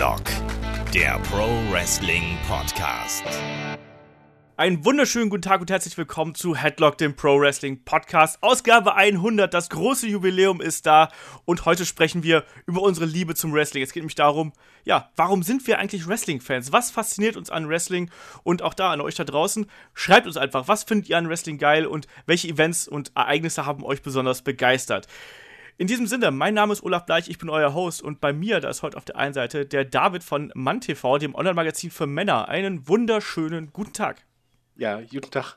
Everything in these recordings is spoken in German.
Headlock, der Pro Wrestling Podcast. Einen wunderschönen guten Tag und herzlich willkommen zu Headlock, dem Pro Wrestling Podcast. Ausgabe 100, das große Jubiläum ist da und heute sprechen wir über unsere Liebe zum Wrestling. Es geht nämlich darum, ja, warum sind wir eigentlich Wrestling-Fans? Was fasziniert uns an Wrestling? Und auch da an euch da draußen, schreibt uns einfach, was findet ihr an Wrestling geil und welche Events und Ereignisse haben euch besonders begeistert? In diesem Sinne, mein Name ist Olaf Bleich, ich bin euer Host und bei mir, da ist heute auf der einen Seite der David von MannTV, dem Online-Magazin für Männer. Einen wunderschönen guten Tag. Ja, guten Tag.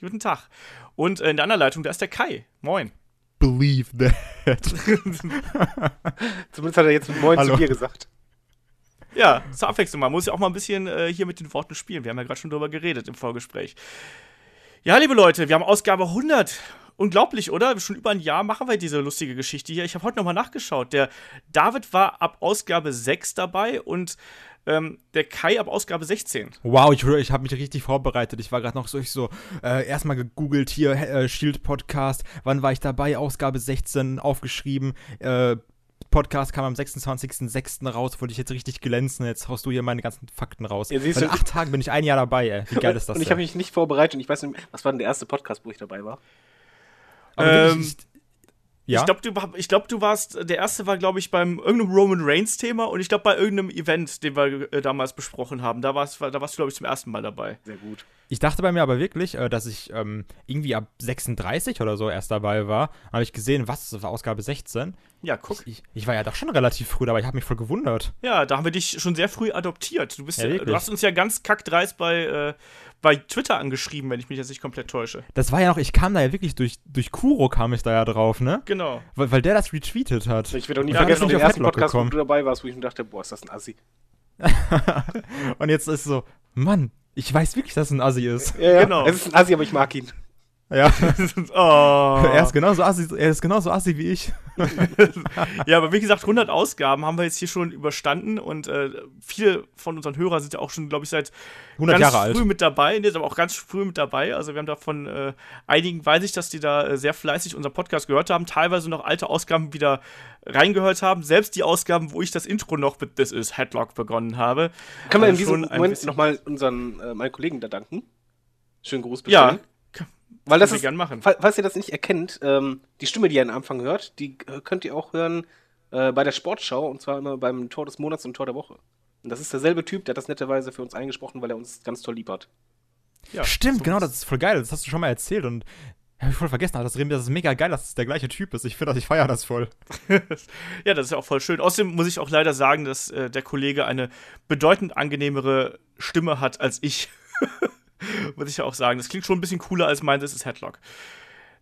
Guten Tag. Und in der anderen Leitung, da ist der Kai. Moin. Believe that. Zumindest hat er jetzt Moin Hallo. zu dir gesagt. Ja, zur Abwechslung. Man muss ja auch mal ein bisschen äh, hier mit den Worten spielen. Wir haben ja gerade schon drüber geredet im Vorgespräch. Ja, liebe Leute, wir haben Ausgabe 100. Unglaublich, oder? Schon über ein Jahr machen wir diese lustige Geschichte hier. Ich habe heute nochmal nachgeschaut. Der David war ab Ausgabe 6 dabei und ähm, der Kai ab Ausgabe 16. Wow, ich, ich habe mich richtig vorbereitet. Ich war gerade noch so, ich so äh, erstmal gegoogelt hier, äh, Shield Podcast. Wann war ich dabei? Ausgabe 16 aufgeschrieben. Äh, Podcast kam am 26.06. raus, wollte ich jetzt richtig glänzen. Jetzt haust du hier meine ganzen Fakten raus. Ja, in acht Tagen bin ich ein Jahr dabei, ey. Wie geil ist das Und ich habe mich nicht vorbereitet und ich weiß nicht, was war denn der erste Podcast, wo ich dabei war? Aber Ähm, ich, ja? Ich glaube, du, ich glaub, du warst, der erste war, glaube ich, beim irgendeinem Roman Reigns-Thema und ich glaube, bei irgendeinem Event, den wir äh, damals besprochen haben. Da warst, da warst du, glaube ich, zum ersten Mal dabei. Sehr gut. Ich dachte bei mir aber wirklich, äh, dass ich ähm, irgendwie ab 36 oder so erst dabei war. Habe ich gesehen, was, das war Ausgabe 16. Ja, guck. Ich, ich war ja doch schon relativ früh dabei, ich habe mich voll gewundert. Ja, da haben wir dich schon sehr früh adoptiert. Du, bist, Ja, ja, du hast uns ja ganz kackdreist bei, äh, bei Twitter angeschrieben, wenn ich mich jetzt nicht komplett täusche. Das war ja noch, ich kam da ja wirklich durch, durch Kuro kam ich da ja drauf, ne? Genau. Weil, weil der das retweetet hat. Ich werde auch nie Ja, vergessen, den ersten Podcast, wo gekommen. du dabei warst, wo ich mir dachte, boah, ist das ein Assi. Und jetzt ist so, Mann, ich weiß wirklich, dass es ein Assi ist. Ja, ja. Genau. Es ist ein Assi, aber ich mag ihn. Ja. oh. Er ist genauso assi, er ist genauso assi wie ich. Ja, aber wie gesagt, 100 Ausgaben haben wir jetzt hier schon überstanden und äh, viele von unseren Hörern sind ja auch schon, glaube ich, seit 100 ganz Jahre früh alt. mit dabei, nee, sind aber auch ganz früh mit dabei. Also wir haben davon äh, einigen, weiß ich, dass die da äh, sehr fleißig unseren Podcast gehört haben, teilweise noch alte Ausgaben wieder reingehört haben. Selbst die Ausgaben, wo ich das Intro noch mit This is Headlock begonnen habe. Können wir in Also diesem Moment nochmal unseren, äh, meinen Kollegen da danken? Schönen Gruß Ja, bestellen. Weil das ist, gern machen. fall- falls ihr das nicht erkennt, ähm, die Stimme, die ihr am Anfang hört, die könnt ihr auch hören äh, bei der Sportschau und zwar immer beim Tor des Monats und Tor der Woche. Und das ist derselbe Typ, der hat das netterweise für uns eingesprochen, weil er uns ganz toll lieb hat. Ja, Stimmt, so genau, das ist voll geil. Das hast du schon mal erzählt und habe ich voll vergessen. aber Das, das ist mega geil, dass es der gleiche Typ ist. Ich finde das, ich feiere das voll. Ja, das ist ja auch voll schön. Außerdem muss ich auch leider sagen, dass äh, der Kollege eine bedeutend angenehmere Stimme hat als ich. muss ich ja auch sagen. Das klingt schon ein bisschen cooler als mein This is Headlock.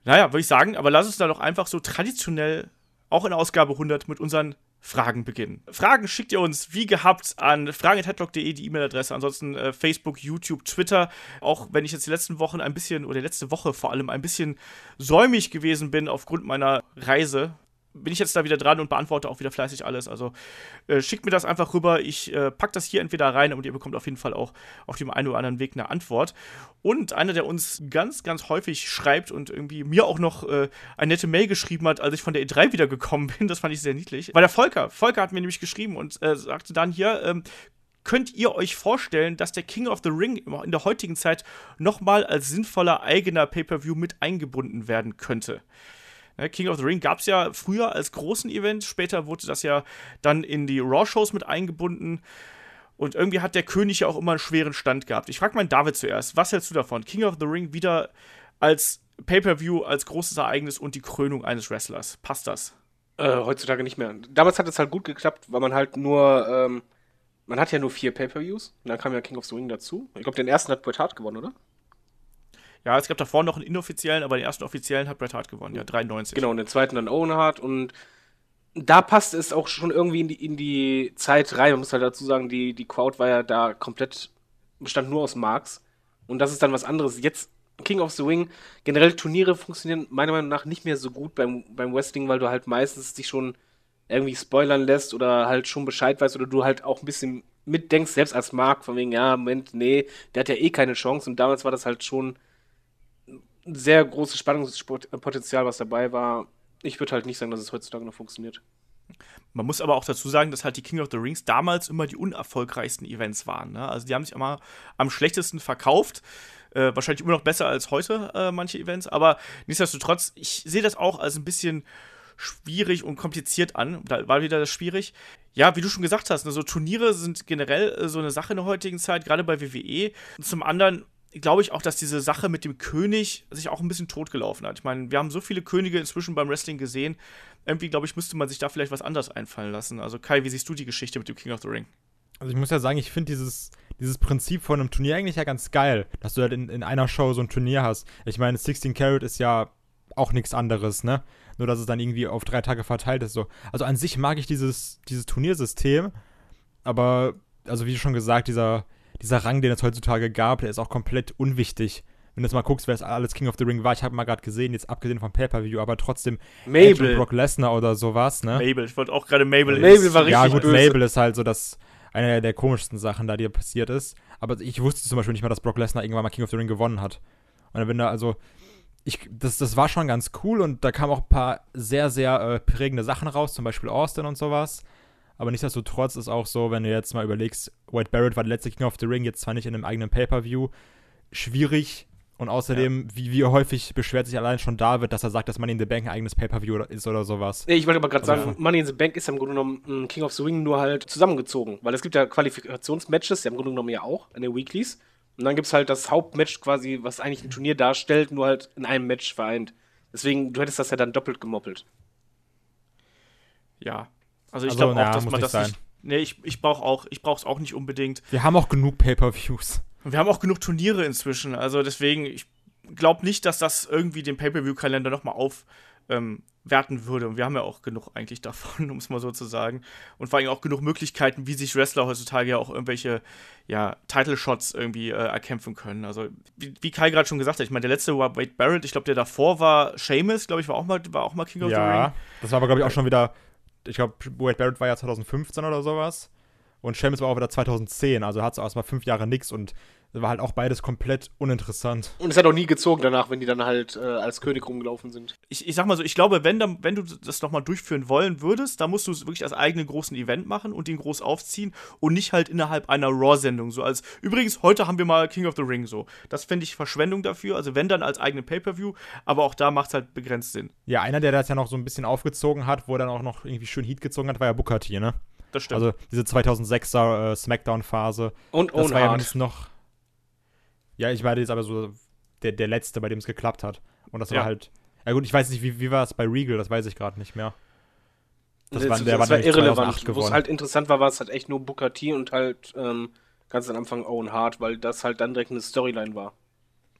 Naja, würde ich sagen, aber lass uns da doch einfach so traditionell, auch in Ausgabe 100, mit unseren Fragen beginnen. Fragen schickt ihr uns wie gehabt an fragen.headlock.de, die E-Mail-Adresse. Ansonsten äh, Facebook, YouTube, Twitter. Auch wenn ich jetzt die letzten Wochen ein bisschen, oder letzte Woche vor allem, ein bisschen säumig gewesen bin aufgrund meiner Reise, bin ich jetzt da wieder dran und beantworte auch wieder fleißig alles. Also äh, schickt mir das einfach rüber. Ich äh, pack das hier entweder rein und ihr bekommt auf jeden Fall auch auf dem einen oder anderen Weg eine Antwort. Und einer, der uns ganz, ganz häufig schreibt und irgendwie mir auch noch äh, eine nette Mail geschrieben hat, als ich von der E3 wiedergekommen bin, das fand ich sehr niedlich, war der Volker. Volker hat mir nämlich geschrieben und äh, sagte dann hier, ähm, Könnt ihr euch vorstellen, dass der King of the Ring in der heutigen Zeit nochmal als sinnvoller eigener Pay-Per-View mit eingebunden werden könnte? King of the Ring gab es ja früher als großen Event, später wurde das ja dann in die Raw-Shows mit eingebunden. Und irgendwie hat der König ja auch immer einen schweren Stand gehabt. Ich frage mal David zuerst, was hältst du davon? King of the Ring wieder als Pay-Per-View, als großes Ereignis und die Krönung eines Wrestlers. Passt das? Äh, heutzutage nicht mehr. Damals hat es halt gut geklappt, weil man halt nur, ähm, man hat ja nur vier Pay-Per-Views und dann kam ja King of the Ring dazu. Ich glaube, den ersten hat Bret Hart gewonnen, oder? Ja, es gab davor noch einen inoffiziellen, aber den ersten offiziellen hat Bret Hart gewonnen, ja, 93. Genau, und den zweiten dann Owen Hart und da passt es auch schon irgendwie in die, in die Zeit rein. Man muss halt dazu sagen, die, die Crowd war ja da komplett, bestand nur aus Marks. Und das ist dann was anderes. Jetzt King of the Ring, generell Turniere funktionieren meiner Meinung nach nicht mehr so gut beim, beim Wrestling, weil du halt meistens dich schon irgendwie spoilern lässt oder halt schon Bescheid weißt oder du halt auch ein bisschen mitdenkst, selbst als Mark, von wegen, ja, Moment, nee, der hat ja eh keine Chance. Und damals war das halt schon sehr großes Spannungspotenzial, was dabei war. Ich würde halt nicht sagen, dass es heutzutage noch funktioniert. Man muss aber auch dazu sagen, dass halt die King of the Rings damals immer die unerfolgreichsten Events waren. Ne? Also die haben sich immer am schlechtesten verkauft. Äh, wahrscheinlich immer noch besser als heute äh, manche Events, aber nichtsdestotrotz, ich sehe das auch als ein bisschen schwierig und kompliziert an. Da war wieder das schwierig. Ja, wie du schon gesagt hast, ne, so Turniere sind generell äh, so eine Sache in der heutigen Zeit, gerade bei WWE. Und zum anderen glaube ich auch, dass diese Sache mit dem König sich auch ein bisschen totgelaufen hat. Ich meine, wir haben so viele Könige inzwischen beim Wrestling gesehen. Irgendwie, glaube ich, müsste man sich da vielleicht was anderes einfallen lassen. Also Kai, wie siehst du die Geschichte mit dem King of the Ring? Also ich muss ja sagen, ich finde dieses, dieses Prinzip von einem Turnier eigentlich ja ganz geil, dass du halt in, in einer Show so ein Turnier hast. Ich meine, 16 Carat ist ja auch nichts anderes, ne? Nur, dass es dann irgendwie auf drei Tage verteilt ist. So. Also an sich mag ich dieses, dieses Turniersystem, aber, also wie schon gesagt, dieser, dieser Rang, den es heutzutage gab, der ist auch komplett unwichtig. Wenn du jetzt mal guckst, wer es alles King of the Ring war, ich habe mal gerade gesehen, jetzt abgesehen vom Pay-Per-View, aber trotzdem Mabel. Brock Lesnar oder sowas, ne? Mabel, ich wollte auch gerade Mabel. Mabel war richtig Ja, gut, böse. Mabel ist halt so das eine der komischsten Sachen, da dir passiert ist. Aber ich wusste zum Beispiel nicht mal, dass Brock Lesnar irgendwann mal King of the Ring gewonnen hat. Und dann, wenn da also, ich, das, das war schon ganz cool und da kamen auch ein paar sehr, sehr äh, prägende Sachen raus, zum Beispiel Austin und sowas. Aber nichtsdestotrotz ist auch so, wenn du jetzt mal überlegst, Wade Barrett war der letzte King of the Ring, jetzt zwar nicht in einem eigenen Pay-Per-View, schwierig. Und außerdem, wie, wie häufig beschwert sich allein schon David, dass er sagt, dass Money in the Bank ein eigenes Pay-Per-View ist oder sowas. Nee, ich wollte aber gerade Also- sagen, Money in the Bank ist ja im Grunde genommen ein King of the Ring nur halt zusammengezogen. Weil es gibt ja Qualifikationsmatches, ja im Grunde genommen ja auch, in den Weeklies. Und dann gibt es halt das Hauptmatch quasi, was eigentlich ein Turnier darstellt, nur halt in einem Match vereint. Deswegen, du hättest das ja dann doppelt gemoppelt. Ja. Also ich Also, glaube na, auch, dass man das sein. nicht. Nee, ich, ich brauche auch, ich brauche es auch nicht unbedingt. Wir haben auch genug Pay-Per-Views. Und wir haben auch genug Turniere inzwischen. Also deswegen, ich glaube nicht, dass das irgendwie den Pay-Per-View-Kalender nochmal aufwerten würde. Und wir haben ja auch genug eigentlich davon, um es mal so zu sagen. Und vor allem auch genug Möglichkeiten, wie sich Wrestler heutzutage ja auch irgendwelche ja, Title-Shots irgendwie äh, erkämpfen können. Also, wie, wie Kai gerade schon gesagt hat, ich meine, der letzte war Wade Barrett, ich glaube, der davor war Sheamus, glaube ich, war auch mal, war auch mal King of the Ring. Ja, das war aber, glaube ich, auch schon wieder, ich glaube, Wade Barrett war ja 2015 oder sowas. Und Sheamus war auch wieder 2010, also hat es erstmal fünf Jahre nix und war halt auch beides komplett uninteressant. Und es hat auch nie gezogen danach, wenn die dann halt äh, als König rumgelaufen sind. ich, ich sag mal so, ich glaube, wenn, dann, wenn du das nochmal durchführen wollen würdest, dann musst du es wirklich als eigenen großen Event machen und den groß aufziehen und nicht halt innerhalb einer Raw-Sendung. So als, übrigens, heute haben wir mal King of the Ring so. Das fände ich Verschwendung dafür. Also wenn dann als eigene Pay-Per-View, aber auch da macht es halt begrenzt Sinn. Ja, einer, der das ja noch so ein bisschen aufgezogen hat, wo er dann auch noch irgendwie schön Heat gezogen hat, war ja Booker T, ne? Das stimmt. Also diese 2006er äh, Smackdown-Phase. Und Das war ja noch. Ja, ich war jetzt aber so der, der Letzte, bei dem es geklappt hat. Und das Ja. war halt. Ja gut, ich weiß nicht, wie, wie war es bei Regal, das weiß ich gerade nicht mehr. Das Das, war- das, der war war nämlich irrelevant. 2008 Wo es gewonnen. halt interessant war, war es halt echt nur Booker T und halt ähm, ganz am Anfang Owen Hart, weil das halt dann direkt eine Storyline war.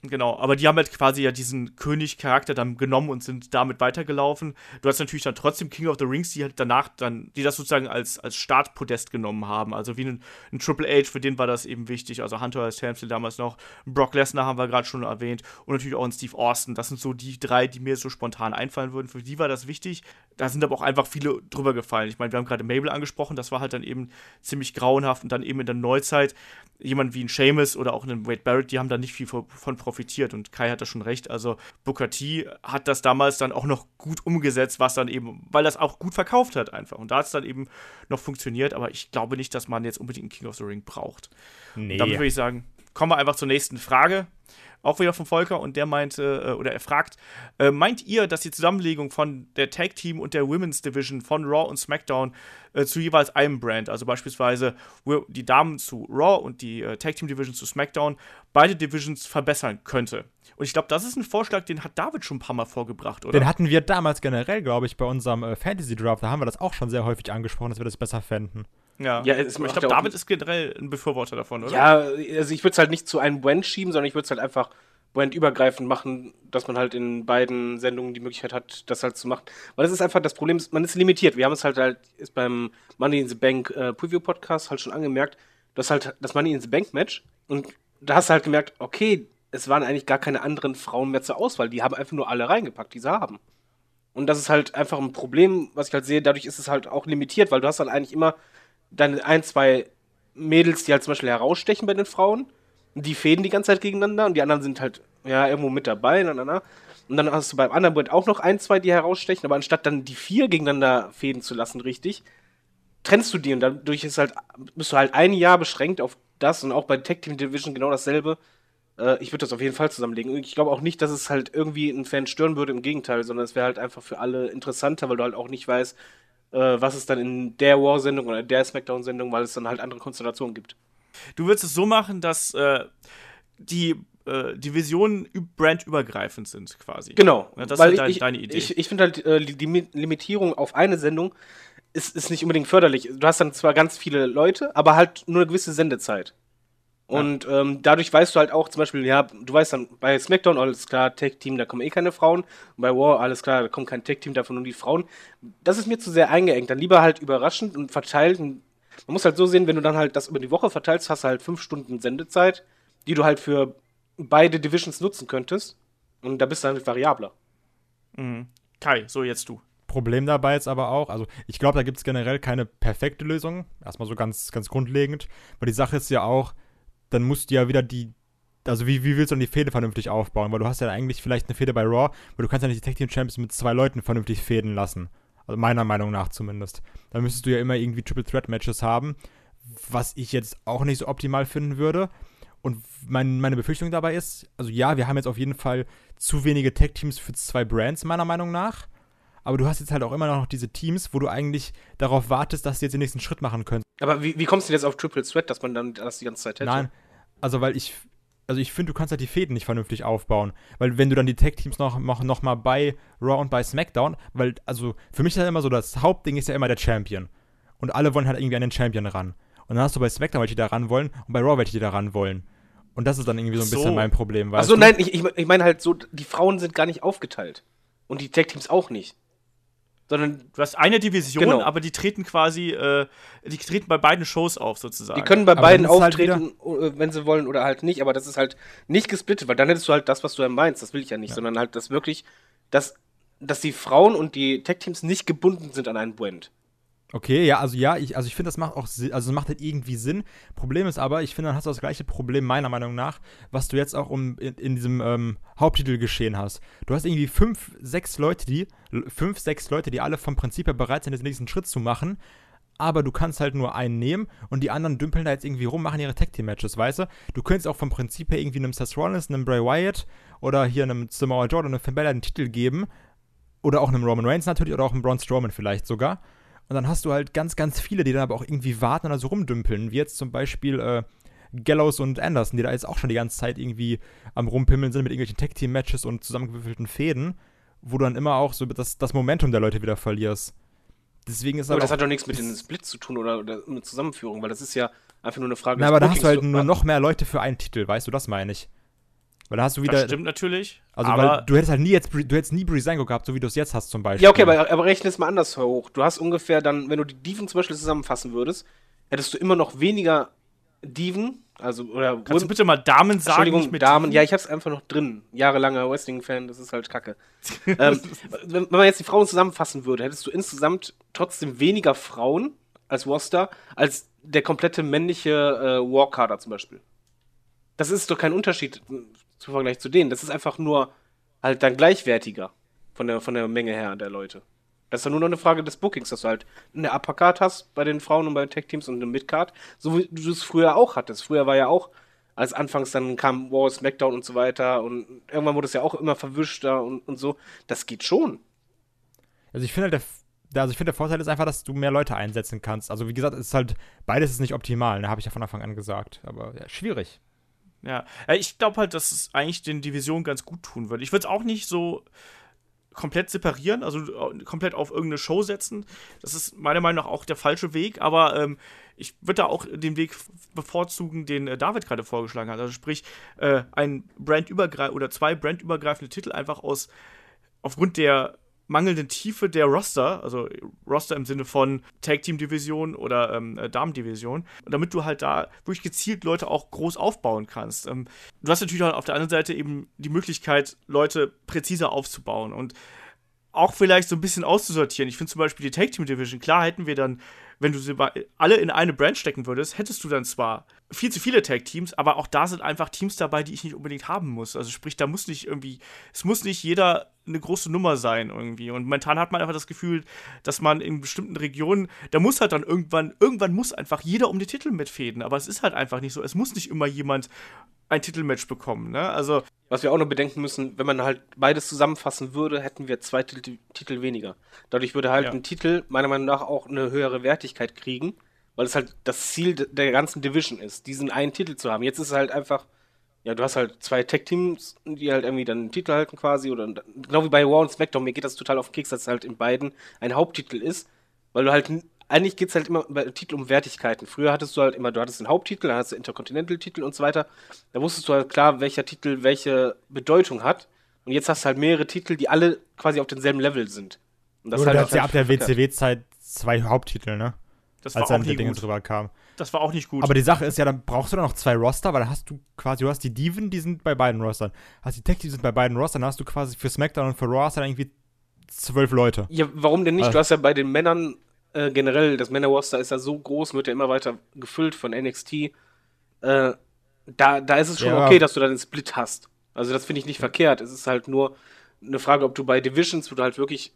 Genau, aber die haben halt quasi ja diesen König-Charakter dann genommen und sind damit weitergelaufen. Du hast natürlich dann trotzdem King of the Rings, die halt danach dann, die das sozusagen als, als Startpodest genommen haben. Also wie ein, ein Triple H, für den war das eben wichtig. Also Hunter S. Helmsley damals noch, Brock Lesnar haben wir gerade schon erwähnt und natürlich auch ein Steve Austin. Das sind so die drei, die mir so spontan einfallen würden. Für die war das wichtig. Da sind aber auch einfach viele drüber gefallen. Ich meine, wir haben gerade Mabel angesprochen, das war halt dann eben ziemlich grauenhaft und dann eben in der Neuzeit jemand wie ein Seamus oder auch ein Wade Barrett, die haben da nicht viel von von profitiert und Kai hat da schon recht. Also Booker T hat das damals dann auch noch gut umgesetzt, was dann eben, weil das auch gut verkauft hat einfach. Und da hat es dann eben noch funktioniert, aber ich glaube nicht, dass man jetzt unbedingt einen King of the Ring braucht. Nee. Damit würde ich sagen, kommen wir einfach zur nächsten Frage. Auch wieder von Volker und der meinte, äh, oder er fragt, äh, meint ihr, dass die Zusammenlegung von der Tag Team und der Women's Division von Raw und SmackDown äh, zu jeweils einem Brand, also beispielsweise die Damen zu Raw und die Tag Team Division zu SmackDown, beide Divisions verbessern könnte? Und ich glaube, das ist ein Vorschlag, den hat David schon ein paar Mal vorgebracht, oder? Den hatten wir damals generell, glaube ich, bei unserem Fantasy Draft. Da haben wir das auch schon sehr häufig angesprochen, dass wir das besser fänden. Ja. Ja, es ich glaube, David ist generell ein Befürworter davon, oder? Ja, also ich würde es halt nicht zu einem Brand schieben, sondern ich würde es halt einfach brandübergreifend machen, dass man halt in beiden Sendungen die Möglichkeit hat, das halt zu machen. Weil das ist einfach das Problem, ist, man ist limitiert. Wir haben es halt halt ist beim Money in the Bank äh, Preview Podcast halt schon angemerkt, dass halt das Money in the Bank Match und da hast du halt gemerkt, okay, es waren eigentlich gar keine anderen Frauen mehr zur Auswahl. Die haben einfach nur alle reingepackt, die sie haben. Und das ist halt einfach ein Problem, was ich halt sehe. Dadurch ist es halt auch limitiert, weil du hast dann eigentlich immer deine ein, zwei Mädels, die halt zum Beispiel herausstechen bei den Frauen. Die fäden die ganze Zeit gegeneinander und die anderen sind halt, ja, irgendwo mit dabei. Na, na, na. Und dann hast du beim anderen Brand auch noch ein, zwei, die herausstechen, aber anstatt dann die vier gegeneinander fäden zu lassen, richtig, trennst du die und dadurch ist halt, bist du halt ein Jahr beschränkt auf das und auch bei Tech Team Division genau dasselbe. Äh, ich würde das auf jeden Fall zusammenlegen. Ich glaube auch nicht, dass es halt irgendwie einen Fan stören würde, im Gegenteil, sondern es wäre halt einfach für alle interessanter, weil du halt auch nicht weißt, äh, was es dann in der War-Sendung oder der Smackdown-Sendung, weil es dann halt andere Konstellationen gibt. Du würdest es so machen, dass äh, die äh, Divisionen brandübergreifend sind, quasi. Genau. Ja, das ist dein, ich, deine Idee. Ich, ich finde halt, äh, die Mi- Limitierung auf eine Sendung ist, ist nicht unbedingt förderlich. Du hast dann zwar ganz viele Leute, aber halt nur eine gewisse Sendezeit. Und ähm, dadurch weißt du halt auch zum Beispiel, ja, du weißt dann bei SmackDown, alles klar, Tech-Team, da kommen eh keine Frauen. Und bei War, alles klar, da kommt kein Tech-Team, davon nur die Frauen. Das ist mir zu sehr eingeengt. Dann lieber halt überraschend und verteilt. Und man muss halt so sehen, wenn du dann halt das über die Woche verteilst, hast du halt fünf Stunden Sendezeit, die du halt für beide Divisions nutzen könntest. Und da bist du halt variabler. Mhm. Kai, so jetzt du. Problem dabei ist aber auch, also ich glaube, da gibt es generell keine perfekte Lösung. Erstmal so ganz, ganz grundlegend. Aber die Sache ist ja auch, dann musst du ja wieder die. Also wie, wie willst du dann die Fehde vernünftig aufbauen? Weil du hast ja eigentlich vielleicht eine Fehde bei Raw, weil du kannst ja nicht die Tag Team Champions mit zwei Leuten vernünftig fäden lassen. Also meiner Meinung nach zumindest. Dann müsstest du ja immer irgendwie Triple Threat Matches haben, was ich jetzt auch nicht so optimal finden würde. Und mein, meine Befürchtung dabei ist, also ja, wir haben jetzt auf jeden Fall zu wenige Tag Teams für zwei Brands, meiner Meinung nach. Aber du hast jetzt halt auch immer noch diese Teams, wo du eigentlich darauf wartest, dass sie jetzt den nächsten Schritt machen können. Aber wie, wie kommst du jetzt auf Triple Threat, dass man dann das die ganze Zeit hätte? Nein, also weil ich, also ich finde, du kannst halt die Fäden nicht vernünftig aufbauen. Weil wenn du dann die Tag-Teams noch, noch, noch mal bei Raw und bei SmackDown, weil, also für mich ist ja immer so, das Hauptding ist ja immer der Champion. Und alle wollen halt irgendwie an den Champion ran. Und dann hast du bei SmackDown welche, die da ran wollen und bei Raw welche, die da ran wollen. Und das ist dann irgendwie so ein So. bisschen mein Problem. weißt Achso, nein, ich, ich, meine halt so, die Frauen sind gar nicht aufgeteilt. Und die Tag-Teams auch nicht. Sondern Du hast eine Division, Genau. aber die treten quasi, äh, die treten bei beiden Shows auf, sozusagen. die können bei Aber beiden halt auftreten, äh, wenn sie wollen oder halt nicht. Aber das ist halt nicht gesplittet, weil dann hättest du halt das, was du ja meinst. Das will ich ja nicht. Sondern halt das wirklich, dass, dass die Frauen und die Tag-Teams nicht gebunden sind an einen Brand. Okay, ja, also ja, ich, also ich finde, das macht auch Sinn, also macht halt irgendwie Sinn. Problem ist aber, ich finde, dann hast du das gleiche Problem, meiner Meinung nach, was du jetzt auch um, in, in diesem ähm, Haupttitel geschehen hast. Du hast irgendwie fünf, sechs Leute, die, fünf, sechs Leute, die alle vom Prinzip her bereit sind, den nächsten Schritt zu machen, aber du kannst halt nur einen nehmen und die anderen dümpeln da jetzt irgendwie rum, machen ihre Tag Team Matches, weißt du? Du könntest auch vom Prinzip her irgendwie einem Seth Rollins, einem Bray Wyatt oder hier einem Samoa oder einem Finn Balor den Titel geben oder auch einem Roman Reigns natürlich oder auch einem Braun Strowman vielleicht sogar. Und dann hast du halt ganz, ganz viele, die dann aber auch irgendwie warten oder so rumdümpeln. Wie jetzt zum Beispiel äh, Gallows und Anderson, die da jetzt auch schon die ganze Zeit irgendwie am Rumpimmeln sind mit irgendwelchen Tag-Team-Matches und zusammengewürfelten Fäden, wo du dann immer auch so das, das Momentum der Leute wieder verlierst. Deswegen ist Aber das hat doch nichts mit den Splits zu tun oder, oder mit Zusammenführung, weil das ist ja einfach nur eine Frage na, aber da hast du halt nur noch mehr Leute für einen Titel, weißt du, das meine ich. Weil da hast du wieder. das stimmt natürlich. Also, aber weil du hättest halt nie jetzt, Bri- du hättest nie Brisango gehabt, so wie du es jetzt hast zum Beispiel. Ja, okay, aber, aber rechne es mal anders hoch. Du hast ungefähr dann, wenn du die Diven zum Beispiel zusammenfassen würdest, hättest du immer noch weniger Diven, also, oder kannst du bitte mal Damen sagen, Entschuldigung, Damen. Diven? Ja, ich hab's einfach noch drin. Jahrelanger Wrestling-Fan, das ist halt kacke. ähm, wenn, wenn man jetzt die Frauen zusammenfassen würde, hättest du insgesamt trotzdem weniger Frauen als Roster, als der komplette männliche äh, War-Kader zum Beispiel. Das ist doch kein Unterschied zum Vergleich zu denen. Das ist einfach nur halt dann gleichwertiger von der, von der Menge her der Leute. Das ist dann nur noch eine Frage des Bookings, dass du halt eine Uppercard hast bei den Frauen und bei den Tech-Teams und eine Midcard, so wie du es früher auch hattest. Früher war ja auch, als anfangs dann kam War, SmackDown und so weiter und irgendwann wurde es ja auch immer verwischter und, und so. Das geht schon. Also ich finde halt der- also ich finde der Vorteil ist einfach, dass du mehr Leute einsetzen kannst. Also wie gesagt, es ist halt, beides ist nicht optimal, ne, habe ich ja von Anfang an gesagt. Aber ja, schwierig. Ja, Ja, ich glaube halt, dass es eigentlich den Divisionen ganz gut tun würde. Ich würde es auch nicht so komplett separieren, also äh, komplett auf irgendeine Show setzen. Das ist meiner Meinung nach auch der falsche Weg, aber ähm, ich würde da auch den Weg bevorzugen, den äh, David gerade vorgeschlagen hat. Also sprich, äh, ein brandübergreifend oder zwei brandübergreifende Titel einfach aus aufgrund der mangelnden Tiefe der Roster, also Roster im Sinne von Tag Team Division oder ähm, äh, Damen-Division, damit du halt da wirklich gezielt Leute auch groß aufbauen kannst. Ähm, du hast natürlich auch auf der anderen Seite eben die Möglichkeit, Leute präziser aufzubauen und auch vielleicht so ein bisschen auszusortieren. Ich finde zum Beispiel die Tag Team Division, klar hätten wir dann, wenn du sie alle in eine Brand stecken würdest, hättest du dann zwar viel zu viele Tag Teams, aber auch da sind einfach Teams dabei, die ich nicht unbedingt haben muss. Also sprich, da muss nicht irgendwie, es muss nicht jeder eine große Nummer sein irgendwie. Und momentan hat man einfach das Gefühl, dass man in bestimmten Regionen, da muss halt dann irgendwann, irgendwann muss einfach jeder um die Titel mitfäden. Aber es ist halt einfach nicht so. Es muss nicht immer jemand ein Titelmatch bekommen. Ne? Also was wir auch noch bedenken müssen, wenn man halt beides zusammenfassen würde, hätten wir zwei Titel, Titel weniger. Dadurch würde halt ja. ein Titel meiner Meinung nach auch eine höhere Wertigkeit kriegen, weil es halt das Ziel der ganzen Division ist, diesen einen Titel zu haben. Jetzt ist es halt einfach ja, du hast halt zwei Tech-Teams, die halt irgendwie dann einen Titel halten quasi. Oder genau wie bei Raw und SmackDown, mir geht das total auf den Keks, dass es halt in beiden ein Haupttitel ist. Weil du halt, eigentlich geht es halt immer bei Titel um Wertigkeiten. Früher hattest du halt immer, du hattest einen Haupttitel, dann hast du Intercontinental-Titel und so weiter. Da wusstest du halt klar, welcher Titel welche Bedeutung hat. Und jetzt hast du halt mehrere Titel, die alle quasi auf demselben Level sind. Und das Oder halt ja ab der WCW-Zeit zwei Haupttitel, ne? Das war Als dann die Dinge drüber kam. Das war auch nicht gut. Aber die Sache ist ja, dann brauchst du dann noch zwei Roster, weil dann hast du quasi, du hast die Diven, die sind bei beiden Rostern. Hast die Tech, die sind bei beiden Rostern, dann hast du quasi für SmackDown und für Raw hast du dann irgendwie zwölf Leute. Ja, warum denn nicht? Also, du hast ja bei den Männern äh, generell, das Männer-Roster ist ja so groß, wird ja immer weiter gefüllt von NXT. Äh, da, da ist es schon ja. okay, dass du dann einen Split hast. Also das finde ich nicht verkehrt. Es ist halt nur eine Frage, ob du bei Divisions, wo du halt wirklich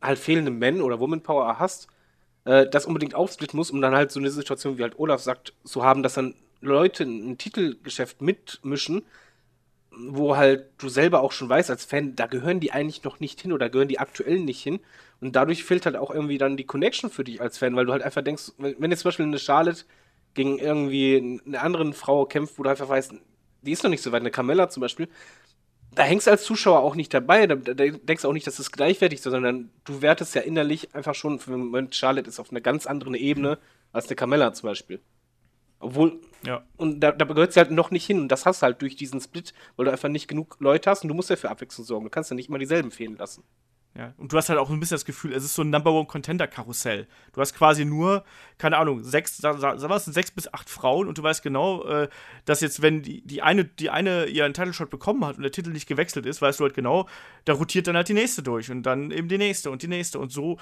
halt fehlende Men- oder Woman-Power hast, äh, das unbedingt aufsplitten muss, um dann halt so eine Situation, wie halt Olaf sagt, zu haben, dass dann Leute ein Titelgeschäft mitmischen, wo halt du selber auch schon weißt als Fan, da gehören die eigentlich noch nicht hin oder gehören die aktuell nicht hin. Und dadurch fehlt halt auch irgendwie dann die Connection für dich als Fan, weil du halt einfach denkst, wenn jetzt zum Beispiel eine Charlotte gegen irgendwie eine andere Frau kämpft, wo du einfach weißt, die ist noch nicht so weit, eine Carmella zum Beispiel, da hängst du als Zuschauer auch nicht dabei, da, da denkst du auch nicht, dass es gleichwertig ist, sondern du wertest ja innerlich einfach schon, für den Moment, Charlotte ist auf einer ganz anderen Ebene als eine Carmella zum Beispiel. Obwohl, ja. und da, da gehört sie halt noch nicht hin. Und das hast du halt durch diesen Split, weil du einfach nicht genug Leute hast und du musst ja für Abwechslung sorgen. Du kannst ja nicht immer dieselben fehlen lassen. Ja, und du hast halt auch ein bisschen das Gefühl, es ist so ein Number One Contender Karussell. Du hast quasi nur, keine Ahnung, sechs, sag, sag sechs bis acht Frauen und du weißt genau, äh, dass jetzt, wenn die, die eine, die eine ihren Title Shot bekommen hat und der Titel nicht gewechselt ist, weißt du halt genau, da rotiert dann halt die nächste durch und dann eben die nächste und die nächste und so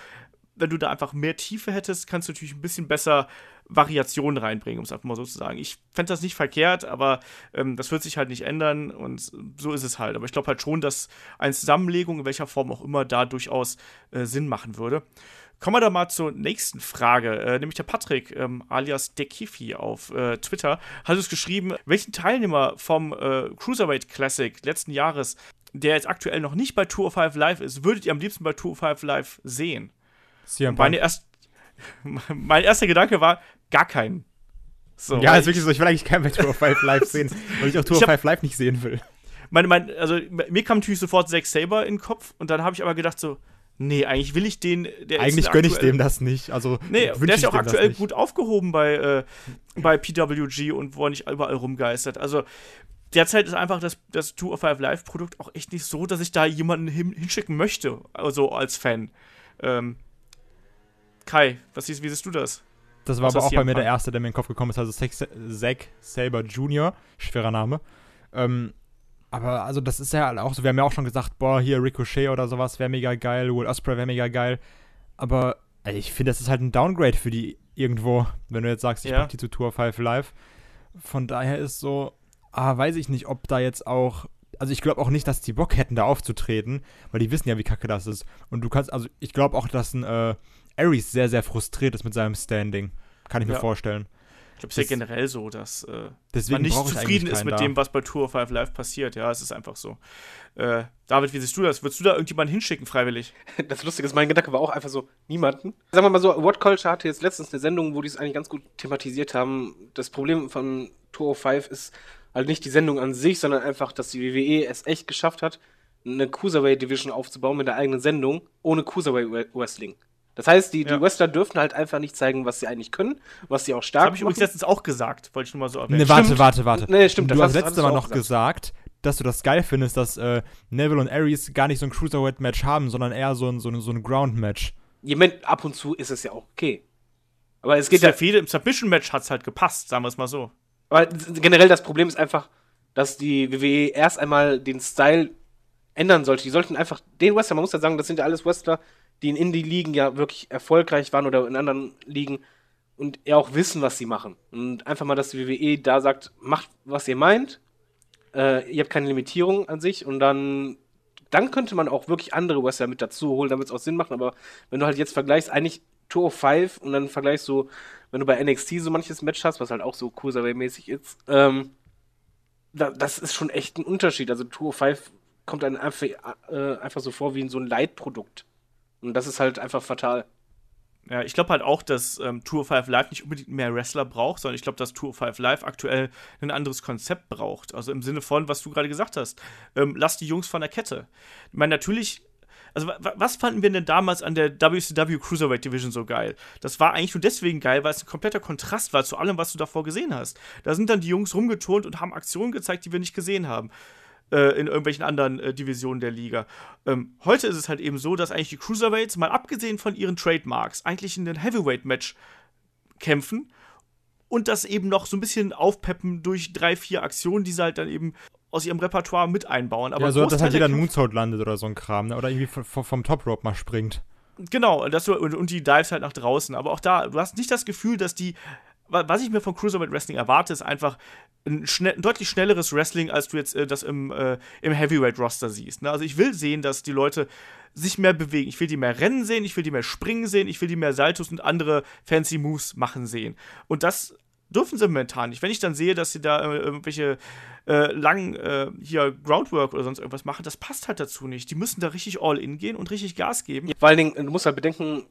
wenn du da einfach mehr Tiefe hättest, kannst du natürlich ein bisschen besser Variationen reinbringen, um es einfach mal so zu sagen. Ich fände das nicht verkehrt, aber ähm, das wird sich halt nicht ändern und so ist es halt. Aber ich glaube halt schon, dass eine Zusammenlegung, in welcher Form auch immer, da durchaus äh, Sinn machen würde. Kommen wir da mal zur nächsten Frage. Äh, nämlich der Patrick, ähm, alias Dekifi auf äh, Twitter, hat es geschrieben, welchen Teilnehmer vom äh, Cruiserweight Classic letzten Jahres, der jetzt aktuell noch nicht bei Tour of Five Live ist, würdet ihr am liebsten bei Tour of Five Live sehen? CM Meine erst, mein erster Gedanke war, gar keinen. So, ja, ist wirklich so, ich will eigentlich keinen bei Tour of Five live sehen, weil ich auch Tour of Five live nicht sehen will. Meine, mein, also mir kam natürlich sofort Zack Saber in den Kopf und dann habe ich aber gedacht so, nee, eigentlich will ich den. eigentlich gönne ich dem das nicht. Also nee, der ist ja auch aktuell gut aufgehoben bei, äh, bei PWG und wo er nicht überall rumgeistert. Also derzeit ist einfach das, das Tour of Five Live Produkt auch echt nicht so, dass ich da jemanden hin, hinschicken möchte, also als Fan. Ähm, Kai, was siehst, wie siehst du das? Das war was aber auch bei mir der erste, der mir in den Kopf gekommen ist, also Zack Saber Jr., schwerer Name. Ähm, aber also das ist ja auch so, wir haben ja auch schon gesagt, boah, hier Ricochet oder sowas wäre mega geil, Will Osprey wäre mega geil. Aber ey, ich finde, das ist halt ein Downgrade für die irgendwo, wenn du jetzt sagst, ich ja. pack die zu Tour 5 live. Von daher ist so, ah, weiß ich nicht, ob da jetzt auch also ich glaube auch nicht, dass die Bock hätten, da aufzutreten, weil die wissen ja, wie kacke das ist. Und du kannst, also ich glaube auch, dass ein äh, Ares sehr, sehr frustriert ist mit seinem Standing. Kann ich mir vorstellen. Ich glaube, es ist ja generell so, dass äh, man nicht zufrieden ist mit da. dem, was bei Tour of Five Live passiert. Ja, es ist einfach so. Äh, David, wie siehst du das? Würdest du da irgendjemanden hinschicken, freiwillig? Das Lustige ist, mein Gedanke war auch einfach so, niemanden. Sagen wir mal so, What Culture hatte jetzt letztens eine Sendung, wo die es eigentlich ganz gut thematisiert haben. Das Problem von Tour of Five ist halt nicht die Sendung an sich, sondern einfach, dass die WWE es echt geschafft hat, eine Cruiserweight Division aufzubauen mit der eigenen Sendung, ohne Cruiserweight Wrestling. Das heißt, die, ja. die Wrestler dürfen halt einfach nicht zeigen, was sie eigentlich können, was sie auch stark Das habe ich übrigens letztens auch gesagt, wollte ich nur mal so erwähnen. Nee, warte, stimmt. warte, warte. Nee, stimmt. Du hast letztes Mal noch gesagt. dass du das geil findest, dass äh, Neville und Aries gar nicht so ein Cruiserweight-Match haben, sondern eher so ein, so ein, so ein Ground-Match. Ja, ab und zu ist es ja auch okay. Aber es geht ja viele, im Submission-Match hat es halt gepasst, sagen wir es mal so. Aber generell das Problem ist einfach, dass die WWE erst einmal den Style ändern sollte. Die sollten einfach den Wrestler, man muss ja sagen, das sind ja alles Wrestler, die in Indie-Ligen ja wirklich erfolgreich waren oder in anderen Ligen und ja auch wissen, was sie machen. Und einfach mal, dass die WWE da sagt, macht, was ihr meint. Äh, ihr habt keine Limitierung an sich und dann, dann könnte man auch wirklich andere Wrestler mit dazu holen, damit es auch Sinn macht. Aber wenn du halt jetzt vergleichst, eigentlich Tour of Five und dann vergleichst du, wenn du bei NXT so manches Match hast, was halt auch so Cruiserweight-mäßig ist, ähm, da, das ist schon echt ein Unterschied. Also Tour of Five kommt einem einfach, äh, einfach so vor wie in so ein Leitprodukt. Und das ist halt einfach fatal. Ja, ich glaube halt auch, dass ähm, Tour 5 Live nicht unbedingt mehr Wrestler braucht, sondern ich glaube, dass Tour 5 Live aktuell ein anderes Konzept braucht. Also im Sinne von, was du gerade gesagt hast, ähm, lass die Jungs von der Kette. Ich meine, natürlich also was fanden wir denn damals an der WCW Cruiserweight Division so geil? Das war eigentlich nur deswegen geil, weil es ein kompletter Kontrast war zu allem, was du davor gesehen hast. Da sind dann die Jungs rumgeturnt und haben Aktionen gezeigt, die wir nicht gesehen haben äh, in irgendwelchen anderen äh, Divisionen der Liga. Ähm, heute ist es halt eben so, dass eigentlich die Cruiserweights, mal abgesehen von ihren Trademarks, eigentlich in den Heavyweight-Match kämpfen und das eben noch so ein bisschen aufpeppen durch drei, vier Aktionen, die sie halt dann eben aus ihrem Repertoire mit einbauen. Aber ja, so, dass halt jeder einen Moonsault landet oder so ein Kram, ne? oder irgendwie vom, vom Top Rope mal springt. Genau, das, und, und die Dives halt nach draußen. Aber auch da, du hast nicht das Gefühl, dass die was ich mir von Cruiserweight Wrestling erwarte, ist einfach ein, schnell, ein deutlich schnelleres Wrestling, als du jetzt äh, das im, äh, im Heavyweight-Roster siehst. Ne? Also ich will sehen, dass die Leute sich mehr bewegen. Ich will die mehr rennen sehen, ich will die mehr springen sehen, ich will die mehr Saltos und andere fancy Moves machen sehen. Und das dürfen sie momentan nicht. Wenn ich dann sehe, dass sie da äh, irgendwelche äh, langen äh, hier Groundwork oder sonst irgendwas machen, das passt halt dazu nicht. Die müssen da richtig all in gehen und richtig Gas geben. Ja, vor allen Dingen, du musst halt bedenken,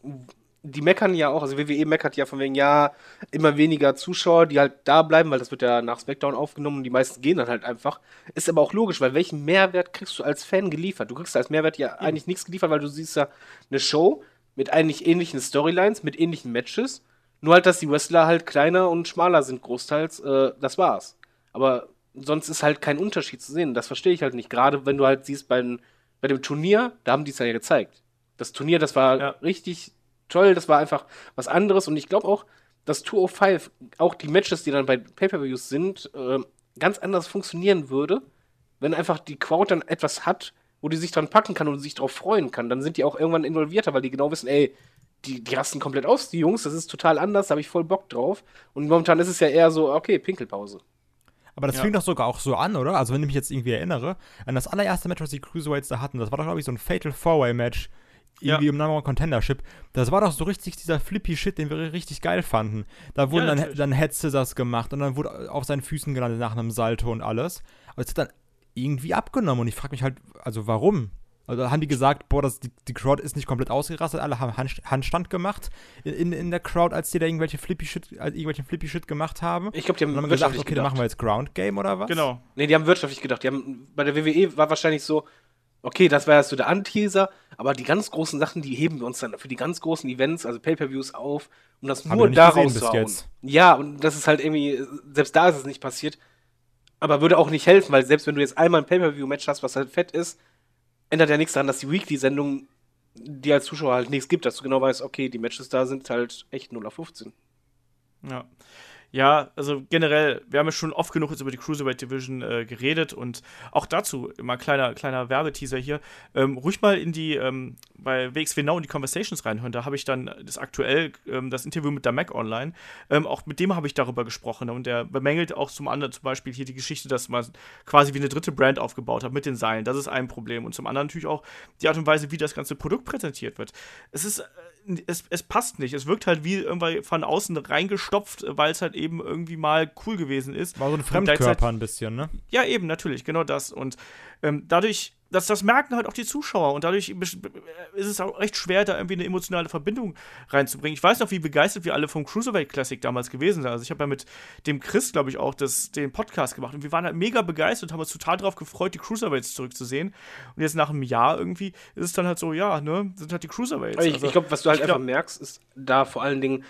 die meckern ja auch, also WWE meckert ja von wegen, ja, immer weniger Zuschauer, die halt da bleiben, weil das wird ja nach SmackDown aufgenommen und die meisten gehen dann halt einfach. Ist aber auch logisch, weil welchen Mehrwert kriegst du als Fan geliefert? Du kriegst als Mehrwert ja eigentlich nichts geliefert, weil du siehst ja eine Show mit eigentlich ähnlichen Storylines, mit ähnlichen Matches nur halt, dass die Wrestler halt kleiner und schmaler sind, großteils. Äh, das war's. Aber sonst ist halt kein Unterschied zu sehen. Das verstehe ich halt nicht. Gerade wenn du halt siehst, bei, bei dem Turnier, da haben die es ja gezeigt. Das Turnier, das war ja. richtig toll. Das war einfach was anderes. Und ich glaube auch, dass 205, auch die Matches, die dann bei Pay-Per-Views sind, äh, ganz anders funktionieren würde, wenn einfach die Crowd dann etwas hat, wo die sich dran packen kann und sich darauf freuen kann. Dann sind die auch irgendwann involvierter, weil die genau wissen, ey, die, die rasten komplett aus, die Jungs, das ist total anders, da habe ich voll Bock drauf. Und momentan ist es ja eher so, okay, Pinkelpause. Aber das ja. fing doch sogar auch so an, oder? Also, wenn ich mich jetzt irgendwie erinnere, an das allererste Match, was die Cruiserweights da hatten, das war doch, glaube ich, so ein Fatal Four-Way-Match. Irgendwie ja. im Number One Contendership. Das war doch so richtig dieser flippy Shit, den wir richtig geil fanden. Da wurden ja, dann, dann Head Scissors gemacht und dann wurde auf seinen Füßen gelandet nach einem Salto und alles. Aber es hat dann irgendwie abgenommen und ich frage mich halt, also warum? Also haben die gesagt, boah, das, die, die Crowd ist nicht komplett ausgerastet, alle haben Hand, Handstand gemacht in, in der Crowd, als die da irgendwelche Flippy Shit, also irgendwelchen Flippy Shit gemacht haben. Ich glaube, die haben, haben gesagt, okay, dann machen wir jetzt Ground Game oder was? Genau. Nee, die haben wirtschaftlich gedacht. Die haben, bei der WWE war wahrscheinlich so, okay, das war ja so der Anteaser, aber die ganz großen Sachen, die heben wir uns dann für die ganz großen Events, also Pay-Per-Views auf, um das haben nur daraus zu hauen. Ja, und das ist halt irgendwie, selbst da ist es nicht passiert, aber würde auch nicht helfen, weil selbst wenn du jetzt einmal ein Pay-Per-View-Match hast, was halt fett ist, ändert ja nichts daran, dass die Weekly-Sendung dir als Zuschauer halt nichts gibt, dass du genau weißt, okay, die Matches da sind halt echt 0 auf 15. Ja. Ja, also generell, wir haben ja schon oft genug jetzt über die Cruiserweight Division äh, geredet und auch dazu immer kleiner kleiner Werbeteaser hier. Ähm, ruhig mal in die ähm, bei WXW Now in die Conversations reinhören. Da habe ich dann das aktuell ähm, das Interview mit der Mac online. Ähm, auch mit dem habe ich darüber gesprochen und der bemängelt auch zum anderen zum Beispiel hier die Geschichte, dass man quasi wie eine dritte Brand aufgebaut hat mit den Seilen. Das ist ein Problem und zum anderen natürlich auch die Art und Weise, wie das ganze Produkt präsentiert wird. Es ist äh, es, es passt nicht. Es wirkt halt wie irgendwie von außen reingestopft, weil es halt eben irgendwie mal cool gewesen ist. War so ein Fremdkörper ein bisschen, ne? Ja, eben, natürlich, genau das. Und ähm, dadurch das, das merken halt auch die Zuschauer und dadurch ist es auch recht schwer, da irgendwie eine emotionale Verbindung reinzubringen. Ich weiß noch, wie begeistert wir alle vom Cruiserweight Classic damals gewesen sind. Also ich habe ja mit dem Chris, glaube ich, auch das, den Podcast gemacht und wir waren halt mega begeistert und haben uns total darauf gefreut, die Cruiserweights zurückzusehen. Und jetzt nach einem Jahr irgendwie ist es dann halt so, ja, ne, sind halt die Cruiserweights. Ich, also, ich glaube, was du halt einfach glaub, merkst, ist da vor allen Dingen,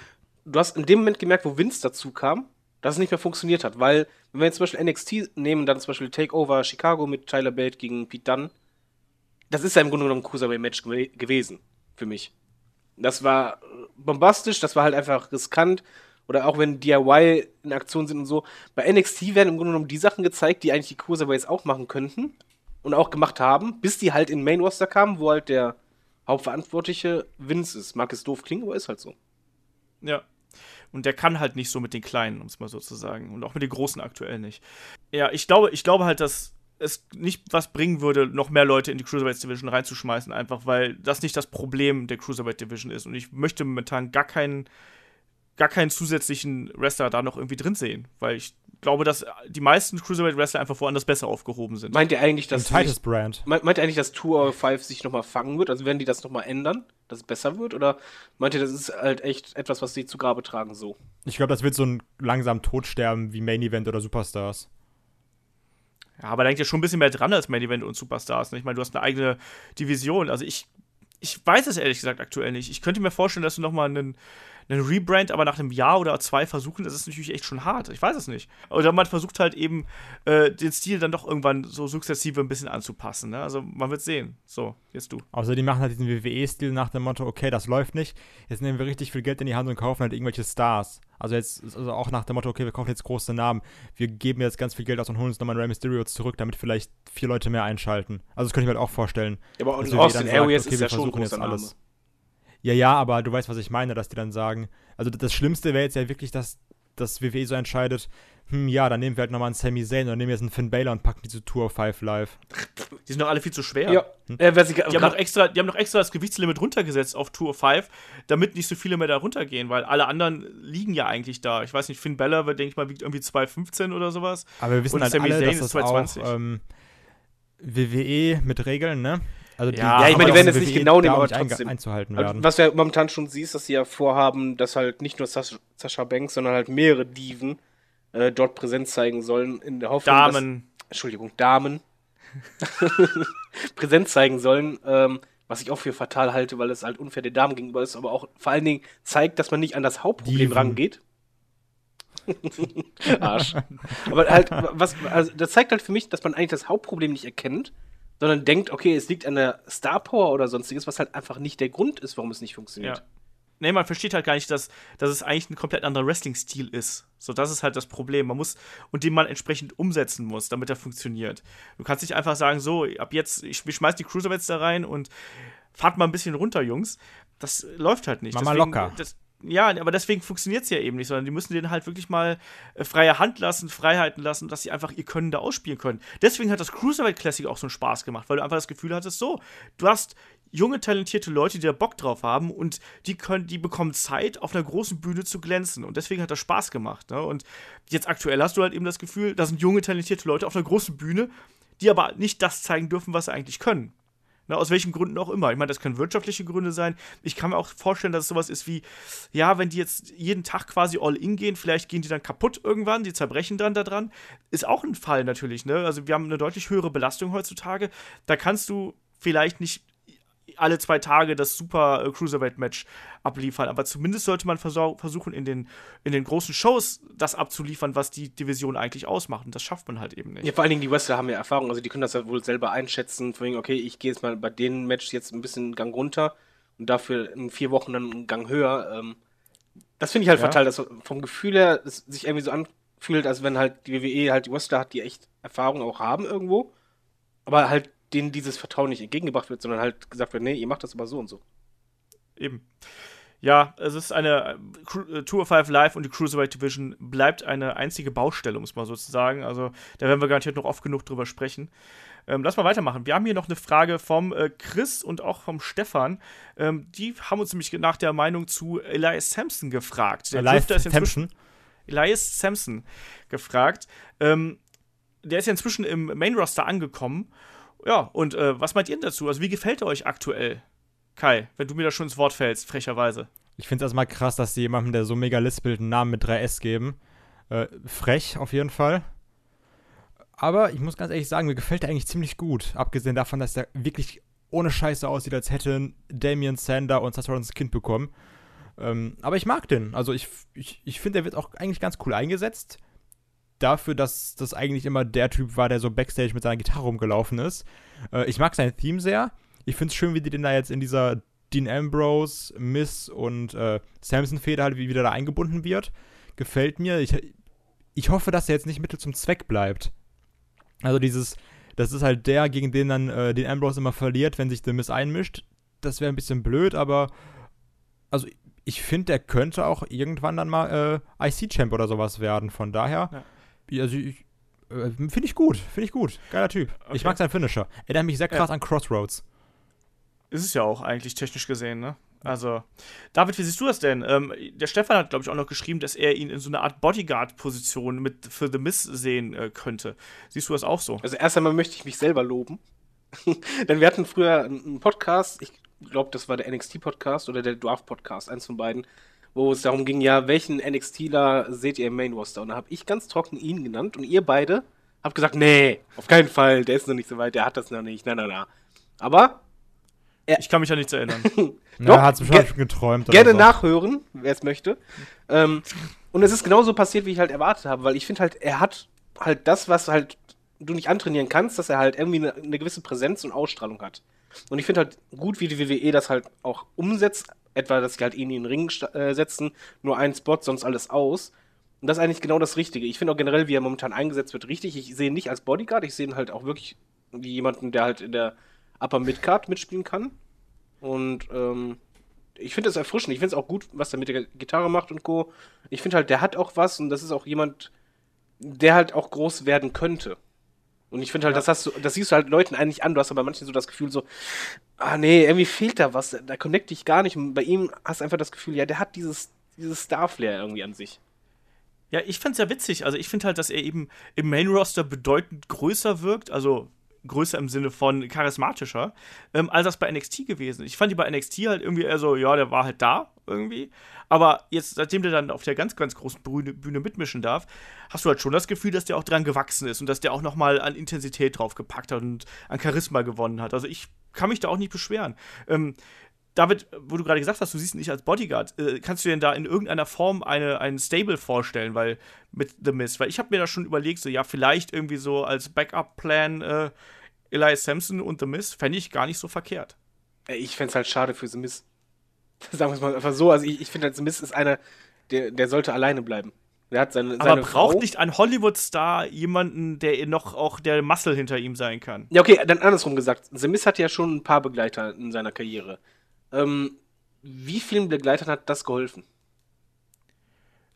du hast in dem Moment gemerkt, wo Vince dazu kam, dass es nicht mehr funktioniert hat. Weil, wenn wir jetzt zum Beispiel NXT nehmen, dann zum Beispiel Takeover Chicago mit Tyler Bate gegen Pete Dunne, das ist ja im Grunde genommen ein Cruiserweight-Match gew gewesen für mich. Das war bombastisch, das war halt einfach riskant. Oder auch wenn DIY in Aktion sind und so. Bei NXT werden im Grunde genommen die Sachen gezeigt, die eigentlich die Cruiserweights auch machen könnten. und auch gemacht haben, bis die halt in Main Roster kamen, wo halt der Hauptverantwortliche Vince ist. Mag es doof klingen, aber ist halt so. Ja. Und der kann halt nicht so mit den Kleinen, um es mal so zu sagen. Und auch mit den Großen aktuell nicht. Ja, ich glaube, ich glaube halt, dass es nicht was bringen würde, noch mehr Leute in die Cruiserweight Division reinzuschmeißen, einfach weil das nicht das Problem der Cruiserweight Division ist. Und ich möchte momentan gar keinen, gar keinen zusätzlichen Wrestler da noch irgendwie drin sehen, weil ich glaube, dass die meisten Cruiserweight Wrestler einfach woanders besser aufgehoben sind. Meint ihr eigentlich, dass Titus Brand. Meint, meint ihr eigentlich, dass 205 sich nochmal fangen wird? Also werden die das nochmal ändern, dass es besser wird? Oder meint ihr, das ist halt echt etwas, was sie zu Grabe tragen so? Ich glaube, das wird so ein langsam Todsterben wie Main Event oder Superstars. Ja, aber da hängt ja schon ein bisschen mehr dran als Main Event und Superstars. Ne? Ich meine, du hast eine eigene Division. Also ich, ich weiß es ehrlich gesagt aktuell nicht. Ich könnte mir vorstellen, dass du nochmal einen einen Rebrand aber nach einem Jahr oder zwei versuchen, das ist natürlich echt schon hart. Ich weiß es nicht. Oder man versucht halt eben, äh, den Stil dann doch irgendwann so sukzessive ein bisschen anzupassen. Ne? Also man wird sehen. So, jetzt du. Außer die machen halt diesen WWE-Stil nach dem Motto, okay, das läuft nicht. Jetzt nehmen wir richtig viel Geld in die Hand und kaufen halt irgendwelche Stars. Also jetzt, also auch nach dem Motto, okay, wir kaufen jetzt große Namen. Wir geben jetzt ganz viel Geld aus und holen uns nochmal Rey Mysterio zurück, damit vielleicht vier Leute mehr einschalten. Also das könnte ich mir halt auch vorstellen. Ja, aber Austin Aries okay, ist wir ja schon ein versuchen großer Name. Ja, ja, aber du weißt, was ich meine, dass die dann sagen, also das Schlimmste wäre jetzt ja wirklich, dass das WWE so entscheidet, hm, ja, dann nehmen wir halt nochmal einen Sami Zayn oder nehmen wir jetzt einen Finn Balor und packen die zu Tour of Five live. Die sind doch alle viel zu schwer. Ja. Äh, wer sich, Die haben, noch extra, die haben noch extra das Gewichtslimit runtergesetzt auf Tour 5, damit nicht so viele mehr da runtergehen, weil alle anderen liegen ja eigentlich da. Ich weiß nicht, Finn Balor, denke ich mal, wiegt irgendwie 2,15 oder sowas. Aber wir wissen Und halt Sami alle, Zayn dass ist das auch 220. ähm, WWE mit Regeln, ne? Also Ja, ich meine, die werden jetzt nicht genau nehmen, aber trotzdem. einzuhalten Also, werden. was du ja momentan schon siehst, dass sie ja vorhaben, dass halt nicht nur Sascha, Sascha Banks, sondern halt mehrere Diven äh, dort Präsenz zeigen sollen, in der Hoffnung, Damen. Dass, Entschuldigung, Damen Präsenz zeigen sollen, ähm, was ich auch für fatal halte, weil es halt unfair den Damen gegenüber ist, aber auch vor allen Dingen zeigt, dass man nicht an das Hauptproblem Diven. rangeht. Arsch. Aber halt, was, also das zeigt halt für mich, dass man eigentlich das Hauptproblem nicht erkennt, sondern denkt, okay, es liegt an der Star Power oder sonstiges, was halt einfach nicht der Grund ist, warum es nicht funktioniert. Ja. Nee, man versteht halt gar nicht, dass, dass es eigentlich ein komplett anderer Wrestling-Stil ist. So, das ist halt das Problem. Man muss, und den man entsprechend umsetzen muss, damit er funktioniert. Du kannst nicht einfach sagen, so, ab jetzt, ich, ich schmeiß die Cruiserweights da rein und fahrt mal ein bisschen runter, Jungs. Das läuft halt nicht. Mach mal Deswegen- locker. Das, ja, aber deswegen funktioniert es ja eben nicht, sondern die müssen denen halt wirklich mal äh, freie Hand lassen, Freiheiten lassen, dass sie einfach ihr Können da ausspielen können. Deswegen hat das Cruiserweight Classic auch so einen Spaß gemacht, weil du einfach das Gefühl hattest, so, du hast junge, talentierte Leute, die da Bock drauf haben und die können, die bekommen Zeit, auf einer großen Bühne zu glänzen. Und deswegen hat das Spaß gemacht. Ne? Und jetzt aktuell hast du halt eben das Gefühl, da sind junge, talentierte Leute auf einer großen Bühne, die aber nicht das zeigen dürfen, was sie eigentlich können. Ne, aus welchen Gründen auch immer. Ich meine, das können wirtschaftliche Gründe sein. Ich kann mir auch vorstellen, dass es sowas ist wie, ja, wenn die jetzt jeden Tag quasi all in gehen, vielleicht gehen die dann kaputt irgendwann, die zerbrechen dann da dran. Ist auch ein Fall natürlich, ne? Also wir haben eine deutlich höhere Belastung heutzutage. Da kannst du vielleicht nicht alle zwei Tage das super äh, Cruiserweight-Match abliefern. Aber zumindest sollte man versuchen, in den, in den großen Shows das abzuliefern, was die Division eigentlich ausmacht. Und das schafft man halt eben nicht. Ja, vor allen Dingen die Wrestler haben ja Erfahrung, also die können das ja wohl selber einschätzen, von wegen, okay, ich gehe jetzt mal bei den Match jetzt ein bisschen einen Gang runter und dafür in vier Wochen dann einen Gang höher. Ähm, das finde ich halt Ja. fatal, dass vom Gefühl her es sich irgendwie so anfühlt, als wenn halt die WWE halt die Wrestler hat, die echt Erfahrung auch haben irgendwo, aber halt denen dieses Vertrauen nicht entgegengebracht wird, sondern halt gesagt wird, nee, ihr macht das aber so und so. Eben. Ja, es ist eine äh, äh, Tour 5 Live und die Cruiserweight Division bleibt eine einzige Baustelle, um es mal so zu sagen. Also, da werden wir garantiert noch oft genug drüber sprechen. Ähm, lass mal weitermachen. Wir haben hier noch eine Frage vom äh, Chris und auch vom Stefan. Ähm, die haben uns nämlich nach der Meinung zu Elias Sampson gefragt. Der Live Drifter ist inzwischen Temption. Elias Sampson gefragt. Ähm, der ist ja inzwischen im Main Roster angekommen. Ja, und äh, was meint ihr denn dazu? Also, wie gefällt er euch aktuell? Kai, wenn du mir da schon ins Wort fällst, frecherweise. Ich finde es erstmal krass, dass sie jemandem, der so mega lispelt, einen Namen mit 3S geben. Äh, frech auf jeden Fall. Aber ich muss ganz ehrlich sagen, mir gefällt er eigentlich ziemlich gut. Abgesehen davon, dass er wirklich ohne Scheiße aussieht, als hätten Damian Sander und ein Kind bekommen. Ähm, aber ich mag den. Also ich, ich, ich finde, er wird auch eigentlich ganz cool eingesetzt. Dafür, dass das eigentlich immer der Typ war, der so Backstage mit seiner Gitarre rumgelaufen ist. Äh, ich mag sein Theme sehr. Ich finde es schön, wie die den da jetzt in dieser Dean Ambrose, Miss und äh, Samson-Feder halt wie wieder da eingebunden wird. Gefällt mir. Ich, ich hoffe, dass er jetzt nicht Mittel zum Zweck bleibt. Also dieses Das ist halt der, gegen den dann äh, den Ambrose immer verliert, wenn sich The Miz einmischt. Das wäre ein bisschen blöd, aber also ich finde, der könnte auch irgendwann dann mal äh, IC-Champ oder sowas werden. Von daher, ja. Also ich, äh, finde ich gut, finde ich gut. Geiler Typ. Okay. Ich mag seinen Finisher. Erinnert mich sehr krass ja. an Crossroads. Ist es ja auch eigentlich technisch gesehen, ne? Also, David, wie siehst du das denn? Ähm, der Stefan hat, glaube ich, auch noch geschrieben, dass er ihn in so einer Art Bodyguard-Position mit für The Miss sehen äh, könnte. Siehst du das auch so? Also, erst einmal möchte ich mich selber loben. Denn wir hatten früher einen Podcast, ich glaube, das war der NXT-Podcast oder der Dwarf-Podcast, eins von beiden, wo es darum ging, ja, welchen NXTler seht ihr im Main-Roster? Und da habe ich ganz trocken ihn genannt und ihr beide habt gesagt, nee, auf keinen Fall, der ist noch nicht so weit, der hat das noch nicht, na, na, na. Aber er, ich kann mich ja nicht erinnern. Doch, er hat es schon geträumt. Gerne so. nachhören, wer es möchte. Ähm, und es ist genauso passiert, wie ich halt erwartet habe, weil ich finde halt, er hat halt das, was halt du nicht antrainieren kannst, dass er halt irgendwie eine, eine gewisse Präsenz und Ausstrahlung hat. Und ich finde halt gut, wie die WWE das halt auch umsetzt, etwa, dass sie halt ihn in den Ring äh, setzen, nur einen Spot, sonst alles aus. Und das ist eigentlich genau das Richtige. Ich finde auch generell, wie er momentan eingesetzt wird, richtig. Ich sehe ihn nicht als Bodyguard, ich sehe ihn halt auch wirklich wie jemanden, der halt in der Upper Midcard mitspielen kann. Und ähm, ich finde es erfrischend. Ich finde es auch gut, was er mit der Gitarre macht und Co. Ich finde halt, der hat auch was und das ist auch jemand, der halt auch groß werden könnte. Und ich finde halt, ja. das hast du, das siehst du halt Leuten eigentlich an. Du hast aber manchen so das Gefühl so, ah nee, irgendwie fehlt da was. Da connecte ich gar nicht. Und bei ihm hast du einfach das Gefühl, ja, der hat dieses, dieses Star-Flair irgendwie an sich. Ja, ich fand's ja witzig. Also ich finde halt, dass er eben im Main-Roster bedeutend größer wirkt. Also größer im Sinne von charismatischer, ähm, als das bei NXT gewesen. Ich fand die bei NXT halt irgendwie eher so, ja, der war halt da irgendwie. Aber jetzt, seitdem der dann auf der ganz, ganz großen Bühne, Bühne mitmischen darf, hast du halt schon das Gefühl, dass der auch dran gewachsen ist und dass der auch nochmal an Intensität draufgepackt hat und an Charisma gewonnen hat. Also ich kann mich da auch nicht beschweren. Ähm, David, wo du gerade gesagt hast, du siehst ihn nicht als Bodyguard, äh, kannst du dir denn da in irgendeiner Form eine, einen Stable vorstellen, weil mit The Mist? Weil ich habe mir da schon überlegt, so ja, vielleicht irgendwie so als Backup-Plan äh, Elias Sampson und The Mist fände ich gar nicht so verkehrt. Ich fände es halt schade für The Mist. Sagen wir es mal einfach so. Also ich, ich finde halt, The Mist ist einer, der, der sollte alleine bleiben. Der hat seine, Aber seine braucht Frau. nicht ein Hollywood-Star jemanden, der noch auch der Muscle hinter ihm sein kann? Ja, okay, dann andersrum gesagt. The Mist hat ja schon ein paar Begleiter in seiner Karriere. Ähm, wie vielen Begleitern hat das geholfen?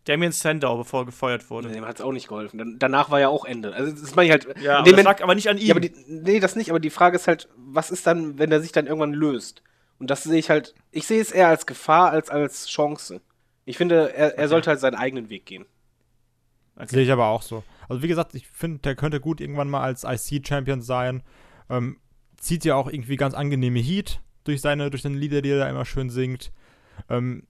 Damien Sandow, bevor er gefeuert wurde. Nee, dem hat es auch nicht geholfen. Dann, danach war ja auch Ende. Also das meine ich halt. Ja, aber das lag aber nicht an ihm. Ja, die, nee, das nicht. Aber die Frage ist halt, was ist dann, wenn er sich dann irgendwann löst? Und das sehe ich halt. Ich sehe es eher als Gefahr als als Chance. Ich finde, er, er okay. sollte halt seinen eigenen Weg gehen. Okay. Sehe ich aber auch so. Also wie gesagt, ich finde, der könnte gut irgendwann mal als IC-Champion sein. Ähm, zieht ja auch irgendwie ganz angenehme Heat durch seine, durch seine Lieder, die er da immer schön singt. Ähm,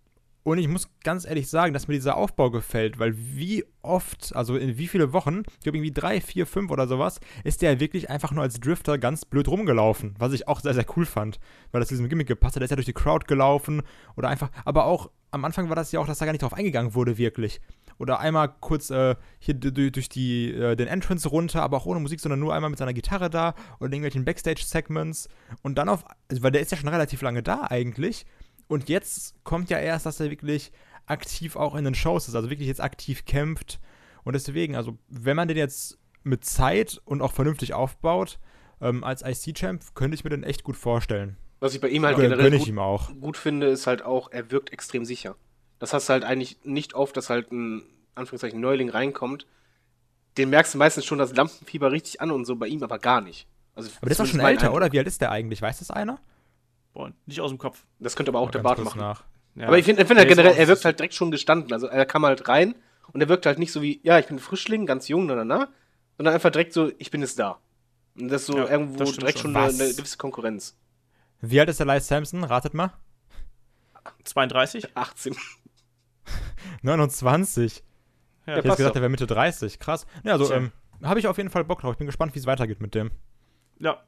und ich muss ganz ehrlich sagen, dass mir dieser Aufbau gefällt, weil wie oft, also in wie viele Wochen, ich glaube irgendwie drei, vier, fünf oder sowas, ist der wirklich einfach nur als Drifter ganz blöd rumgelaufen, was ich auch sehr, sehr cool fand, weil das diesem Gimmick gepasst hat. Der ist ja durch die Crowd gelaufen oder einfach, aber auch am Anfang war das ja auch, dass da gar nicht drauf eingegangen wurde, wirklich. Oder einmal kurz äh, hier durch die, äh, den Entrance runter, aber auch ohne Musik, sondern nur einmal mit seiner Gitarre da oder irgendwelchen Backstage-Segments. Und dann auf, also, weil der ist ja schon relativ lange da eigentlich. Und jetzt kommt ja erst, dass er wirklich aktiv auch in den Shows ist, also wirklich jetzt aktiv kämpft. Und deswegen, also wenn man den jetzt mit Zeit und auch vernünftig aufbaut, ähm, als IC-Champ, könnte ich mir den echt gut vorstellen. Was ich bei ihm halt generell gut, gut, finde, ist halt auch, er wirkt extrem sicher. Das hast du halt eigentlich nicht oft, dass halt ein, Anführungszeichen, Neuling reinkommt. Den merkst du meistens schon das Lampenfieber richtig an und so, bei ihm aber gar nicht. Also, aber der ist doch schon älter, Eindruck. oder? Wie alt ist der eigentlich? Weiß das einer? Boah, nicht aus dem Kopf. Das könnte aber auch der Bart machen. Nach. Ja. Aber ich finde find generell, er wirkt halt direkt schon gestanden. Also er kam halt rein und er wirkt halt nicht so wie, ja, ich bin Frischling, ganz jung, na, na, na, sondern einfach direkt so, ich bin jetzt da. Und das ist so ja, irgendwo direkt schon, schon eine, eine, gewisse Konkurrenz. Wie alt ist der Elias Sampson? Ratet mal. 32? 18. 29. Ja, ich hätte gesagt, er wäre Mitte 30. Krass. Ja, also ähm, habe ich auf jeden Fall Bock drauf. Ich bin gespannt, wie es weitergeht mit dem. Ja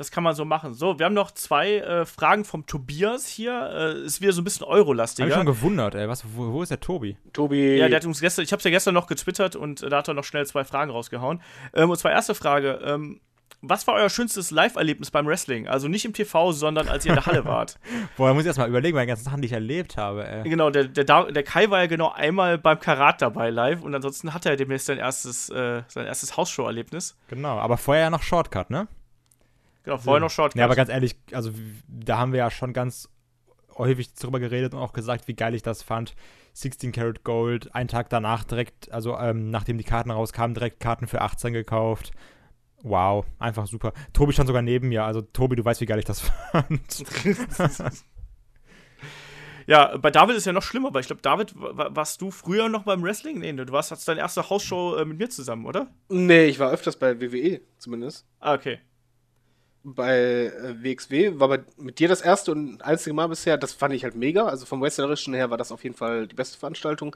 das kann man so machen. So, wir haben noch zwei äh, Fragen vom Tobias hier. Äh, ist wieder so ein bisschen Eurolastiger. Hab ich schon gewundert, ey. Was, wo, wo, ist der Tobi? Tobi. Ja, der hat uns gestern, ich hab's ja gestern noch getwittert und äh, da hat er noch schnell zwei Fragen rausgehauen. Ähm, und zwar erste Frage. Ähm, was war euer schönstes Live-Erlebnis beim Wrestling? Also nicht im TV, sondern als ihr in der Halle wart. Boah, da muss ich erst mal überlegen, meine ganzen Sachen, die ich erlebt habe, ey. Genau, der, der, der Kai war ja genau einmal beim Karat dabei live und ansonsten hat er demnächst sein erstes, äh, sein erstes Hausshow-Erlebnis. Genau, aber vorher ja noch Shortcut, ne? Genau, vorher noch Shortcut. Ja, aber ganz ehrlich, also da haben wir ja schon ganz häufig drüber geredet und auch gesagt, wie geil ich das fand. 16 Karat Gold, einen Tag danach direkt, also ähm, nachdem die Karten rauskamen, direkt Karten für 18 gekauft. Wow, einfach super. Tobi stand sogar neben mir, also Tobi, du weißt, wie geil ich das fand. Ja, bei David ist ja noch schlimmer, weil ich glaube, David, wa- warst du früher noch beim Wrestling? Nee, ne, du warst, hattest deine erste Hausshow äh, mit mir zusammen, oder? Nee, ich war öfters bei WWE, zumindest. Ah, okay. Bei äh, WXW war bei, mit dir das erste und einzige Mal bisher. Das fand ich halt mega. Also vom Wrestlerischen her war das auf jeden Fall die beste Veranstaltung.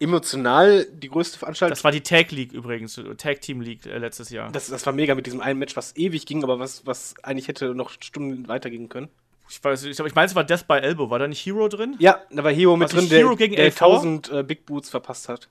Emotional die größte Veranstaltung. Das war die Tag League übrigens, äh, Tag Team League äh, letztes Jahr. Das, das war mega mit diesem einen Match, was ewig ging, aber was, was eigentlich hätte noch Stunden weitergehen können. Ich weiß, ich, ich meine, es war Death by Elbow. War da nicht Hero drin? Ja, da war Hero mit drin, der, Hero gegen der A4? 1000 äh, Big Boots verpasst hat.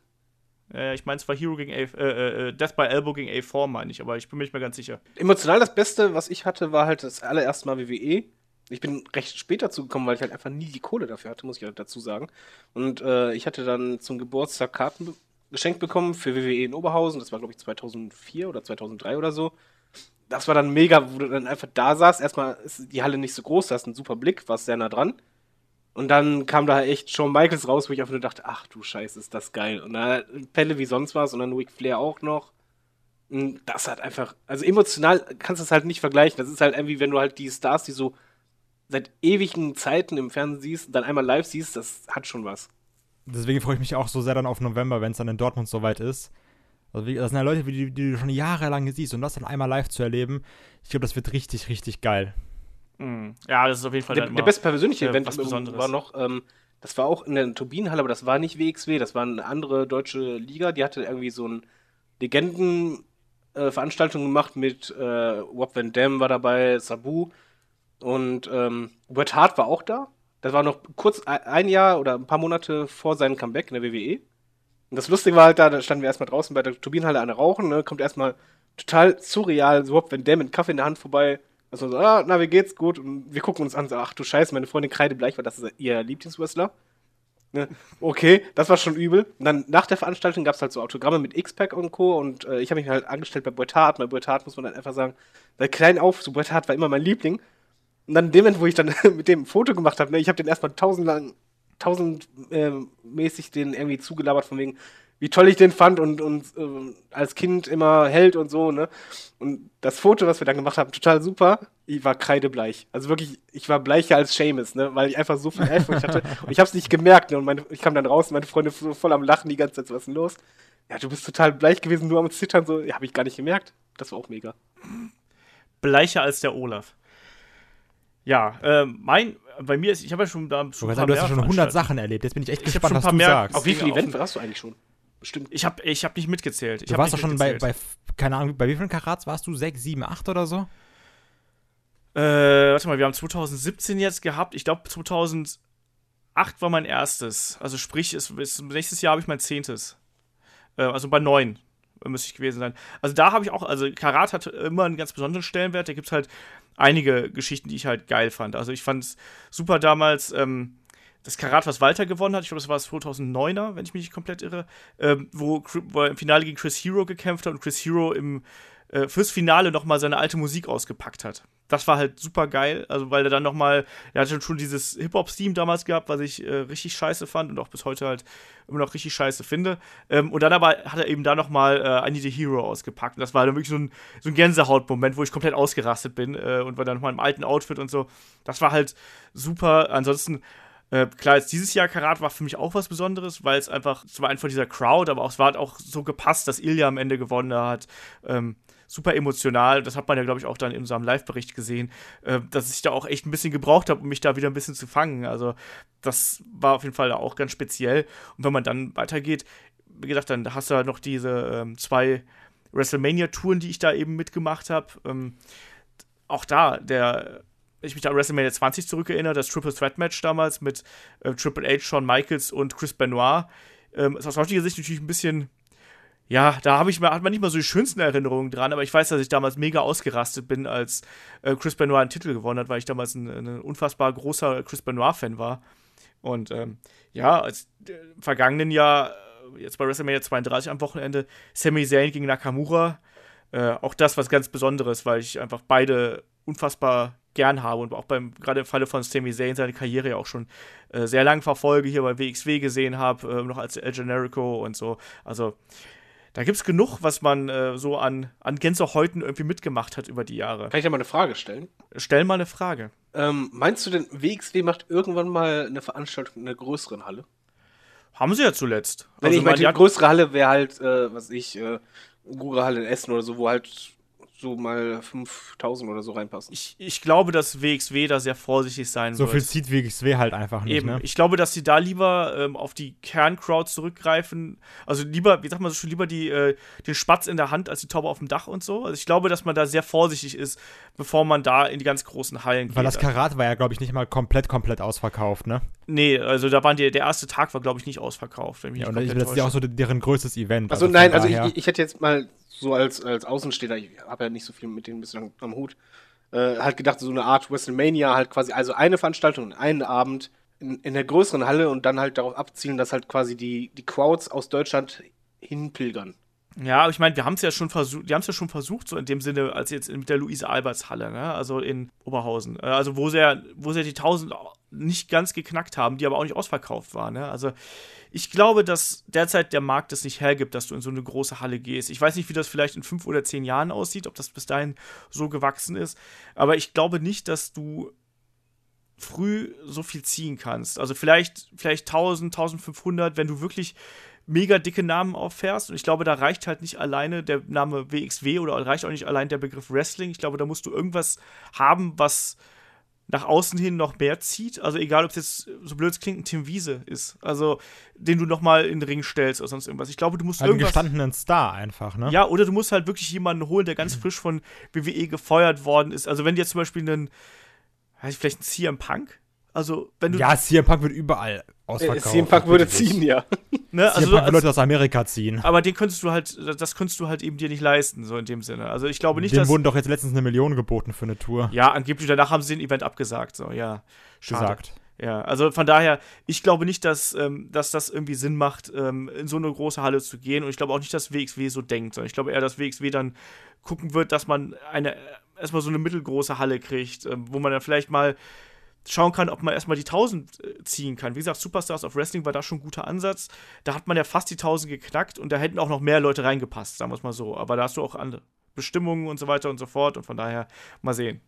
Äh, ich meine, es war Hero gegen A, äh, äh, Death by Elbow gegen A4, meine ich, aber ich bin mir nicht mehr ganz sicher. Emotional das Beste, was ich hatte, war halt das allererste Mal WWE. Ich bin recht spät dazu gekommen, weil ich halt einfach nie die Kohle dafür hatte, muss ich halt dazu sagen. Und äh, ich hatte dann zum Geburtstag Karten geschenkt bekommen für WWE in Oberhausen. Das war, glaube ich, 2004 oder 2003 oder so. Das war dann mega, wo du dann einfach da saßt. Erstmal ist die Halle nicht so groß, da hast einen super Blick, warst sehr nah dran. Und dann kam da echt Shawn Michaels raus, wo ich einfach nur dachte, ach du Scheiße, ist das geil. Und dann Pelle wie sonst was und dann Ric Flair auch noch. Und Das hat einfach, also emotional kannst du es halt nicht vergleichen. Das ist halt irgendwie, wenn du halt die Stars, die so seit ewigen Zeiten im Fernsehen siehst, dann einmal live siehst, das hat schon was. Deswegen freue ich mich auch so sehr dann auf November, wenn es dann in Dortmund soweit ist. Also, das sind ja Leute, die, die du schon jahrelang siehst und das dann einmal live zu erleben. Ich glaube, das wird richtig, richtig geil. Mhm. Ja, das ist auf jeden Fall Der, der immer- beste persönliche äh, Event was Besonderes. war noch, ähm, das war auch in der Turbinenhalle, aber das war nicht WXW, das war eine andere deutsche Liga, die hatte irgendwie so ein Legenden äh, Veranstaltung gemacht mit äh, Rob Van Dam war dabei, Sabu und ähm, Bret Hart war auch da. Das war noch kurz ein- Jahr oder ein paar Monate vor seinem Comeback in der WWE. Und das Lustige war halt da, da standen wir erstmal draußen bei der Turbinenhalle an Rauchen, ne, kommt erstmal total surreal, so Van Dam mit Kaffee in der Hand vorbei. Also so, ah, na, wie geht's? Gut. Und wir gucken uns an, so, ach du Scheiße, meine Freundin Kreidebleich war das ist ihr Lieblingswrestler. Ne? Okay, das war schon übel. Und dann nach der Veranstaltung gab es halt so Autogramme mit X-Pack und Co. Und äh, ich habe mich halt angestellt bei Bret Hart. Bei Bret Hart muss man dann einfach sagen, seit klein auf, so Bret Hart war immer mein Liebling. Und dann in dem Moment, wo ich dann mit dem Foto gemacht habe, ne, ich habe den erstmal tausendlang, tausendmäßig den irgendwie zugelabert von wegen, wie toll ich den fand und, und ähm, als Kind immer Held und so, ne? Und das Foto, was wir dann gemacht haben, total super. Ich war kreidebleich. Also wirklich, ich war bleicher als Seamus, ne? Weil ich einfach so viel Ehrfurcht hatte. Und ich habe es nicht gemerkt, ne? Und meine, ich kam dann raus, und meine Freunde so voll am Lachen die ganze Zeit, so, was ist denn los? Ja, du bist total bleich gewesen, nur am Zittern, so, ja, habe ich gar nicht gemerkt. Das war auch mega. bleicher als der Olaf. Ja, ähm, mein, bei mir ist, ich habe ja schon da Du, schon paar du hast ja schon 100 mehr Sachen erlebt. Jetzt bin ich echt Ich gespannt, schon ein was paar du mehr- sagst. auf wie viele. Events warst du eigentlich schon? Bestimmt. Ich habe ich hab nicht mitgezählt. Ich Du warst doch schon bei, bei, keine Ahnung, bei wie vielen Karats warst du? 6, 7, 8 oder so? Äh, warte mal, wir haben 2017 jetzt gehabt. Ich glaube, 2008 war mein erstes. Also sprich, es, es, nächstes Jahr habe ich mein zehntes. Äh, also bei neun äh, müsste ich gewesen sein. Also da habe ich auch, also Karat hat immer einen ganz besonderen Stellenwert. Da gibt es halt einige Geschichten, die ich halt geil fand. Also ich fand es super damals, ähm, das Karat, was Walter gewonnen hat, ich glaube, das war das 2009er, wenn ich mich nicht komplett irre, ähm, wo, wo er im Finale gegen Chris Hero gekämpft hat und Chris Hero im, äh, fürs Finale nochmal seine alte Musik ausgepackt hat. Das war halt super geil, also weil er dann nochmal, er hatte schon dieses Hip-Hop-Steam damals gehabt, was ich äh, richtig scheiße fand und auch bis heute halt immer noch richtig scheiße finde. Ähm, und dann aber hat er eben da nochmal äh, I Need a Hero ausgepackt. Und das war dann wirklich so ein, so ein Gänsehaut-Moment, wo ich komplett ausgerastet bin äh, und war dann nochmal im alten Outfit und so. Das war halt super. Ansonsten äh, klar, jetzt dieses Jahr Karat war für mich auch was Besonderes, weil es einfach, es war einfach dieser Crowd, aber auch, es war halt auch so gepasst, dass Ilya am Ende gewonnen hat. Ähm, super emotional. Das hat man ja, glaube ich, auch dann in unserem Live-Bericht gesehen, äh, dass ich da auch echt ein bisschen gebraucht habe, um mich da wieder ein bisschen zu fangen. Also, das war auf jeden Fall auch ganz speziell. Und wenn man dann weitergeht, wie gesagt, dann hast du halt noch diese ähm, zwei WrestleMania-Touren, die ich da eben mitgemacht habe. Ähm, auch da, der ich mich da an WrestleMania 20 zurückerinnere, das Triple Threat Match damals mit äh, Triple H, Shawn Michaels und Chris Benoit, ähm, ist aus heutiger Sicht natürlich ein bisschen, ja, da habe ich mal, hat man nicht mal so die schönsten Erinnerungen dran, aber ich weiß, dass ich damals mega ausgerastet bin, als äh, Chris Benoit einen Titel gewonnen hat, weil ich damals ein, ein unfassbar großer Chris Benoit-Fan war. Und ähm, ja, als äh, im vergangenen Jahr, äh, jetzt bei WrestleMania 32 am Wochenende, Sami Zayn gegen Nakamura. Äh, auch das was ganz Besonderes, weil ich einfach beide unfassbar gern habe und auch beim gerade im Falle von Sami Zayn seine Karriere ja auch schon äh, sehr lang verfolge, hier bei WXW gesehen habe, äh, noch als El Generico und so. Also da gibt es genug, was man äh, so an, an Gänsehäuten irgendwie mitgemacht hat über die Jahre. Kann ich da mal eine Frage stellen? Stell mal eine Frage. Ähm, meinst du denn, WXW macht irgendwann mal eine Veranstaltung in einer größeren Halle? Haben sie ja zuletzt. Wenn Also, ich meine, die größere Halle wäre halt, äh, was ich, äh, Google Halle in Essen oder so, wo halt so mal 5000 oder so reinpassen. ich, ich glaube, dass WXW da sehr vorsichtig sein So wird. viel zieht WXW halt einfach nicht, Eben, ne? ich glaube, dass sie da lieber ähm, auf die Kerncrowd zurückgreifen. Also lieber, wie sagt man so schön, lieber die, äh, den Spatz in der Hand als die Taube auf dem Dach und so. Also ich glaube, dass man da sehr vorsichtig ist, bevor man da in die ganz großen Hallen Weil geht. das Karat war ja, glaube ich, nicht mal komplett, komplett ausverkauft, ne? nee, also da waren die, der erste Tag war, glaube ich, nicht ausverkauft. Wenn mich Ja, nicht und das ist ja auch so deren größtes Event. Also, von nein, also ich- ich hätte jetzt mal so als, als Außenstehender, ich habe ja nicht so viel mit denen bislang am Hut, äh, halt gedacht, so eine Art WrestleMania halt quasi, also eine Veranstaltung, einen Abend in, in der größeren Halle und dann halt darauf abzielen, dass halt quasi die, die Crowds aus Deutschland hinpilgern. Ja, ich meine, wir haben es ja schon versucht, die haben es ja schon versucht, so in dem Sinne, als jetzt mit der Luise Alberts Halle, ne? Also in Oberhausen. Äh, Also wo sie ja, wo sie ja die 1000 nicht ganz geknackt haben, die aber auch nicht ausverkauft waren, ne? Also ich glaube, dass derzeit der Markt es nicht hergibt, dass du in so eine große Halle gehst. Ich weiß nicht, wie das vielleicht in fünf oder zehn Jahren aussieht, ob das bis dahin so gewachsen ist. Aber ich glaube nicht, dass du früh so viel ziehen kannst. Also vielleicht, vielleicht 1000, 1500, wenn du wirklich mega dicke Namen auffährst. Und ich glaube, da reicht halt nicht alleine der Name WXW oder reicht auch nicht allein der Begriff Wrestling. Ich glaube, da musst du irgendwas haben, was nach außen hin noch mehr zieht. Also egal, ob es jetzt, so blöd es klingt, ein Tim Wiese ist. Also den du noch mal in den Ring stellst oder sonst irgendwas. Ich glaube, du musst Halt einen irgendwas... gestandenen Star einfach, ne? Ja, oder du musst halt wirklich jemanden holen, der ganz frisch von WWE gefeuert worden ist. Also wenn dir zum Beispiel einen, weiß ich, vielleicht ein CM Punk, also wenn du, Ja, CM Punk wird überall Äh, ausverkauft. CM Punk würde ziehen, ja. ne, CM also, Punk würde als, Leute aus Amerika ziehen. aber den könntest du halt, das könntest du halt eben dir nicht leisten, so in dem Sinne. Also ich glaube nicht, Dem dass, wurden doch jetzt letztens eine Million geboten für eine Tour. ja, angeblich danach haben sie den Event abgesagt, so, ja. Schade. Gesagt. Ja, also von daher, ich glaube nicht, dass, ähm, dass das irgendwie Sinn macht, ähm, in so eine große Halle zu gehen. Und ich glaube auch nicht, dass WXW so denkt, sondern ich glaube eher, dass WXW dann gucken wird, dass man eine erstmal so eine mittelgroße Halle kriegt, ähm, wo man dann vielleicht mal schauen kann, ob man erstmal die 1000 äh, ziehen kann. Wie gesagt, Superstars of Wrestling war da schon ein guter Ansatz. Da hat man ja fast die 1000 geknackt und da hätten auch noch mehr Leute reingepasst, sagen wir es mal so. Aber da hast du auch andere Bestimmungen und so weiter und so fort und von daher mal sehen.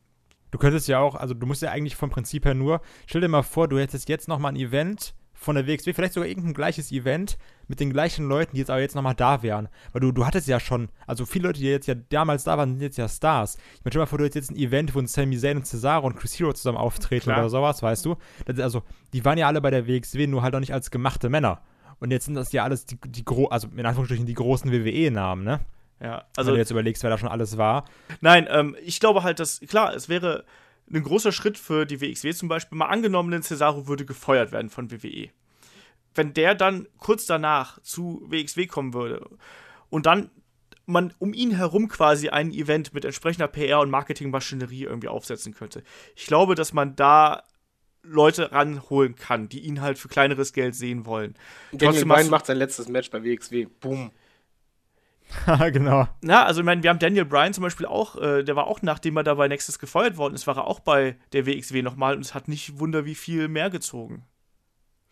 Du könntest ja auch, also du musst ja eigentlich vom Prinzip her nur, stell dir mal vor, du hättest jetzt nochmal ein Event von der WXW, vielleicht sogar irgendein gleiches Event mit den gleichen Leuten, die jetzt aber jetzt nochmal da wären. Weil du, du hattest ja schon, also viele Leute, die jetzt ja damals da waren, sind jetzt ja Stars. Ich meine, stell mal vor, du hättest jetzt ein Event, wo ein Sami Zayn und Cesaro und Chris Hero zusammen auftreten Klar. oder sowas, weißt du? Das, also, die waren ja alle bei der WXW, nur halt auch nicht als gemachte Männer. Und jetzt sind das ja alles die, die gro also in Anführungsstrichen die großen WWE-Namen, ne? Ja, Also, also Wenn du jetzt überlegst, wer da schon alles war. Nein, ähm, ich glaube halt, dass, klar, es wäre ein großer Schritt für die WXW zum Beispiel, mal angenommen, ein Cesaro würde gefeuert werden von WWE. Wenn der dann kurz danach zu WXW kommen würde und dann man um ihn herum quasi ein Event mit entsprechender PR und Marketingmaschinerie irgendwie aufsetzen könnte. Ich glaube, dass man da Leute ranholen kann, die ihn halt für kleineres Geld sehen wollen. Daniel Bryan macht sein letztes Match bei WXW. Boom. genau. Na, also ich meine, wir haben Daniel Bryan zum Beispiel auch, äh, der war auch, nachdem er da bei Nexus gefeuert worden ist, war er auch bei der WXW nochmal und es hat nicht Wunder wie viel mehr gezogen.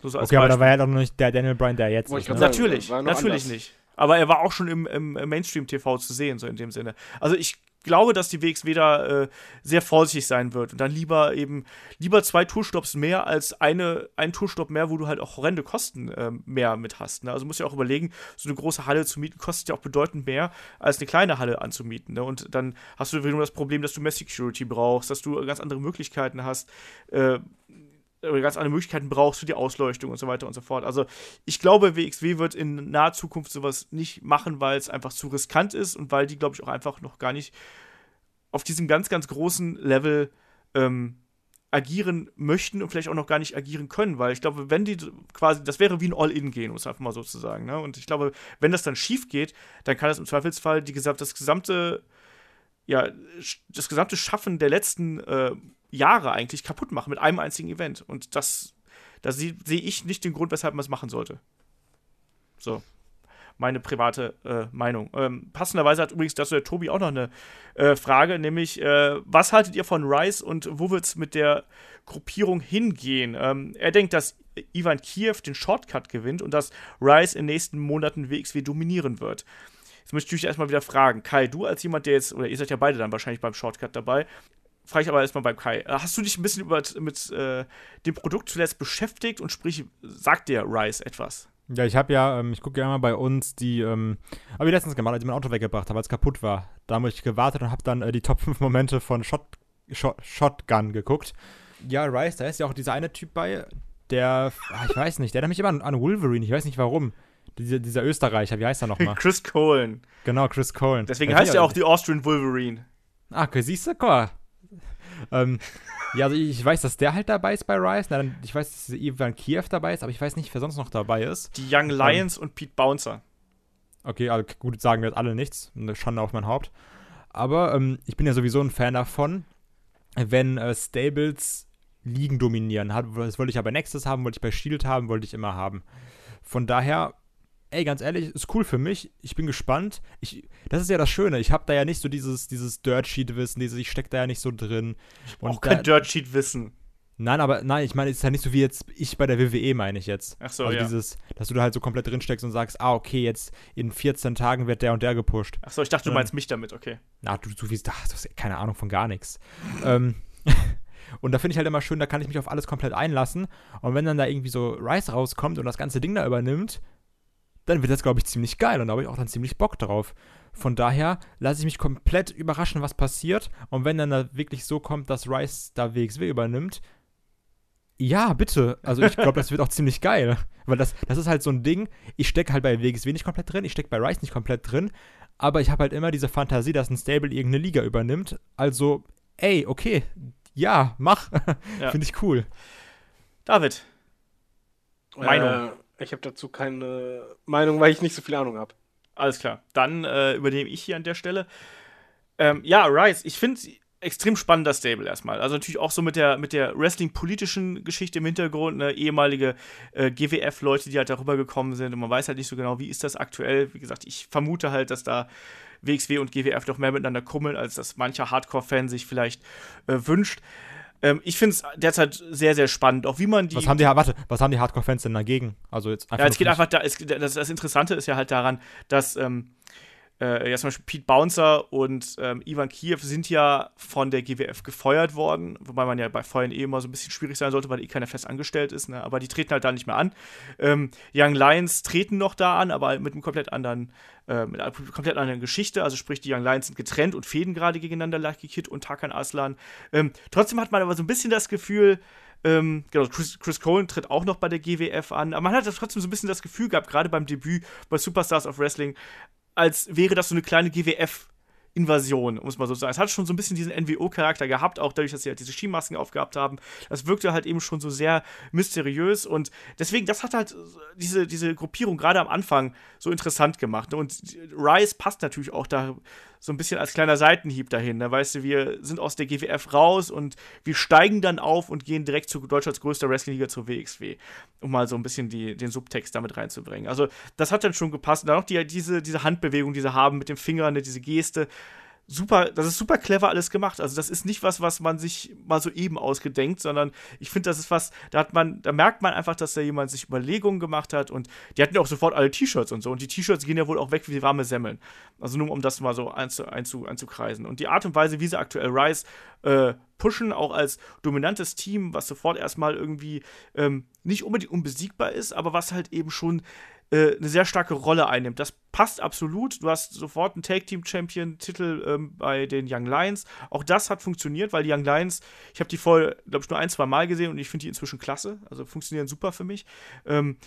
So, so als Okay, aber da Beispiel. war ja doch noch nicht der Daniel Bryan, der jetzt Wollte ist. Ne? sagen. Natürlich, natürlich anders. nicht. Aber er war auch schon im, im Mainstream-TV zu sehen, so in dem Sinne. Also ich glaube, dass die WXW da äh, sehr vorsichtig sein wird und dann lieber eben, lieber zwei Tourstopps mehr als eine, ein Tourstopp mehr, wo du halt auch horrende Kosten ähm, mehr mit hast. Ne? Also musst ja auch überlegen, so eine große Halle zu mieten kostet ja auch bedeutend mehr, als eine kleine Halle anzumieten. Ne? Und dann hast du wieder nur das Problem, dass du mehr Security brauchst, dass du ganz andere Möglichkeiten hast, äh, oder ganz andere Möglichkeiten brauchst für die Ausleuchtung und so weiter und so fort. Also ich glaube, WXW wird in naher Zukunft sowas nicht machen, weil es einfach zu riskant ist und weil die, glaube ich, auch einfach noch gar nicht auf diesem ganz, ganz großen Level ähm, agieren möchten und vielleicht auch noch gar nicht agieren können, weil ich glaube, wenn die quasi, das wäre wie ein All-In-Gehen, muss einfach mal so zu sagen. Ne? Und ich glaube, wenn das dann schief geht, dann kann das im Zweifelsfall die, das gesamte, ja, das gesamte Schaffen der letzten äh, Jahre eigentlich kaputt machen mit einem einzigen Event. Und das, da sehe seh ich nicht den Grund, weshalb man es machen sollte. So meine private äh, Meinung. Ähm, passenderweise hat übrigens dazu der Tobi auch noch eine äh, Frage, nämlich, äh, was haltet ihr von Rice und wo wird es mit der Gruppierung hingehen? Ähm, er denkt, dass Ivan Kiev den Shortcut gewinnt und dass Rice in den nächsten Monaten WXW dominieren wird. Jetzt möchte ich dich erstmal wieder fragen, Kai, du als jemand, der jetzt, oder ihr seid ja beide dann wahrscheinlich beim Shortcut dabei, frage ich aber erstmal beim Kai. Äh, hast du dich ein bisschen über, mit äh, dem Produkt zuletzt beschäftigt und sprich, sagt dir Rice etwas? Ja, ich habe ja, ähm, ich gucke ja immer bei uns die, ähm, habe ich letztens gemacht, als ich mein Auto weggebracht habe, weil es kaputt war. Da habe ich gewartet und habe dann äh, die Top 5 Momente von Shot, Shot, Shotgun geguckt. Ja, Rice, da ist ja auch dieser eine Typ bei, der, ach, ich weiß nicht, der hat mich immer an, an Wolverine, ich weiß nicht warum. Dieser, dieser Österreicher, wie heißt er nochmal? Chris Cohen. Genau, Chris Cohen. Deswegen heißt er auch die Austrian Wolverine. Ah, okay, siehst du, guck mal. Ähm, ja, also ich weiß, dass der halt dabei ist bei Rise. Na, ich weiß, dass Ivan Kiev dabei ist, aber ich weiß nicht, wer sonst noch dabei ist. Die Young ähm, Lions ähm, und Pete Bouncer. Okay, also gut, sagen wir jetzt alle nichts. Eine Schande auf mein Haupt. Aber ähm, ich bin ja sowieso ein Fan davon, wenn äh, Stables Ligen dominieren. Das wollte ich ja bei Nexus haben, wollte ich bei Shield haben, wollte ich immer haben. Von daher ey, ganz ehrlich, ist cool für mich. Ich bin gespannt. Ich, das ist ja das Schöne. Ich habe da ja nicht so dieses, dieses Dirt-Sheet-Wissen, ich stecke da ja nicht so drin. Ich auch kein Dirt-Sheet-Wissen. Nein, aber nein, ich meine, es ist ja nicht so wie jetzt ich bei der WWE, meine ich jetzt. Ach so, also ja. dieses, dass du da halt so komplett drin steckst und sagst, ah, okay, jetzt in 14 Tagen wird der und der gepusht. Ach so, ich dachte, du meinst mich damit, okay. Na, du, du, du hast keine Ahnung von gar nichts. ähm, und da finde ich halt immer schön, da kann ich mich auf alles komplett einlassen. Und wenn dann da irgendwie so Rice rauskommt und das ganze Ding da übernimmt, dann wird das, glaube ich, ziemlich geil und da habe ich auch dann ziemlich Bock drauf. Von daher lasse ich mich komplett überraschen, was passiert. Und wenn dann da wirklich so kommt, dass Rice da WXW übernimmt, ja, bitte. Also ich glaube, das wird auch ziemlich geil. Weil das, das ist halt so ein Ding, ich stecke halt bei WXW nicht komplett drin, ich stecke bei Rice nicht komplett drin, aber ich habe halt immer diese Fantasie, dass ein Stable irgendeine Liga übernimmt. Also, ey, okay, ja, mach. Ja. Finde ich cool. David. Meinung. Äh, ich habe dazu keine Meinung, weil ich nicht so viel Ahnung habe. Alles klar. Dann äh, übernehme ich hier an der Stelle. Ähm, ja, Rice, ich finde extrem spannender Stable erstmal. Also natürlich auch so mit der, mit der Wrestling-politischen Geschichte im Hintergrund, ne, ehemalige äh, GWF-Leute, die halt darüber gekommen sind und man weiß halt nicht so genau, wie ist das aktuell. Wie gesagt, ich vermute halt, dass da WXW und GWF doch mehr miteinander kummeln, als das mancher Hardcore-Fan sich vielleicht äh, wünscht. Ähm, ich finde es derzeit sehr, sehr spannend, auch wie man die. Was haben die, warte, was haben die Hardcore-Fans denn dagegen? Also jetzt einfach. Ja, es geht einfach da, es, das, das, Interessante ist ja halt daran, dass ähm, äh, ja zum Beispiel Pete Bouncer und ähm, Ivan Kiev sind ja von der GWF gefeuert worden, wobei man ja bei Feuern eh immer so ein bisschen schwierig sein sollte, weil eh keiner fest angestellt ist, ne? aber die treten halt da nicht mehr an. Ähm, Young Lions treten noch da an, aber mit einem komplett anderen, äh, mit einer komplett anderen Geschichte, also sprich die Young Lions sind getrennt und fäden gerade gegeneinander, Lucky Kid und Tarkan Aslan. Ähm, trotzdem hat man aber so ein bisschen das Gefühl, ähm, genau, Chris, Chris Cohen tritt auch noch bei der GWF an. Aber man hat trotzdem so ein bisschen das Gefühl gehabt, gerade beim Debüt bei Superstars of Wrestling, als wäre das so eine kleine GWF- Invasion, muss man so sagen. Es hat schon so ein bisschen diesen NWO-Charakter gehabt, auch dadurch, dass sie halt diese Skimasken aufgehabt haben. Das wirkte halt eben schon so sehr mysteriös und deswegen, das hat halt diese, diese Gruppierung gerade am Anfang so interessant gemacht. Und Rise passt natürlich auch da so ein bisschen als kleiner Seitenhieb dahin. Da ne? weißt du, wir sind aus der GWF raus und wir steigen dann auf und gehen direkt zu Deutschlands größter Wrestlingliga zur WXW, um mal so ein bisschen die, den Subtext damit reinzubringen. Also, das hat dann schon gepasst. Und dann auch die, diese, diese Handbewegung, die sie haben mit dem Finger, ne, diese Geste super, das ist super clever alles gemacht. Also das ist nicht was, was man sich mal so eben ausgedenkt, sondern ich finde, das ist was, da hat man, da merkt man einfach, dass da jemand sich Überlegungen gemacht hat und die hatten ja auch sofort alle T-Shirts und so und die T-Shirts gehen ja wohl auch weg wie warme Semmeln. Also nur um das mal so einzu, einzu, einzukreisen. Und die Art und Weise, wie sie aktuell Rise äh, pushen, auch als dominantes Team, was sofort erstmal irgendwie ähm, nicht unbedingt unbesiegbar ist, aber was halt eben schon äh, eine sehr starke Rolle einnimmt. Das passt absolut. Du hast sofort einen Tag-Team-Champion-Titel ähm, bei den Young Lions. Auch das hat funktioniert, weil die Young Lions, ich habe die vorher, glaube ich, nur ein, zwei Mal gesehen und ich finde die inzwischen klasse. Also funktionieren super für mich. Ähm,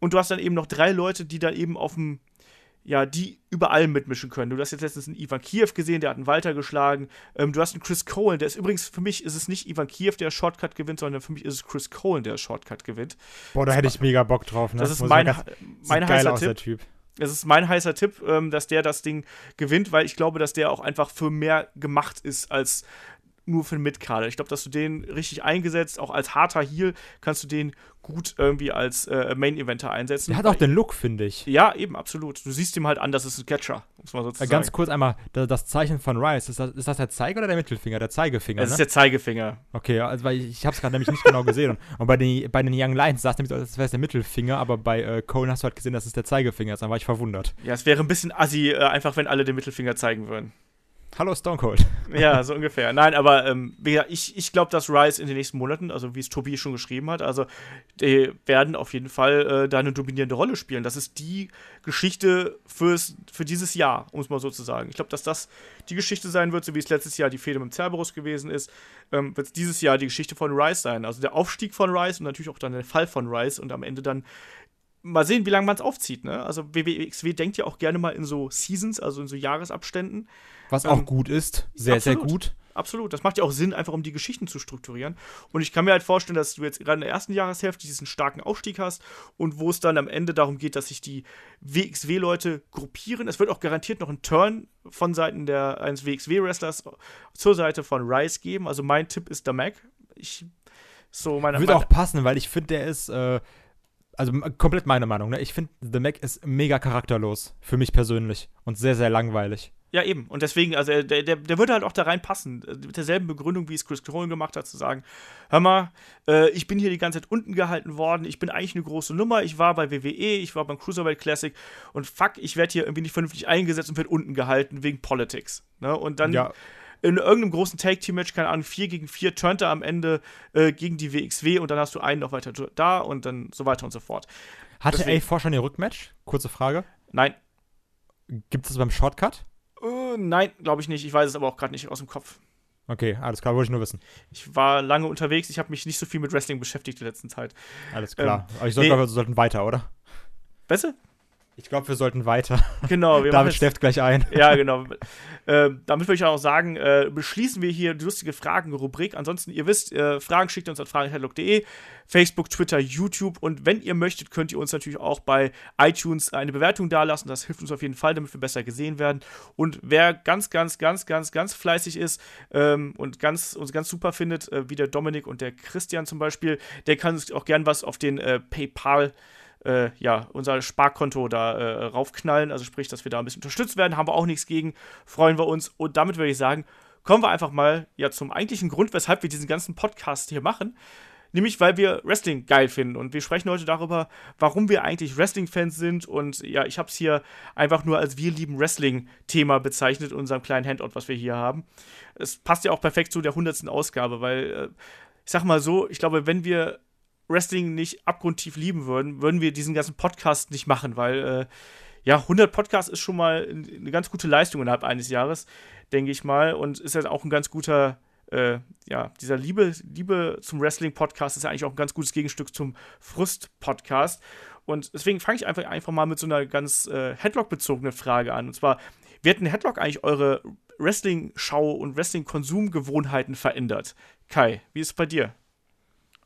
und du hast dann eben noch drei Leute, die da eben auf dem ja, die überall mitmischen können. Du hast jetzt letztens einen Ivan Kiev gesehen, der hat einen Walter geschlagen. Ähm, du hast einen Chris Cohen, der ist übrigens, für mich ist es nicht Ivan Kiev, der Shortcut gewinnt, sondern für mich ist es Chris Cohen, der Shortcut gewinnt. Boah, da hätte ich mega Bock drauf. Ne? Das ist mein, ganz, mein heißer Tipp. Typ. Es ist mein heißer Tipp, ähm, dass der das Ding gewinnt, weil ich glaube, dass der auch einfach für mehr gemacht ist als nur für den Mitkader. Ich glaube, dass du den richtig eingesetzt, auch als harter Heal, kannst du den gut irgendwie als äh, Main-Eventer einsetzen. Der hat auch den Look, finde ich. Ja, eben, absolut. Du siehst ihm halt an, das ist ein Catcher, muss man sozusagen. Ganz kurz einmal, das Zeichen von Rice, ist das, ist das der Zeiger oder der Mittelfinger? Der Zeigefinger, Das ne? ist der Zeigefinger. Okay, also weil ich, ich habe es gerade nämlich nicht genau gesehen. Und, und bei, den, bei den Young Lions sah es nämlich als wäre es der Mittelfinger, aber bei äh, Cohen hast du halt gesehen, dass es der Zeigefinger ist. Dann war ich verwundert. Ja, es wäre ein bisschen assi, äh, einfach wenn alle den Mittelfinger zeigen würden. Hallo Stone Cold. Ja, so ungefähr. Nein, aber ähm, ich, ich glaube, dass Rise in den nächsten Monaten, also wie es Tobi schon geschrieben hat, also die werden auf jeden Fall äh, da eine dominierende Rolle spielen. Das ist die Geschichte fürs, für dieses Jahr, um es mal so zu sagen. Ich glaube, dass das die Geschichte sein wird, so wie es letztes Jahr die Fehde mit Cerberus gewesen ist, ähm, wird es dieses Jahr die Geschichte von Rise sein. Also der Aufstieg von Rise und natürlich auch dann der Fall von Rise und am Ende dann mal sehen, wie lange man es aufzieht. Ne? Also WWXW denkt ja auch gerne mal in so Seasons, also in so Jahresabständen. Was Ähm, auch gut ist. Sehr, sehr absolut. gut. Absolut. Das macht ja auch Sinn, einfach um die Geschichten zu strukturieren. Und ich kann mir halt vorstellen, dass du jetzt gerade in der ersten Jahreshälfte diesen starken Aufstieg hast und wo es dann am Ende darum geht, dass sich die WXW-Leute gruppieren. Es wird auch garantiert noch einen Turn von Seiten der, eines WXW-Wrestlers zur Seite von Rice geben. Also mein Tipp ist der Mac. Ich, so meine, Würde meine auch passen, weil ich finde, der ist, äh, also komplett meine Meinung, ne? Ich finde, The Mac ist mega charakterlos. Für mich persönlich. Und sehr, sehr langweilig. Ja, eben. Und deswegen, also der, der, der würde halt auch da reinpassen. äh, Mit derselben Begründung, wie es Chris Cohen gemacht hat, zu sagen: Hör mal, äh, ich bin hier die ganze Zeit unten gehalten worden. Ich bin eigentlich eine große Nummer. Ich war bei WWE, ich war beim Cruiserweight Classic. Und fuck, ich werde hier irgendwie nicht vernünftig eingesetzt und werde unten gehalten wegen Politics. Ne? Und dann Ja. In irgendeinem großen Tag-Team-Match, keine Ahnung, 4 gegen 4, turnt er am Ende äh, gegen die WXW und dann hast du einen noch weiter da und dann so weiter und so fort. Hatte Deswegen- A4 schon ihr Rückmatch? Kurze Frage. Nein. Gibt es das beim Shortcut? Äh, nein, glaube ich nicht. Ich weiß es aber auch gerade nicht aus dem Kopf. Okay, alles klar, wollte ich nur wissen. Ich war lange unterwegs, ich habe mich nicht so viel mit Wrestling beschäftigt in letzter Zeit. Alles klar. Ähm, Aber ich sollte, nee. wir sollten weiter, oder? Weißt du? Ich glaube, wir sollten weiter. Genau, wir David schläft gleich ein. Ja, genau. ähm, damit würde ich auch sagen, äh, beschließen wir hier die lustige Fragen-Rubrik. Ansonsten, ihr wisst, äh, Fragen schickt ihr uns an fragen.headlock.de, Facebook, Twitter, YouTube und wenn ihr möchtet, könnt ihr uns natürlich auch bei iTunes eine Bewertung dalassen. Das hilft uns auf jeden Fall, damit wir besser gesehen werden. Und wer ganz, ganz, ganz, ganz, ganz fleißig ist ähm, und ganz, uns ganz super findet, äh, wie der Dominik und der Christian zum Beispiel, der kann uns auch gern was auf den äh, PayPal äh, ja, unser Sparkonto da äh, raufknallen. Also sprich, dass wir da ein bisschen unterstützt werden, haben wir auch nichts gegen, freuen wir uns. Und damit würde ich sagen, kommen wir einfach mal ja zum eigentlichen Grund, weshalb wir diesen ganzen Podcast hier machen. Nämlich, weil wir Wrestling geil finden. Und wir sprechen heute darüber, warum wir eigentlich Wrestling-Fans sind. Und ja, ich habe es hier einfach nur als Wir lieben Wrestling-Thema bezeichnet, unserem kleinen Handout, was wir hier haben. Es passt ja auch perfekt zu der 100. Ausgabe, weil äh, ich sag mal so, ich glaube, wenn wir Wrestling nicht abgrundtief lieben würden, würden wir diesen ganzen Podcast nicht machen, weil äh, ja, 100 Podcasts ist schon mal eine ganz gute Leistung innerhalb eines Jahres, denke ich mal, und ist ja auch ein ganz guter, äh, ja, dieser Liebe, Liebe zum Wrestling-Podcast ist ja eigentlich auch ein ganz gutes Gegenstück zum Frust-Podcast. Und deswegen fange ich einfach, einfach mal mit so einer ganz äh, Headlock-bezogenen Frage an. Und zwar, wie hat denn Headlock eigentlich eure Wrestling-Schau- und Wrestling-Konsumgewohnheiten verändert? Kai, wie ist es bei dir?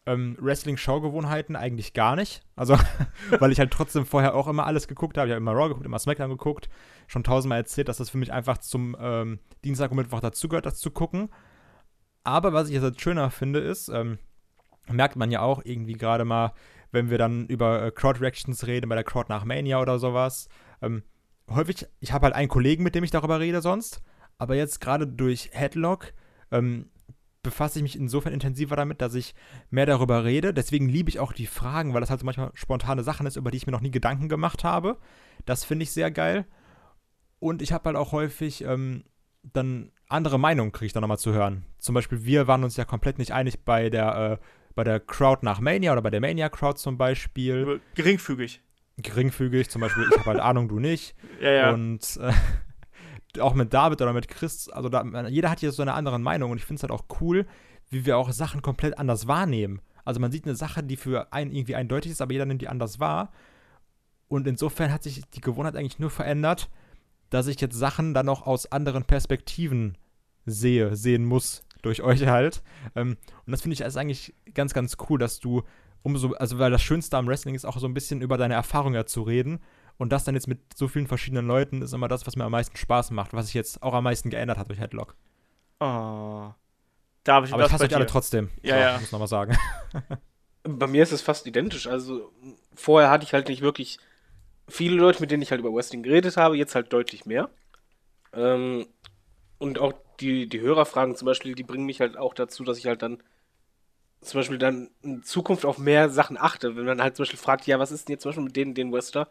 Ähm, Wrestling-Schaugewohnheiten eigentlich gar nicht. Also, weil ich halt trotzdem vorher auch immer alles geguckt habe. Ich habe immer Raw geguckt, immer SmackDown geguckt. Schon tausendmal erzählt, dass das für mich einfach zum ähm, Dienstag und Mittwoch dazugehört, das zu gucken. Aber was ich jetzt schöner finde, ist, ähm, merkt man ja auch irgendwie gerade mal, wenn wir dann über äh, Crowd-Reactions reden, bei der Crowd nach Mania oder sowas. Ähm, häufig, ich habe halt einen Kollegen, mit dem ich darüber rede sonst. Aber jetzt gerade durch Headlock ähm, befasse ich mich insofern intensiver damit, dass ich mehr darüber rede. Deswegen liebe ich auch die Fragen, weil das halt so manchmal spontane Sachen ist, über die ich mir noch nie Gedanken gemacht habe. Das finde ich sehr geil. Und ich habe halt auch häufig ähm, dann andere Meinungen kriege ich dann nochmal zu hören. Zum Beispiel, wir waren uns ja komplett nicht einig bei der, äh, bei der Crowd nach Mania oder bei der Mania-Crowd zum Beispiel. Geringfügig. Geringfügig, zum Beispiel, ich habe halt Ahnung, du nicht. Ja, ja. Und äh, auch mit David oder mit Chris, also da, jeder hat hier so eine andere Meinung und ich finde es halt auch cool, wie wir auch Sachen komplett anders wahrnehmen. Also man sieht eine Sache, die für einen irgendwie eindeutig ist, aber jeder nimmt die anders wahr. Und insofern hat sich die Gewohnheit eigentlich nur verändert, dass ich jetzt Sachen dann auch aus anderen Perspektiven sehe, sehen muss durch euch halt. Ähm, und das finde ich ist eigentlich ganz, ganz cool, dass du umso, also weil das Schönste am Wrestling ist auch so ein bisschen über deine Erfahrung ja zu reden. Und das dann jetzt mit so vielen verschiedenen Leuten ist immer das, was mir am meisten Spaß macht, was sich jetzt auch am meisten geändert hat durch Headlock. Oh. Da habe ich Aber ich was hasse euch alle trotzdem. Ja, so, ja. Muss nochmal sagen. Bei mir ist es fast identisch. Also vorher hatte ich halt nicht wirklich viele Leute, mit denen ich halt über Wrestling geredet habe, jetzt halt deutlich mehr. Ähm, und auch die, die Hörerfragen zum Beispiel, die bringen mich halt auch dazu, dass ich halt dann zum Beispiel dann in Zukunft auf mehr Sachen achte. Wenn man halt zum Beispiel fragt, ja, was ist denn jetzt zum Beispiel mit denen, den Wrestler,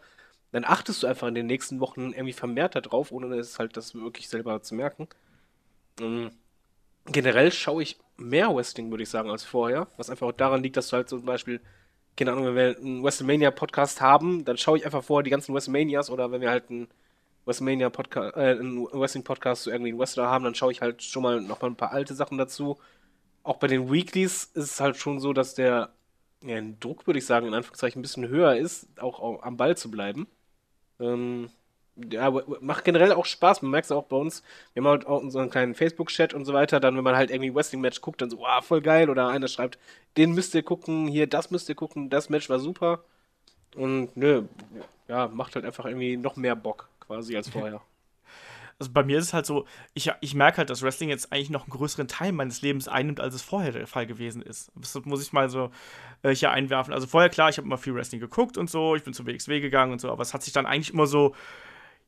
dann achtest du einfach in den nächsten Wochen irgendwie vermehrt darauf, ohne es halt das wirklich selber zu merken. Ähm, generell schaue ich mehr Wrestling, würde ich sagen, als vorher. Was einfach auch daran liegt, dass du halt zum Beispiel, keine Ahnung, wenn wir einen WrestleMania-Podcast haben, dann schaue ich einfach vorher die ganzen WrestleManias oder wenn wir halt einen WrestleMania-Podcast, äh, einen Wrestling-Podcast zu irgendwie einen Wrestler haben, dann schaue ich halt schon mal noch mal ein paar alte Sachen dazu. Auch bei den Weeklies ist es halt schon so, dass der ja, Druck, würde ich sagen, in Anführungszeichen ein bisschen höher ist, auch, auch am Ball zu bleiben. Ähm, ja, macht generell auch Spaß. Man merkt es auch bei uns. Wir haben halt auch unseren kleinen Facebook-Chat und so weiter. Dann, wenn man halt irgendwie Wrestling-Match guckt, dann so, wow, voll geil. Oder einer schreibt, den müsst ihr gucken, hier, das müsst ihr gucken, das Match war super. Und nö, ja, macht halt einfach irgendwie noch mehr Bock quasi als vorher. Also bei mir ist es halt so, ich, ich merke halt, dass Wrestling jetzt eigentlich noch einen größeren Teil meines Lebens einnimmt, als es vorher der Fall gewesen ist. Das muss ich mal so äh, hier einwerfen. Also vorher, klar, ich habe immer viel Wrestling geguckt und so, ich bin zum WXW gegangen und so, aber es hat sich dann eigentlich immer so,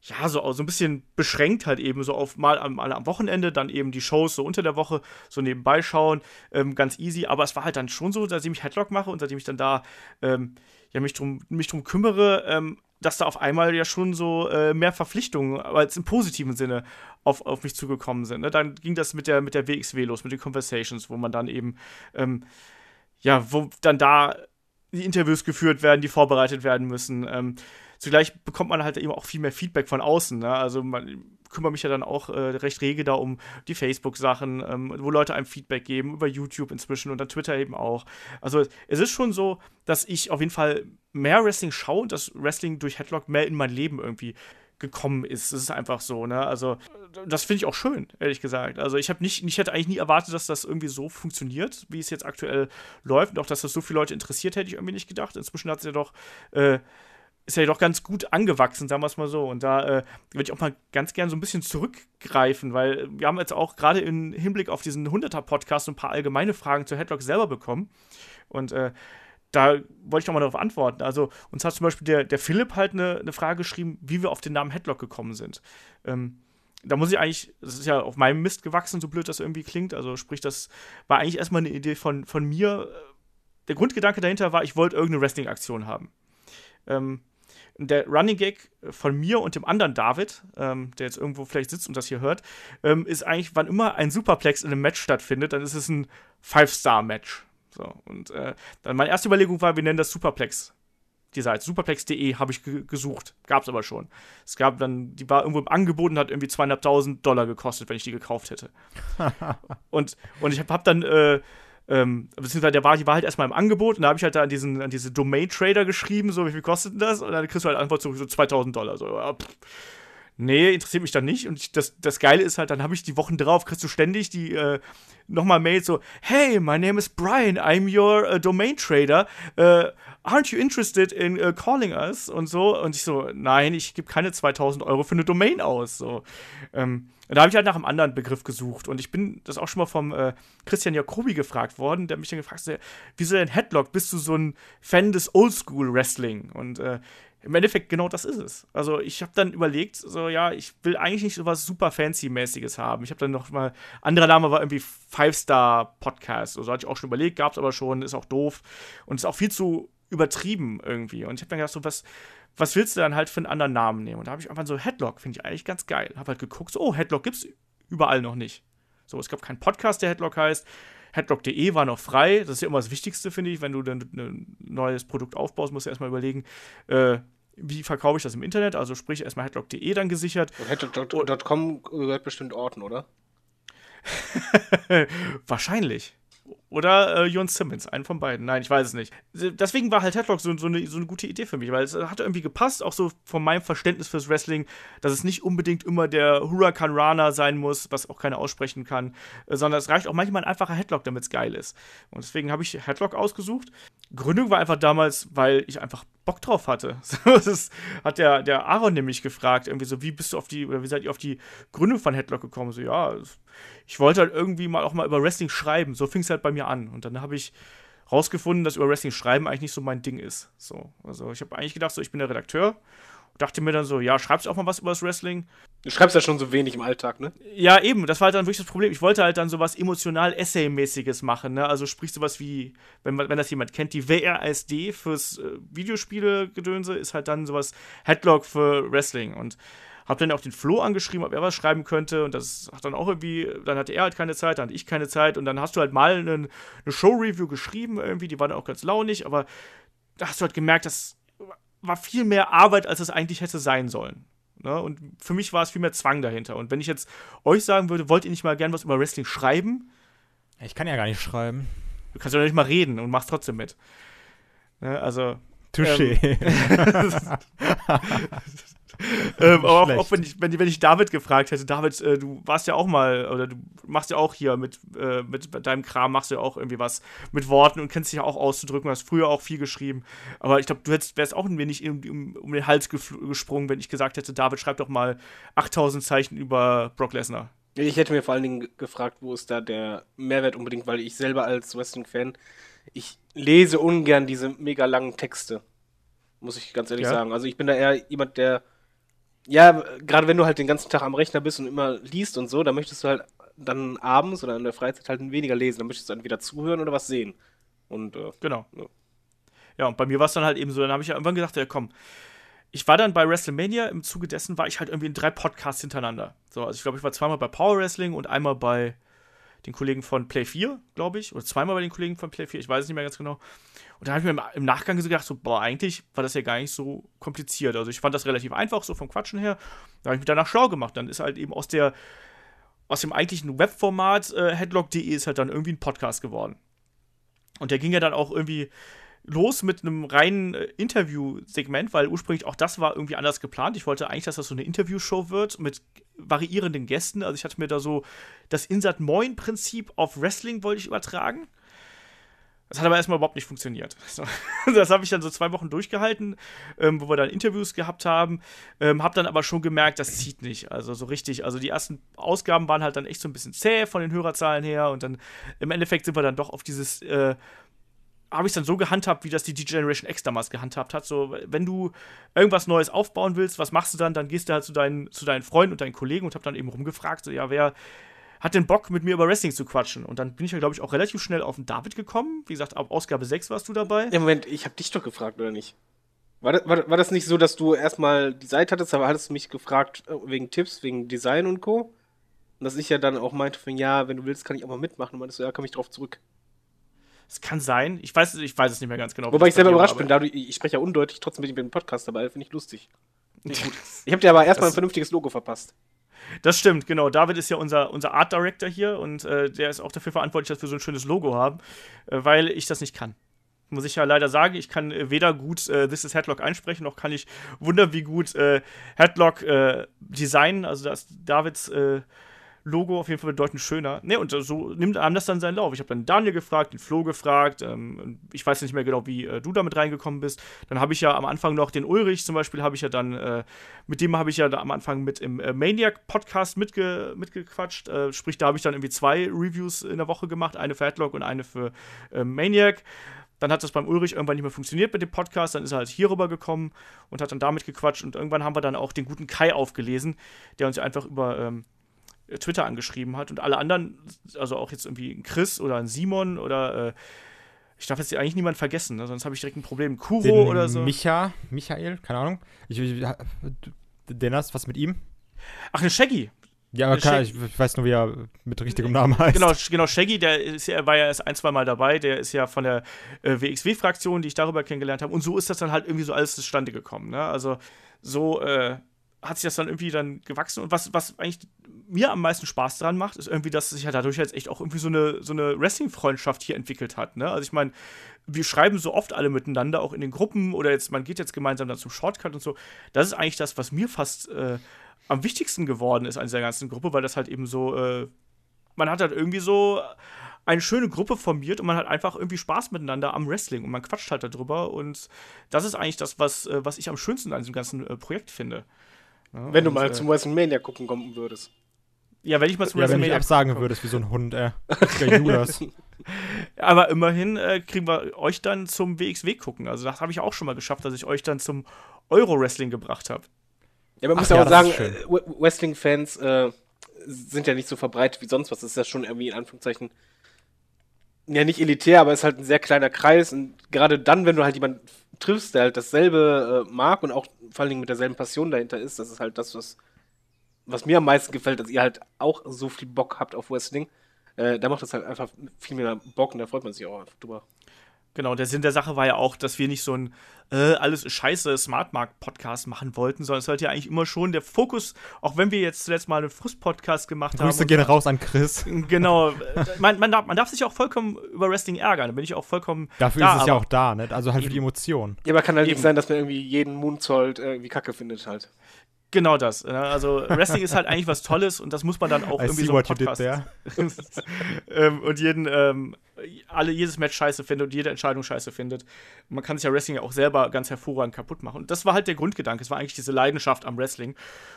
ja, so, so ein bisschen beschränkt halt eben, so auf mal am, mal am Wochenende, dann eben die Shows so unter der Woche so nebenbei schauen, ähm, ganz easy. Aber es war halt dann schon so, seitdem ich Headlock mache und seitdem ich dann da ähm, ja, mich drum, mich drum kümmere, ähm, dass da auf einmal ja schon so äh, mehr Verpflichtungen, aber jetzt im positiven Sinne, auf, auf mich zugekommen sind. Ne? Dann ging das mit der, mit der WXW los, mit den Conversations, wo man dann eben, ähm, ja, wo dann da die Interviews geführt werden, die vorbereitet werden müssen. Ähm, zugleich bekommt man halt eben auch viel mehr Feedback von außen. Ne? Also man kümmere mich ja dann auch äh, recht rege da um die Facebook-Sachen, ähm, wo Leute einem Feedback geben, über YouTube inzwischen und dann Twitter eben auch. Also es ist schon so, dass ich auf jeden Fall mehr Wrestling schaue und das Wrestling durch Headlock mehr in mein Leben irgendwie gekommen ist. Das ist einfach so, ne? Also, das finde ich auch schön, ehrlich gesagt. Also, ich habe nicht, ich hätte eigentlich nie erwartet, dass das irgendwie so funktioniert, wie es jetzt aktuell läuft. Und auch, dass das so viele Leute interessiert, hätte ich irgendwie nicht gedacht. Inzwischen hat es ja doch, äh, ist ja doch ganz gut angewachsen, sagen wir es mal so. Und da äh, würde ich auch mal ganz gern so ein bisschen zurückgreifen, weil wir haben jetzt auch gerade im Hinblick auf diesen 100er-Podcast ein paar allgemeine Fragen zu Headlock selber bekommen. Und äh, da wollte ich noch mal darauf antworten. Also, uns hat zum Beispiel der, der Philipp halt eine, eine Frage geschrieben, wie wir auf den Namen Headlock gekommen sind. Ähm, da muss ich eigentlich, das ist ja auf meinem Mist gewachsen, so blöd das irgendwie klingt. Also, sprich, das war eigentlich erstmal eine Idee von, von mir. Der Grundgedanke dahinter war, ich wollte irgendeine Wrestling-Aktion haben. Ähm, der Running Gag von mir und dem anderen David, ähm, der jetzt irgendwo vielleicht sitzt und das hier hört, ähm, ist eigentlich, wann immer ein Superplex in einem Match stattfindet, dann ist es ein Five-Star-Match. So, und äh, dann meine erste Überlegung war, wir nennen das Superplex. Die Seite superplex.de habe ich ge gesucht, gab es aber schon. Es gab dann, die war irgendwo im Angebot und hat irgendwie 200.000 Dollar gekostet, wenn ich die gekauft hätte. und, und ich habe hab dann, äh, ähm, beziehungsweise der war, die war halt erstmal im Angebot und da habe ich halt da an, diesen, an diese Domain-Trader geschrieben, so wie viel kostet denn das? Und dann kriegst du halt Antwort so, so 2000 Dollar. So, ja. Nee, interessiert mich dann nicht. Und ich, das, das Geile ist halt, dann habe ich die Wochen drauf, kriegst du ständig die äh, nochmal Mails so, hey, my name is Brian, I'm your uh, domain trader. Uh, aren't you interested in uh, calling us? Und so. Und ich so, nein, ich gebe keine 2000 Euro für eine Domain aus. So. Ähm, und da habe ich halt nach einem anderen Begriff gesucht. Und ich bin das auch schon mal vom äh, Christian Jacobi gefragt worden, der mich dann gefragt hat, wieso denn Headlock? Bist du so ein Fan des Oldschool Wrestling? Und äh, im Endeffekt genau das ist es. Also ich habe dann überlegt, so ja, ich will eigentlich nicht so was super fancy-mäßiges haben. Ich habe dann noch mal, anderer Name war irgendwie Five-Star-Podcast. So also hatte ich auch schon überlegt, gab es aber schon, ist auch doof und ist auch viel zu übertrieben irgendwie. Und ich habe dann gedacht, so was, was willst du dann halt für einen anderen Namen nehmen? Und da habe ich einfach so Headlock, finde ich eigentlich ganz geil. Habe halt geguckt, so, oh, Headlock gibt's überall noch nicht. So, es gab keinen Podcast, der Headlock heißt. Headlock.de war noch frei. Das ist ja immer das Wichtigste, finde ich. Wenn du dann ein neues Produkt aufbaust, musst du erstmal überlegen, äh, wie verkaufe ich das im Internet. Also sprich erstmal Headlock.de dann gesichert. Und Headlock.com gehört bestimmt Orten, oder? Wahrscheinlich. Oder äh, Jon Simmons, einen von beiden. Nein, ich weiß es nicht. Deswegen war halt Headlock so, so, eine, so eine gute Idee für mich, weil es hat irgendwie gepasst, auch so von meinem Verständnis fürs Wrestling, dass es nicht unbedingt immer der Huracan Rana sein muss, was auch keiner aussprechen kann, äh, sondern es reicht auch manchmal ein einfacher Headlock, damit es geil ist. Und deswegen habe ich Headlock ausgesucht. Gründung war einfach damals, weil ich einfach Bock drauf hatte. das hat der, der Aaron nämlich gefragt, irgendwie so, wie bist du auf die, oder wie seid ihr auf die Gründung von Headlock gekommen? So, ja, ich wollte halt irgendwie mal auch mal über Wrestling schreiben. So fing es halt bei mir an. Und dann habe ich rausgefunden, dass über Wrestling schreiben eigentlich nicht so mein Ding ist. So, also ich habe eigentlich gedacht, so ich bin der Redakteur dachte mir dann so, ja, schreibst du auch mal was über das Wrestling? Du schreibst ja schon so wenig im Alltag, ne? Ja, eben, das war halt dann wirklich das Problem. Ich wollte halt dann sowas emotional Essay-mäßiges machen, ne? Also sprich sowas wie, wenn, wenn das jemand kennt, die WRSD fürs äh, Videospiele-Gedönse ist halt dann sowas Headlock für Wrestling und hab dann auch den Flo angeschrieben, ob er was schreiben könnte und das hat dann auch irgendwie, dann hatte er halt keine Zeit, dann hatte ich keine Zeit und dann hast du halt mal eine, eine Show-Review geschrieben irgendwie, die war dann auch ganz launig, aber da hast du halt gemerkt, dass war viel mehr Arbeit, als es eigentlich hätte sein sollen. Ne? Und für mich war es viel mehr Zwang dahinter. Und wenn ich jetzt euch sagen würde, wollt ihr nicht mal gern was über Wrestling schreiben? Ich kann ja gar nicht schreiben. Du kannst ja nicht mal reden und machst trotzdem mit. Ne? Also. Touché. Ähm, ähm, aber auch, auch, wenn, ich, wenn, wenn ich David gefragt hätte, David, äh, du warst ja auch mal, oder du machst ja auch hier mit, äh, mit deinem Kram, machst du ja auch irgendwie was mit Worten und kennst dich ja auch auszudrücken, hast früher auch viel geschrieben. Aber ich glaube, du hättest, wärst auch ein wenig um, um, um den Hals gesprungen, wenn ich gesagt hätte, David, schreib doch mal 8000 Zeichen über Brock Lesnar. Ich hätte mir vor allen Dingen gefragt, wo ist da der Mehrwert unbedingt, weil ich selber als Wrestling-Fan, ich lese ungern diese mega langen Texte. Muss ich ganz ehrlich ja. sagen. Also ich bin da eher jemand, der ja, gerade wenn du halt den ganzen Tag am Rechner bist und immer liest und so, dann möchtest du halt dann abends oder in der Freizeit halt weniger lesen. Dann möchtest du entweder zuhören oder was sehen. Und äh, genau. Ja. ja, und bei mir war es dann halt eben so, dann habe ich ja irgendwann gedacht, ja komm, ich war dann bei WrestleMania, im Zuge dessen war ich halt irgendwie in drei Podcasts hintereinander. So, also ich glaube, ich war zweimal bei Power Wrestling und einmal bei den Kollegen von Play 4, glaube ich, oder zweimal bei den Kollegen von Play 4, ich weiß es nicht mehr ganz genau. Und da habe ich mir im Nachgang so gedacht, so, boah, eigentlich war das ja gar nicht so kompliziert. Also ich fand das relativ einfach, so vom Quatschen her. Da habe ich mich danach schlau gemacht. Dann ist halt eben aus der, aus dem eigentlichen Webformat äh, headlock.de ist halt dann irgendwie ein Podcast geworden. Und der ging ja dann auch irgendwie los mit einem reinen äh, Interview-Segment, weil ursprünglich auch das war irgendwie anders geplant. Ich wollte eigentlich, dass das so eine Interviewshow wird mit variierenden Gästen. Also ich hatte mir da so das Insert Moin-Prinzip auf Wrestling wollte ich übertragen. Das hat aber erstmal überhaupt nicht funktioniert. So, das habe ich dann so zwei Wochen durchgehalten, ähm, wo wir dann Interviews gehabt haben. Ähm, habe dann aber schon gemerkt, das zieht nicht. Also so richtig. Also die ersten Ausgaben waren halt dann echt so ein bisschen zäh von den Hörerzahlen her. Und dann im Endeffekt sind wir dann doch auf dieses. Äh, habe ich es dann so gehandhabt, wie das die D-Generation X damals gehandhabt hat. So, wenn du irgendwas Neues aufbauen willst, was machst du dann? Dann gehst du halt zu deinen, zu deinen Freunden und deinen Kollegen und hab dann eben rumgefragt, so, ja, wer, hat den Bock, mit mir über Wrestling zu quatschen. Und dann bin ich ja, glaube ich, auch relativ schnell auf den David gekommen. Wie gesagt, ab Ausgabe 6 warst du dabei. Ja, Moment, ich habe dich doch gefragt, oder nicht? War das, war, war das nicht so, dass du erstmal die Seite hattest, aber hattest du mich gefragt äh, wegen Tipps, wegen Design und Co.? Und dass ich ja dann auch meinte, ja, wenn du willst, kann ich auch mal mitmachen. Und meintest du, ja, komm ich drauf zurück. Es kann sein. Ich weiß, ich weiß es nicht mehr ganz genau. Wobei ich selber überrascht bin, da du, ich spreche ja undeutlich, trotzdem bin ich mit dem Podcast dabei, finde ich lustig. Nicht gut. Ich habe dir aber erstmal ein vernünftiges Logo verpasst. Das stimmt, genau. David ist ja unser, unser Art Director hier und äh, der ist auch dafür verantwortlich, dass wir so ein schönes Logo haben, äh, weil ich das nicht kann. Muss ich ja leider sagen, ich kann äh, weder gut äh, This is Headlock einsprechen, noch kann ich wunder wie gut äh, Headlock äh, designen. Also da ist Davids Logo auf jeden Fall bedeutend schöner. Ne, und so nimmt einem das dann seinen Lauf. Ich habe dann Daniel gefragt, den Flo gefragt. Ähm, ich weiß nicht mehr genau, wie äh, du damit reingekommen bist. Dann habe ich ja am Anfang noch den Ulrich zum Beispiel, habe ich ja dann, äh, mit dem habe ich ja am Anfang mit im äh, Maniac-Podcast mitge mitgequatscht. Äh, sprich, da habe ich dann irgendwie zwei Reviews in der Woche gemacht: eine für Headlock und eine für äh, Maniac. Dann hat das beim Ulrich irgendwann nicht mehr funktioniert mit dem Podcast. Dann ist er halt hier rüber gekommen und hat dann damit gequatscht. Und irgendwann haben wir dann auch den guten Kai aufgelesen, der uns ja einfach über. Ähm, Twitter angeschrieben hat und alle anderen, also auch jetzt irgendwie ein Chris oder ein Simon oder äh, ich darf jetzt eigentlich niemand vergessen, ne? sonst habe ich direkt ein Problem. Kuro Den oder so. Micha, Michael, keine Ahnung. Ich, ich, den hast was mit ihm? Ach, eine Shaggy. Ja, aber klar, ich, ich, weiß nur, wie er mit richtigem Namen heißt. Genau, genau Shaggy, der ist ja, war ja erst ein, zwei Mal dabei, der ist ja von der äh, WXW-Fraktion, die ich darüber kennengelernt habe. Und so ist das dann halt irgendwie so alles zustande gekommen. Ne? Also so äh, hat sich das dann irgendwie dann gewachsen. Und was, was eigentlich mir am meisten Spaß daran macht, ist irgendwie, dass sich ja dadurch jetzt echt auch irgendwie so eine, so eine Wrestling-Freundschaft hier entwickelt hat. Ne? Also ich meine, wir schreiben so oft alle miteinander, auch in den Gruppen oder jetzt, man geht jetzt gemeinsam dann zum Shortcut und so. Das ist eigentlich das, was mir fast äh, am wichtigsten geworden ist an dieser ganzen Gruppe, weil das halt eben so, äh, man hat halt irgendwie so eine schöne Gruppe formiert und man hat einfach irgendwie Spaß miteinander am Wrestling und man quatscht halt darüber und das ist eigentlich das, was, äh, was ich am schönsten an diesem ganzen äh, Projekt finde. Ja, Wenn du mal äh, zum WrestleMania gucken kommen würdest. Ja, wenn ich mal zum ja, wenn du absagen würdest wie so ein Hund, äh. Judas. Aber immerhin äh, kriegen wir euch dann zum WXW gucken. Also das habe ich auch schon mal geschafft, dass ich euch dann zum Euro-Wrestling gebracht habe. Ja, man Ach muss ja auch sagen, äh, Wrestling-Fans äh, sind ja nicht so verbreitet wie sonst was. Das ist ja schon irgendwie in Anführungszeichen ja nicht elitär, aber es ist halt ein sehr kleiner Kreis. Und gerade dann, wenn du halt jemanden triffst, der halt dasselbe äh, mag und auch vor allen Dingen mit derselben Passion dahinter ist, das ist halt das, was was mir am meisten gefällt, dass ihr halt auch so viel Bock habt auf Wrestling. Äh, da macht das halt einfach viel mehr Bock und da freut man sich auch drüber. Genau, der Sinn der Sache war ja auch, dass wir nicht so ein äh, alles scheiße Smartmarkt-Podcast machen wollten, sondern es sollte ja eigentlich immer schon der Fokus, auch wenn wir jetzt zuletzt mal einen Frust-Podcast gemacht Grüße haben. Grüße gehen raus an Chris. Genau. man, man, darf, man darf sich auch vollkommen über Wrestling ärgern, da bin ich auch vollkommen. Dafür da, ist es ja auch da, ne? Also halt eben. für die Emotionen. Ja, aber kann halt eben. nicht sein, dass man irgendwie jeden Moonsault irgendwie kacke findet halt. Genau das. Ne? Also Wrestling ist halt eigentlich was Tolles und das muss man dann auch I irgendwie so im Podcast. ähm, und jeden, ähm, alle, jedes Match scheiße findet und jede Entscheidung scheiße findet. Man kann sich ja Wrestling ja auch selber ganz hervorragend kaputt machen. Und das war halt der Grundgedanke. Es war eigentlich diese Leidenschaft am Wrestling.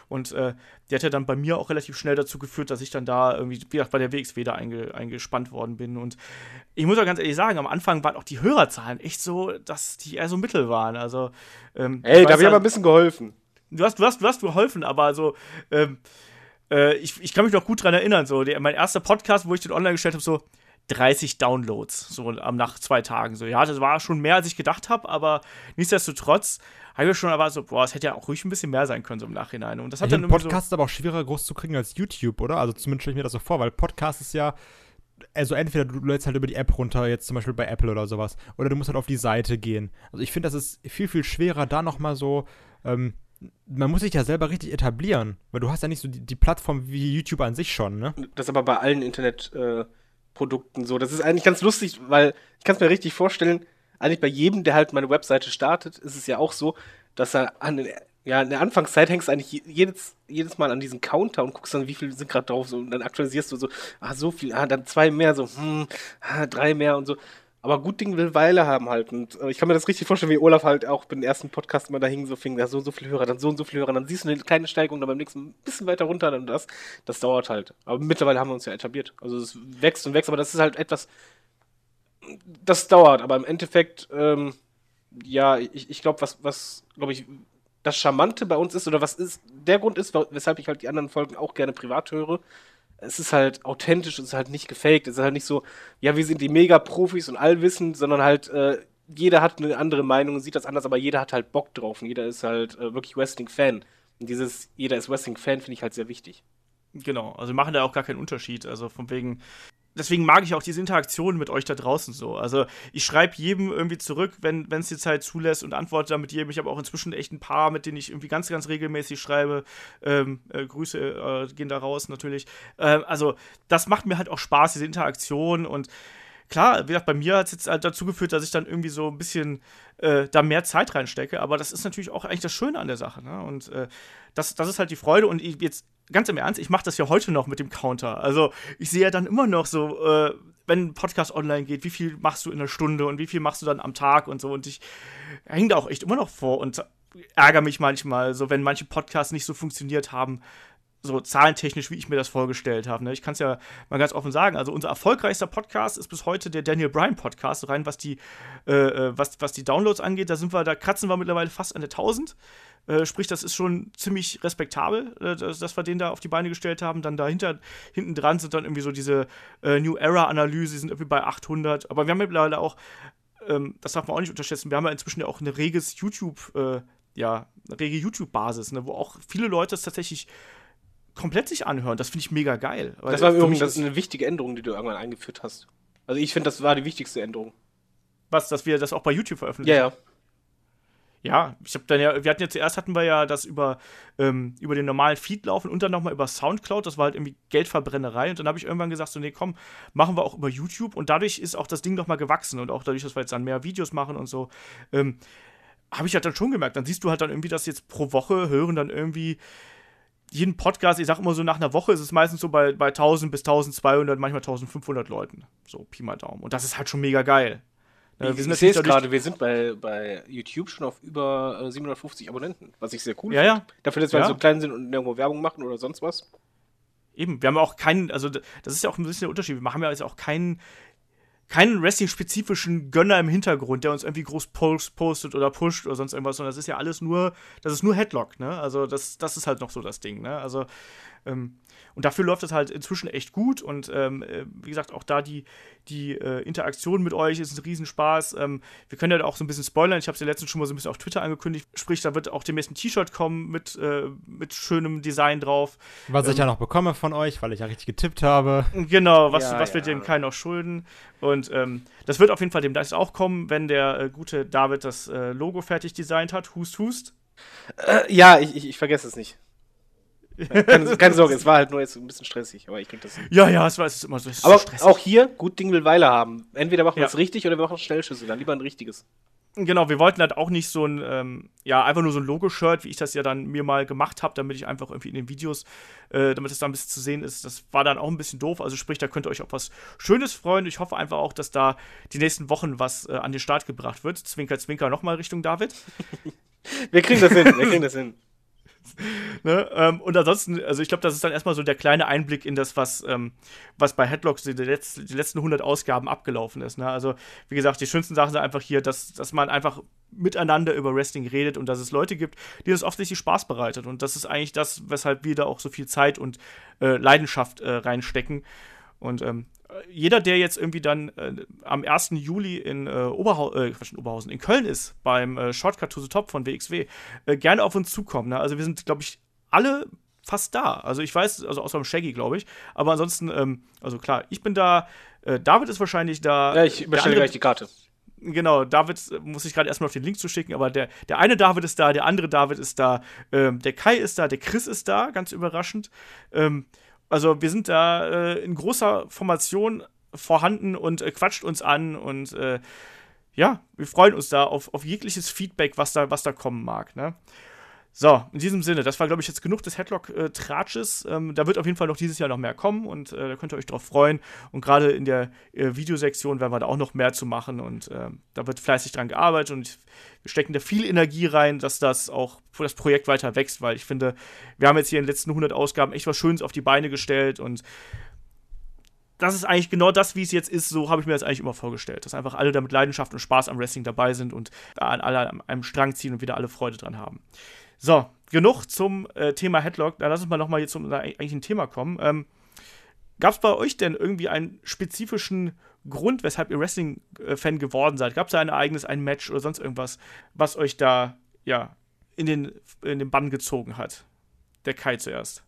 Und äh, die hat ja dann bei mir auch relativ schnell dazu geführt, dass ich dann da irgendwie, wie gesagt, bei der WXW da einge, eingespannt worden bin. Und ich muss auch ganz ehrlich sagen, am Anfang waren auch die Hörerzahlen echt so, dass die eher so mittel waren. Also, ähm, Ey, da habe ich aber ein bisschen geholfen du hast, du hast, du hast geholfen, aber so, ähm, äh, ich, ich kann mich noch gut dran erinnern, so, der, mein erster Podcast, wo ich den online gestellt habe, so 30 Downloads, so am nach zwei Tagen. So, ja, das war schon mehr, als ich gedacht habe, aber nichtsdestotrotz habe ich schon erwartet, so, boah, es hätte ja auch ruhig ein bisschen mehr sein können, so im Nachhinein. Und das hat ich dann Podcast so ist aber auch schwerer groß zu kriegen als YouTube, oder? Also zumindest stelle ich mir das so vor, weil Podcast ist ja also entweder du lädst halt über die App runter, jetzt zum Beispiel bei Apple oder sowas, oder du musst halt auf die Seite gehen. Also ich finde, das ist viel, viel schwerer, da nochmal so ähm, man muss sich ja selber richtig etablieren, weil du hast ja nicht so die, die Plattform wie YouTube an sich schon, ne? Das ist aber bei allen Internetprodukten äh, so. Das ist eigentlich ganz lustig, weil ich kann es mir richtig vorstellen, eigentlich bei jedem, der halt meine Webseite startet, ist es ja auch so, dass er an ja, in der Anfangszeit hängst du eigentlich jedes, jedes Mal an diesen Counter und guckst dann, wie viele sind gerade drauf, so, und dann aktualisierst du so, ah, so viel, ah, dann zwei mehr, so, hm, ah, drei mehr und so. Aber gut Ding will Weile haben halt. Und äh, ich kann mir das richtig vorstellen, wie Olaf halt auch beim ersten Podcast immer da hing, so fing, da so und so viele Hörer, dann so und so viele Hörer, dann siehst du eine kleine Steigung, dann beim nächsten ein bisschen weiter runter, dann das. Das dauert halt. Aber mittlerweile haben wir uns ja etabliert. Also es wächst und wächst, aber das ist halt etwas, das dauert. Aber im Endeffekt, ähm, ja, ich, ich glaube, was, was, glaube ich, das Charmante bei uns ist, oder was ist, der Grund ist, weshalb ich halt die anderen Folgen auch gerne privat höre, es ist halt authentisch, es ist halt nicht gefaked, es ist halt nicht so, ja, wir sind die Mega-Profis und allwissend, sondern halt, äh, jeder hat eine andere Meinung und sieht das anders, aber jeder hat halt Bock drauf und jeder ist halt äh, wirklich Wrestling-Fan. Und dieses, jeder ist Wrestling-Fan, finde ich halt sehr wichtig. Genau, also wir machen da auch gar keinen Unterschied. Also von wegen, deswegen mag ich auch diese Interaktion mit euch da draußen so. Also ich schreibe jedem irgendwie zurück, wenn es die Zeit zulässt und antworte damit jedem. Ich habe auch inzwischen echt ein paar, mit denen ich irgendwie ganz, ganz regelmäßig schreibe. Ähm, äh, Grüße äh, gehen da raus natürlich. Ähm, also das macht mir halt auch Spaß, diese Interaktion und klar, wie gesagt, bei mir hat es jetzt halt dazu geführt, dass ich dann irgendwie so ein bisschen äh, da mehr Zeit reinstecke, aber das ist natürlich auch eigentlich das Schöne an der Sache. Ne? Und äh, das, das ist halt die Freude. Und jetzt ganz im Ernst, ich mache das ja heute noch mit dem Counter. Also ich sehe ja dann immer noch so, äh, wenn ein Podcast online geht, wie viel machst du in einer Stunde und wie viel machst du dann am Tag und so. Und ich hänge da auch echt immer noch vor und ärgere mich manchmal, so wenn manche Podcasts nicht so funktioniert haben, so zahlentechnisch, wie ich mir das vorgestellt habe. Ne? Ich kann es ja mal ganz offen sagen. Also unser erfolgreichster Podcast ist bis heute der Daniel Bryan Podcast, rein was die, äh, äh, was, was die Downloads angeht. Da sind wir, da kratzen wir mittlerweile fast an der 1000. Äh, sprich, das ist schon ziemlich respektabel, äh, dass, dass, wir den da auf die Beine gestellt haben. Dann dahinter, hinten dran sind dann irgendwie so diese äh, New Era-Analyse, die sind irgendwie bei 800. Aber wir haben mittlerweile auch, ähm, das darf man auch nicht unterschätzen, wir haben ja inzwischen ja auch eine reges YouTube, äh, ja, rege YouTube-Basis, ne, wo auch viele Leute es tatsächlich komplett sich anhören. Das finde ich mega geil. Das war übrigens eine wichtige Änderung, die du irgendwann eingeführt hast. Also ich finde, das war die wichtigste Änderung. Was, dass wir das auch bei YouTube veröffentlichen? Ja, ja. Ja, ich habe dann ja, wir hatten ja zuerst hatten wir ja das über, ähm, über den normalen Feed laufen und dann nochmal über Soundcloud. Das war halt irgendwie Geldverbrennerei. Und dann habe ich irgendwann gesagt, so, nee, komm, machen wir auch über YouTube. Und dadurch ist auch das Ding nochmal gewachsen. Und auch dadurch, dass wir jetzt dann mehr Videos machen und so, ähm, habe ich halt dann schon gemerkt. Dann siehst du halt dann irgendwie, dass jetzt pro Woche hören dann irgendwie jeden Podcast, ich sag immer so, nach einer Woche ist es meistens so bei, bei 1000 bis 1200, manchmal 1500 Leuten. So, Pi mal Daumen. Und das ist halt schon mega geil. Äh, wir sind ich sehe es gerade, wir sind bei, bei YouTube schon auf über äh, 750 Abonnenten, was ich sehr cool ja, finde. Ja. Dafür, dass wir ja. so klein sind und irgendwo Werbung machen oder sonst was. Eben, wir haben auch keinen, also das ist ja auch ein bisschen der Unterschied. Wir haben ja jetzt auch keinen, keinen Wrestling-spezifischen Gönner im Hintergrund, der uns irgendwie groß postet oder pusht oder sonst irgendwas, sondern das ist ja alles nur, das ist nur Headlock, ne? Also das, das ist halt noch so das Ding, ne? Also ähm, und dafür läuft es halt inzwischen echt gut. Und ähm, äh, wie gesagt, auch da die, die äh, Interaktion mit euch ist ein Riesenspaß. Ähm, wir können ja auch so ein bisschen spoilern. Ich habe es ja letztens schon mal so ein bisschen auf Twitter angekündigt. Sprich, da wird auch demnächst ein T-Shirt kommen mit, äh, mit schönem Design drauf. Was ähm, ich ja noch bekomme von euch, weil ich ja richtig getippt habe. Genau, was, ja, was ja. wir dem Kai noch schulden. Und ähm, das wird auf jeden Fall demnächst auch kommen, wenn der äh, gute David das äh, Logo fertig designt hat. Hust, hust. Äh, ja, ich, ich, ich vergesse es nicht. Keine, keine, Sorge, es war halt nur jetzt ein bisschen stressig, aber ich krieg das hin. Ja, ja, es war es ist immer so. aber so auch hier, gut Ding will Weile haben. Entweder machen wir es richtig oder wir machen Schnellschüsse, dann lieber ein richtiges. Genau, wir wollten halt auch nicht so ein, ähm, ja, einfach nur so ein Logo-Shirt, wie ich das ja dann mir mal gemacht habe, damit ich einfach irgendwie in den Videos, äh, damit es da ein bisschen zu sehen ist. Das war dann auch ein bisschen doof. Also sprich, da könnt ihr euch auf was Schönes freuen. Ich hoffe einfach auch, dass da die nächsten Wochen was äh, an den Start gebracht wird. Zwinker, Zwinker nochmal Richtung David. wir kriegen das hin, wir kriegen das hin. ne? ähm, und ansonsten, also ich glaube, das ist dann erstmal so der kleine Einblick in das, was, ähm, was bei Headlocks die, letzten, die letzten 100 Ausgaben abgelaufen ist. Ne? Also, wie gesagt, die schönsten Sachen sind einfach hier, dass, dass man einfach miteinander über Wrestling redet und dass es Leute gibt, die das offensichtlich Spaß bereitet. Und das ist eigentlich das, weshalb wir da auch so viel Zeit und äh, Leidenschaft äh, reinstecken. Und ähm, jeder, der jetzt irgendwie dann äh, am 1. Juli in, äh, Oberhau äh, in Oberhausen, in Köln ist, beim äh, Shortcut to the Top von WXW, äh, gerne auf uns zukommen. Ne? Also wir sind, glaube ich, alle fast da. Also ich weiß, also außer dem Shaggy, glaube ich. Aber ansonsten, ähm, also klar, ich bin da, äh, David ist wahrscheinlich da. Ja, ich bestelle gleich die Karte. Genau, David muss ich gerade erstmal auf den Link zu schicken, aber der, der eine David ist da, der andere David ist da, ähm, der Kai ist da, der Chris ist da, ganz überraschend. Ähm, also wir sind da äh, in großer Formation vorhanden und äh, quatscht uns an und äh, ja, wir freuen uns da auf, auf jegliches Feedback, was da, was da kommen mag. Ne? So, in diesem Sinne, das war, glaube ich, jetzt genug des Headlock-Tratsches. Ähm, da wird auf jeden Fall noch dieses Jahr noch mehr kommen und äh, da könnt ihr euch drauf freuen. Und gerade in der äh, Videosektion werden wir da auch noch mehr zu machen und äh, da wird fleißig dran gearbeitet und wir stecken da viel Energie rein, dass das auch das Projekt weiter wächst, weil ich finde, wir haben jetzt hier in den letzten 100 Ausgaben echt was Schönes auf die Beine gestellt und das ist eigentlich genau das, wie es jetzt ist. So habe ich mir das eigentlich immer vorgestellt. Dass einfach alle da mit Leidenschaft und Spaß am Wrestling dabei sind und an alle an einem Strang ziehen und wieder alle Freude dran haben. So, genug zum äh, Thema Headlock. Dann lass uns mal nochmal jetzt zum eigentlichen Thema kommen. Ähm, Gab es bei euch denn irgendwie einen spezifischen Grund, weshalb ihr Wrestling-Fan geworden seid? Gab es da ein Ereignis, ein Match oder sonst irgendwas, was euch da ja in den, in den Bann gezogen hat? Der Kai zuerst.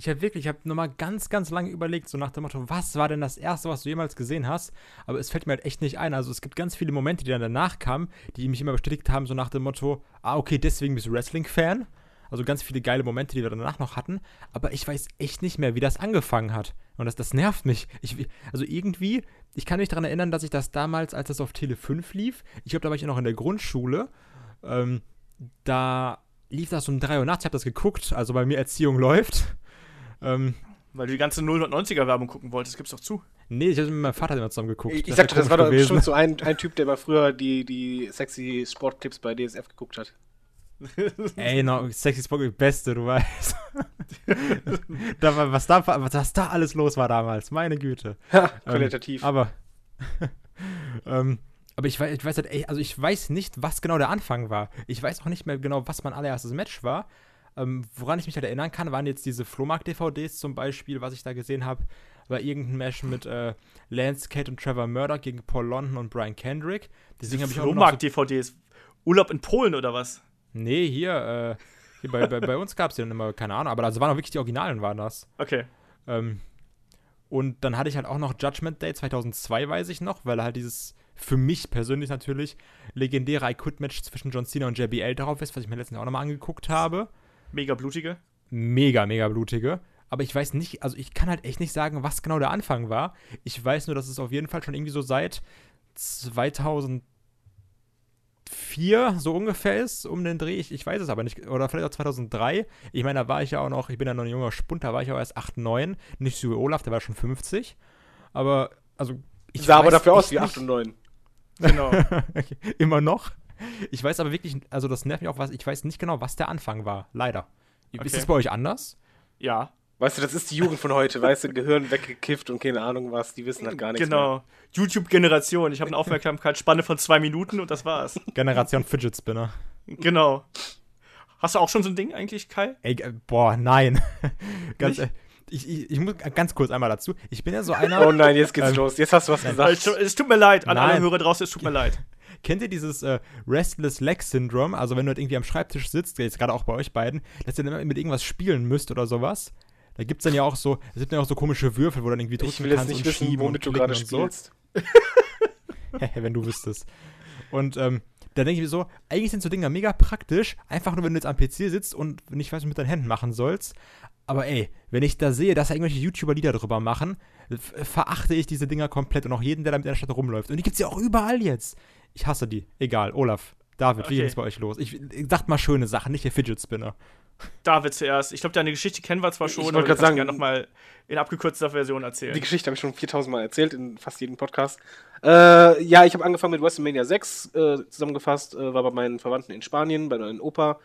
Ich habe wirklich, ich habe nochmal ganz, ganz lange überlegt, so nach dem Motto, was war denn das Erste, was du jemals gesehen hast? Aber es fällt mir halt echt nicht ein. Also es gibt ganz viele Momente, die dann danach kamen, die mich immer bestätigt haben, so nach dem Motto, ah, okay, deswegen bist du Wrestling-Fan. Also ganz viele geile Momente, die wir danach noch hatten. Aber ich weiß echt nicht mehr, wie das angefangen hat. Und das, das nervt mich. Ich, also irgendwie, ich kann mich daran erinnern, dass ich das damals, als das auf Tele 5 lief, ich glaube, da war ich noch in der Grundschule, ähm, da lief das um 3 Uhr nachts, ich habe das geguckt, also bei mir Erziehung läuft. Ähm, Weil du die ganze 090er-Werbung gucken wolltest, gib's doch zu. Nee, ich habe mit meinem Vater immer zusammen geguckt. Ich, ich sagte, das war doch schon so ein, ein Typ, der mal früher die, die sexy Sportclips bei DSF geguckt hat. Ey, no, sexy Sport, beste, du weißt. da war, was, da, was da alles los war damals, meine Güte. Ja, ähm, qualitativ. Ähm, aber, ähm, aber ich weiß, ich weiß halt, ey, also ich weiß nicht, was genau der Anfang war. Ich weiß auch nicht mehr genau, was mein allererstes Match war. Ähm, woran ich mich halt erinnern kann, waren jetzt diese Flohmarkt-DVDs zum Beispiel, was ich da gesehen habe, war irgendein Match mit äh, Lance Kate und Trevor Murdoch gegen Paul London und Brian Kendrick. Deswegen habe ich Flohmarkt-DVDs. So Urlaub in Polen oder was? Nee, hier, äh, hier bei, bei, bei, uns gab es ja dann immer, keine Ahnung, aber also waren auch wirklich die Originalen, waren das. Okay. Ähm, und dann hatte ich halt auch noch Judgment Day 2002, weiß ich noch, weil halt dieses für mich persönlich natürlich legendäre I Quit Match zwischen John Cena und JBL darauf ist, was ich mir letztens auch nochmal angeguckt habe. Mega blutige. Mega, mega blutige. Aber ich weiß nicht, also ich kann halt echt nicht sagen, was genau der Anfang war. Ich weiß nur, dass es auf jeden Fall schon irgendwie so seit 2004 so ungefähr ist, um den Dreh. Ich, ich weiß es aber nicht. Oder vielleicht auch 2003. Ich meine, da war ich ja auch noch, ich bin ja noch ein junger Spund, da war ich auch erst 8, 9. Nicht so wie Olaf, der war schon 50. Aber, also. Ich sah aber dafür aus wie 8 und 9. Genau. Immer noch. Ich weiß aber wirklich, also das nervt mich auch was, ich weiß nicht genau, was der Anfang war. Leider. Okay. Ist das bei euch anders? Ja. Weißt du, das ist die Jugend von heute, weißt du, Gehirn weggekifft und keine Ahnung was, die wissen halt gar nichts Genau. YouTube-Generation. Ich habe eine Aufmerksamkeitsspanne von zwei Minuten und das war's. Generation Fidget Spinner. Genau. Hast du auch schon so ein Ding eigentlich, Kai? Ey, äh, boah, nein. ganz, äh, ich, ich, ich muss ganz kurz einmal dazu. Ich bin ja so einer. Oh nein, jetzt geht's Ähm, los. Jetzt hast du was Es gesagt. tut- es tut mir leid, an alle Nein. Hörer draußen, es tut mir leid. Kennt ihr dieses äh, Restless Leg Syndrome? Also, wenn du halt irgendwie am Schreibtisch sitzt, jetzt gerade auch bei euch beiden, dass ihr dann mit irgendwas spielen müsst oder sowas. Da gibt es dann ja auch so, es gibt dann ja auch so komische Würfel, wo du dann irgendwie drücken Ich will jetzt kannst nicht und wissen, schieben womit du und gerade klicken und spielst. so. wenn du wüsstest. Und ähm, da denke ich mir so, eigentlich sind so Dinger mega praktisch, einfach nur, wenn du jetzt am PC sitzt und nicht weißt, was du mit deinen Händen machen sollst. Aber ey, wenn ich da sehe, dass da irgendwelche YouTuber Lieder drüber machen, verachte ich diese Dinger komplett und auch jeden, der damit in der Stadt rumläuft. Und die gibt's ja auch überall jetzt. Ich hasse die. Egal, Olaf, David, wie Okay. ging's bei euch los? Ich, ich sagt mal schöne Sachen, nicht der Fidget Spinner. David zuerst. Ich glaube, deine Geschichte kennen wir zwar schon, Ich aber grad sagen- gerne nochmal in abgekürzter Version erzählen. Die Geschichte habe ich schon 4000 Mal erzählt in fast jedem Podcast. Äh, ja, ich habe angefangen mit WrestleMania 6, äh, zusammengefasst, äh, war bei meinen Verwandten in Spanien, bei meinem Opa.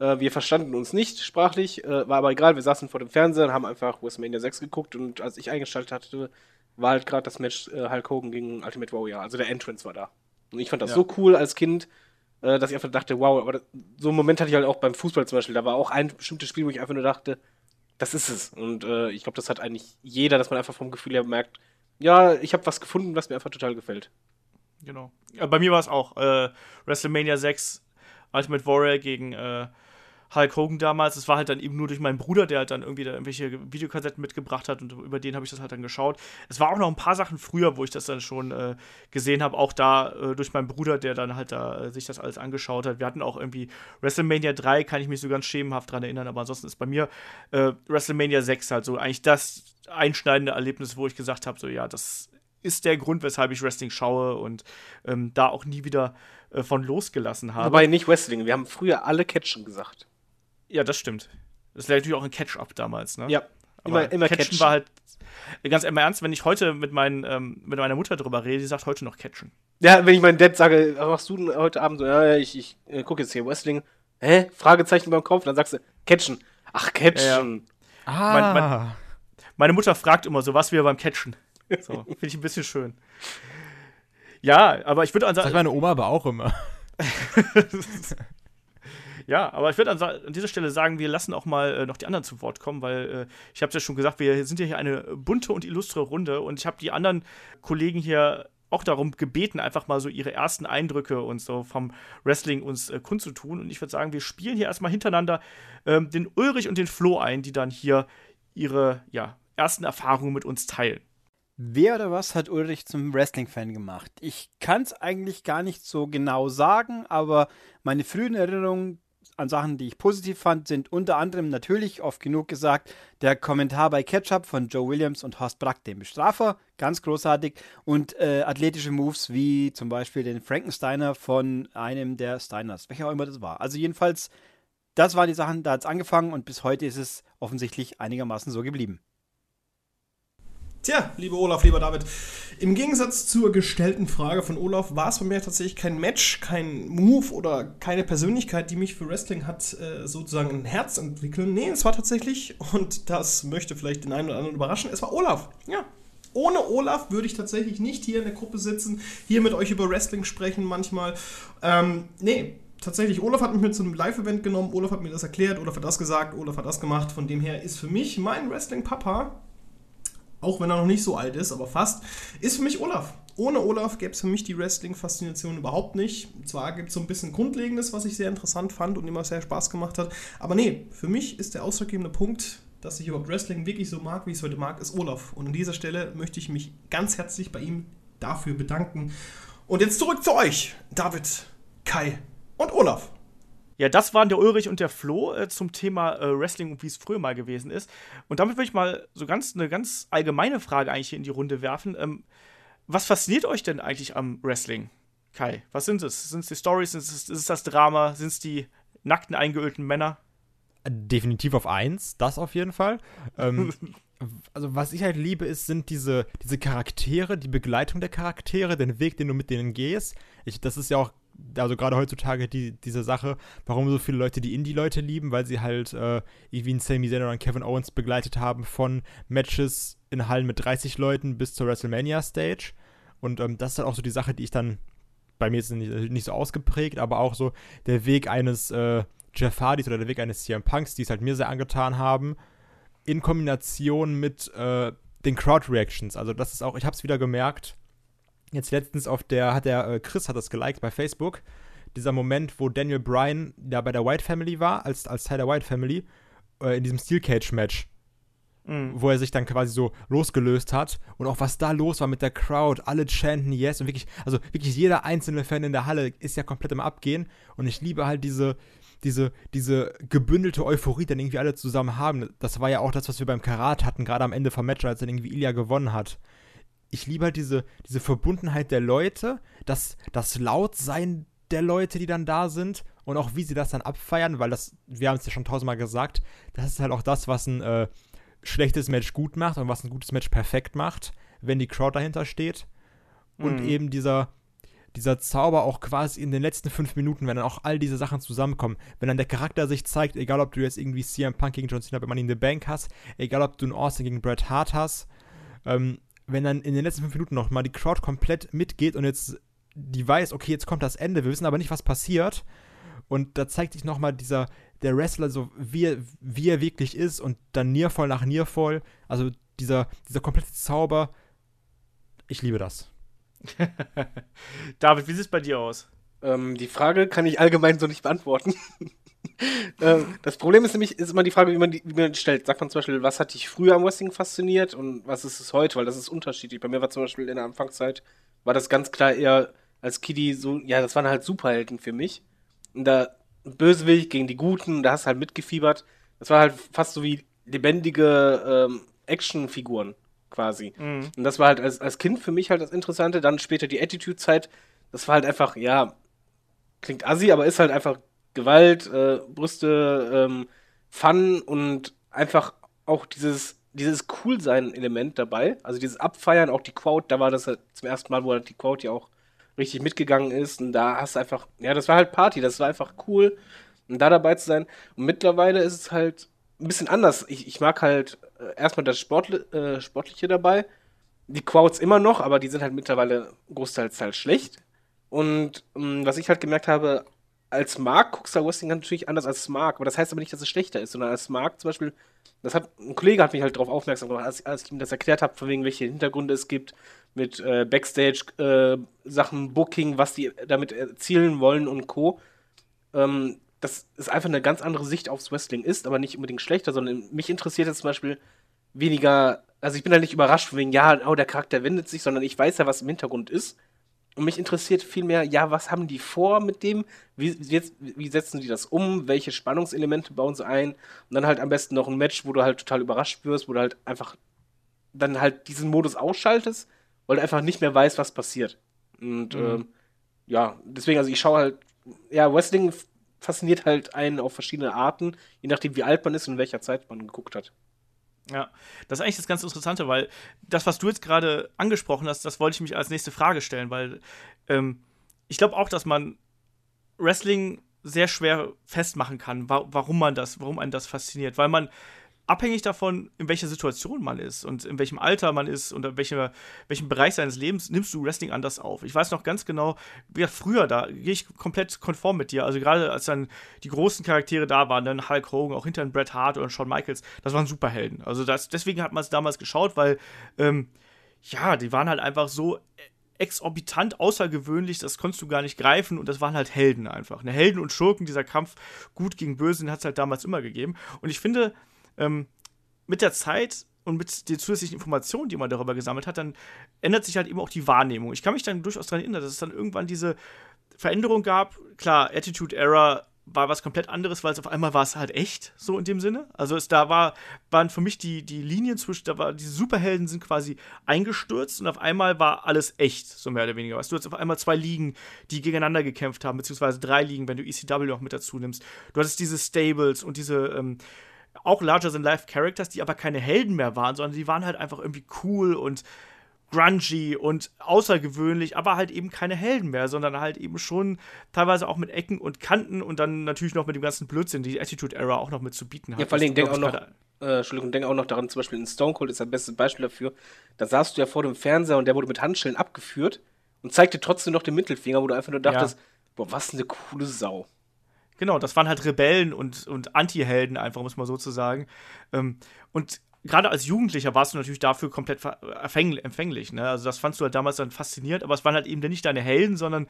Äh, wir verstanden uns nicht sprachlich, äh, war aber egal, wir saßen vor dem Fernseher und haben einfach WrestleMania 6 geguckt und als ich eingeschaltet hatte, war halt gerade das Match äh, Hulk Hogan gegen Ultimate Warrior, also der Entrance war da. Und ich fand das Ja. so cool als Kind, äh, dass ich einfach dachte, wow, aber das, so einen Moment hatte ich halt auch beim Fußball zum Beispiel. Da war auch ein bestimmtes Spiel, wo ich einfach nur dachte, das ist es. Und äh, ich glaube, das hat eigentlich jeder, dass man einfach vom Gefühl her merkt, ja, ich habe was gefunden, was mir einfach total gefällt. Genau. Ja, bei mir war es auch äh, WrestleMania 6, Ultimate Warrior gegen äh, Hulk Hogan damals. Es war halt dann eben nur durch meinen Bruder, der halt dann irgendwie da irgendwelche Videokassetten mitgebracht hat und über den habe ich das halt dann geschaut. Es war auch noch ein paar Sachen früher, wo ich das dann schon äh, gesehen habe, auch da äh, durch meinen Bruder, der dann halt da äh, sich das alles angeschaut hat. Wir hatten auch irgendwie WrestleMania 3, kann ich mich so ganz schemenhaft dran erinnern, aber ansonsten ist bei mir äh, WrestleMania 6 halt so eigentlich das einschneidende Erlebnis, wo ich gesagt habe, so ja, das ist der Grund, weshalb ich Wrestling schaue und ähm, da auch nie wieder äh, von losgelassen habe. Wobei nicht Wrestling, wir haben früher alle Catchen gesagt. Ja, das stimmt. Das wäre natürlich auch ein Catch-up damals, ne? Ja, Aber immer, immer Catchen, Catchen. war halt ganz im Ernst, wenn ich heute mit, meinen, ähm, mit meiner Mutter drüber rede, die sagt heute noch Catchen. Ja, wenn ich meinem Dad sage, was machst du denn heute Abend so, ja, ja, ich, ich äh, gucke jetzt hier Wrestling. Hä? Fragezeichen beim Kopf. Dann sagst du, Catchen. Ach, Catchen. Ja, Mein- mein- Meine Mutter fragt immer so, was wir beim Catchen. So, finde ich ein bisschen schön. Ja, aber ich würde Das sagt meine Oma aber auch immer. Ja, aber ich würde an, an dieser Stelle sagen, wir lassen auch mal äh, noch die anderen zu Wort kommen, weil äh, ich habe es ja schon gesagt, wir sind ja hier eine bunte und illustre Runde und ich habe die anderen Kollegen hier auch darum gebeten, einfach mal so ihre ersten Eindrücke und so vom Wrestling uns äh, kundzutun. Und ich würde sagen, wir spielen hier erstmal hintereinander ähm, den Ulrich und den Flo ein, die dann hier ihre ja, ersten Erfahrungen mit uns teilen. Wer oder was hat Ulrich zum Wrestling-Fan gemacht? Ich kann es eigentlich gar nicht so genau sagen, aber meine frühen Erinnerungen an Sachen, die ich positiv fand, sind unter anderem natürlich, oft genug gesagt, der Kommentar bei Ketchup von Joe Williams und Horst Brack, dem Bestrafer, ganz großartig, und äh, athletische Moves wie zum Beispiel den Frankensteiner von einem der Steiners, welcher auch immer das war. Also jedenfalls, das waren die Sachen, da hat es angefangen und bis heute ist es offensichtlich einigermaßen so geblieben. Tja, lieber Olaf, lieber David, im Gegensatz zur gestellten Frage von Olaf war es bei mir tatsächlich kein Match, kein Move oder keine Persönlichkeit, die mich für Wrestling hat äh, sozusagen ein Herz entwickeln. Nee, es war tatsächlich, und das möchte vielleicht den einen oder anderen überraschen, es war Olaf. Ja. Ohne Olaf würde ich tatsächlich nicht hier in der Gruppe sitzen, hier mit euch über Wrestling sprechen manchmal. Ähm, nee, tatsächlich, Olaf hat mich mit zu einem Live-Event genommen, Olaf hat mir das erklärt, Olaf hat das gesagt, Olaf hat das gemacht. Von dem her ist für mich mein Wrestling-Papa auch wenn er noch nicht so alt ist, aber fast, ist für mich Olaf. Ohne Olaf gäbe es für mich die Wrestling-Faszination überhaupt nicht. Zwar gibt es so ein bisschen Grundlegendes, was ich sehr interessant fand und immer sehr Spaß gemacht hat, aber nee, für mich ist der ausschlaggebende Punkt, dass ich überhaupt Wrestling wirklich so mag, wie ich es heute mag, ist Olaf. Und an dieser Stelle möchte ich mich ganz herzlich bei ihm dafür bedanken. Und jetzt zurück zu euch, David, Kai und Olaf. Ja, das waren der Ulrich und der Flo äh, zum Thema äh, Wrestling und wie es früher mal gewesen ist. Und damit würde ich mal so ganz eine ganz allgemeine Frage eigentlich hier in die Runde werfen. Ähm, was fasziniert euch denn eigentlich am Wrestling? Kai, was sind es? Sind es die Stories? Ist es, das Drama? Sind es die nackten, eingeölten Männer? Definitiv auf eins, das auf jeden Fall. ähm, also was ich halt liebe, ist, sind diese, diese Charaktere, die Begleitung der Charaktere, den Weg, den du mit denen gehst. Ich, das ist ja auch, also gerade heutzutage die, diese Sache, warum so viele Leute die Indie-Leute lieben, weil sie halt äh, irgendwie einen Sami Zayn oder einen Kevin Owens begleitet haben von Matches in Hallen mit 30 Leuten bis zur WrestleMania-Stage. Und ähm, das ist halt auch so die Sache, die ich dann, bei mir ist es nicht, nicht so ausgeprägt, aber auch so der Weg eines äh, Jeff Hardys oder der Weg eines CM Punks, die es halt mir sehr angetan haben in Kombination mit äh, den Crowd-Reactions. Also das ist auch, ich habe es wieder gemerkt, jetzt letztens auf der, hat der, äh, Chris hat das geliked bei Facebook, dieser Moment, wo Daniel Bryan da bei der White Family war, als, als Teil der White Family, äh, in diesem Steel Cage-Match. Mhm. Wo er sich dann quasi so losgelöst hat und auch was da los war mit der Crowd, alle chanten Yes und wirklich, also wirklich jeder einzelne Fan in der Halle ist ja komplett im Abgehen und ich liebe halt diese, diese, diese gebündelte Euphorie dann irgendwie alle zusammen haben. Das war ja auch das, was wir beim Karat hatten, gerade am Ende vom Match, als dann irgendwie Ilya gewonnen hat. Ich liebe halt diese, diese Verbundenheit der Leute, das, das Lautsein der Leute, die dann da sind und auch wie sie das dann abfeiern, weil das, wir haben es ja schon tausendmal gesagt, das ist halt auch das, was ein äh, schlechtes Match gut macht und was ein gutes Match perfekt macht, wenn die Crowd dahinter steht. Und mhm. eben dieser, dieser Zauber auch quasi in den letzten fünf Minuten, wenn dann auch all diese Sachen zusammenkommen, wenn dann der Charakter sich zeigt, egal ob du jetzt irgendwie CM Punk gegen John Cena bei Money in the Bank hast, egal ob du einen Austin gegen Bret Hart hast, ähm, wenn dann in den letzten fünf Minuten noch mal die Crowd komplett mitgeht und jetzt die weiß, okay, jetzt kommt das Ende, wir wissen aber nicht, was passiert. Und da zeigt sich nochmal dieser, der Wrestler, so wie er, wie er wirklich ist und dann Niervoll nach Niervoll. Also dieser, dieser komplette Zauber. Ich liebe das. David, wie sieht es bei dir aus? Ähm, die Frage kann ich allgemein so nicht beantworten. ähm, das Problem ist nämlich ist immer die Frage, wie man die, wie man die stellt. Sagt man zum Beispiel, was hat dich früher am Wrestling fasziniert und was ist es heute? Weil das ist unterschiedlich. Bei mir war zum Beispiel in der Anfangszeit, war das ganz klar eher als Kiddie so, ja, das waren halt Superhelden für mich. Und da Bösewicht gegen die Guten, da hast du halt mitgefiebert. Das war halt fast so wie lebendige ähm, Actionfiguren quasi. Mhm. Und das war halt als, als Kind für mich halt das Interessante. Dann später die Attitude-Zeit. Das war halt einfach, ja, klingt assi, aber ist halt einfach Gewalt, äh, Brüste, ähm, Fun und einfach auch dieses, dieses Cool-Sein-Element dabei. Also dieses Abfeiern, auch die Quote, da war das halt zum ersten Mal, wo halt die Quote ja auch richtig mitgegangen ist. Und da hast du einfach, ja, das war halt Party, das war einfach cool, um da dabei zu sein. Und mittlerweile ist es halt ein bisschen anders. Ich, ich mag halt äh, erstmal das Sportli äh, Sportliche dabei. Die Quotes immer noch, aber die sind halt mittlerweile großteils halt schlecht. Und ähm, was ich halt gemerkt habe, als Mark guckst du Wrestling natürlich anders als Mark, aber das heißt aber nicht, dass es schlechter ist, sondern als Mark zum Beispiel, das hat, ein Kollege hat mich halt darauf aufmerksam gemacht, als, als ich ihm das erklärt habe, von wegen welche Hintergründe es gibt, mit äh, Backstage-Sachen, äh, Booking, was die damit erzielen wollen und Co. Ähm, das ist einfach eine ganz andere Sicht aufs Wrestling ist, aber nicht unbedingt schlechter, sondern mich interessiert jetzt zum Beispiel weniger, also ich bin da nicht überrascht wegen, ja, oh, der Charakter wendet sich, sondern ich weiß ja, was im Hintergrund ist. Und mich interessiert vielmehr, ja, was haben die vor mit dem? Wie, wie, wie, setzen die das um? Welche Spannungselemente bauen sie ein? Und dann halt am besten noch ein Match, wo du halt total überrascht wirst, wo du halt einfach dann halt diesen Modus ausschaltest, weil du einfach nicht mehr weißt, was passiert. Und mhm. ähm, ja, deswegen, also ich schaue halt, ja, Wrestling fasziniert halt einen auf verschiedene Arten, je nachdem, wie alt man ist und in welcher Zeit man geguckt hat. Ja, das ist eigentlich das ganz Interessante, weil das, was du jetzt gerade angesprochen hast, das wollte ich mich als nächste Frage stellen, weil ähm, ich glaube auch, dass man Wrestling sehr schwer festmachen kann, wa warum man das, warum einen das fasziniert, weil man abhängig davon, in welcher Situation man ist und in welchem Alter man ist und in welcher, welchem Bereich seines Lebens nimmst du Wrestling anders auf. Ich weiß noch ganz genau, wie früher, da gehe ich komplett konform mit dir. Also gerade als dann die großen Charaktere da waren, dann Hulk Hogan, auch hinter Bret Hart oder Shawn Michaels, das waren Superhelden. Also das, deswegen hat man es damals geschaut, weil ähm, ja, die waren halt einfach so exorbitant außergewöhnlich, das konntest du gar nicht greifen und das waren halt Helden einfach. Eine Helden und Schurken, dieser Kampf gut gegen Böse, den hat es halt damals immer gegeben. Und ich finde, ähm, mit der Zeit und mit den zusätzlichen Informationen, die man darüber gesammelt hat, dann ändert sich halt eben auch die Wahrnehmung. Ich kann mich dann durchaus daran erinnern, dass es dann irgendwann diese Veränderung gab. Klar, Attitude Error war was komplett anderes, weil es auf einmal war es halt echt, so in dem Sinne. Also es da war, waren für mich die, die Linien zwischen, da war, diese Superhelden sind quasi eingestürzt und auf einmal war alles echt, so mehr oder weniger. Weißt du, hast auf einmal zwei Ligen, die gegeneinander gekämpft haben, beziehungsweise drei Ligen, wenn du ECW noch mit dazu nimmst. Du hattest diese Stables und diese, ähm, auch larger-than-life-Characters, die aber keine Helden mehr waren, sondern die waren halt einfach irgendwie cool und grungy und außergewöhnlich, aber halt eben keine Helden mehr, sondern halt eben schon teilweise auch mit Ecken und Kanten und dann natürlich noch mit dem ganzen Blödsinn, die Attitude Era auch noch mit zu bieten hat. Ja, vor allem denk auch noch, äh, Entschuldigung, denk auch noch daran, zum Beispiel in Stone Cold ist das beste Beispiel dafür. Da saßt du ja vor dem Fernseher und der wurde mit Handschellen abgeführt und zeigte trotzdem noch den Mittelfinger, wo du einfach nur dachtest, boah, was eine coole Sau. Genau, das waren halt Rebellen und, und Anti-Helden, einfach, muss man so zu sagen. Ähm, und gerade als Jugendlicher warst du natürlich dafür komplett empfänglich. Ne? Also, das fandst du halt damals dann faszinierend, aber es waren halt eben nicht deine Helden, sondern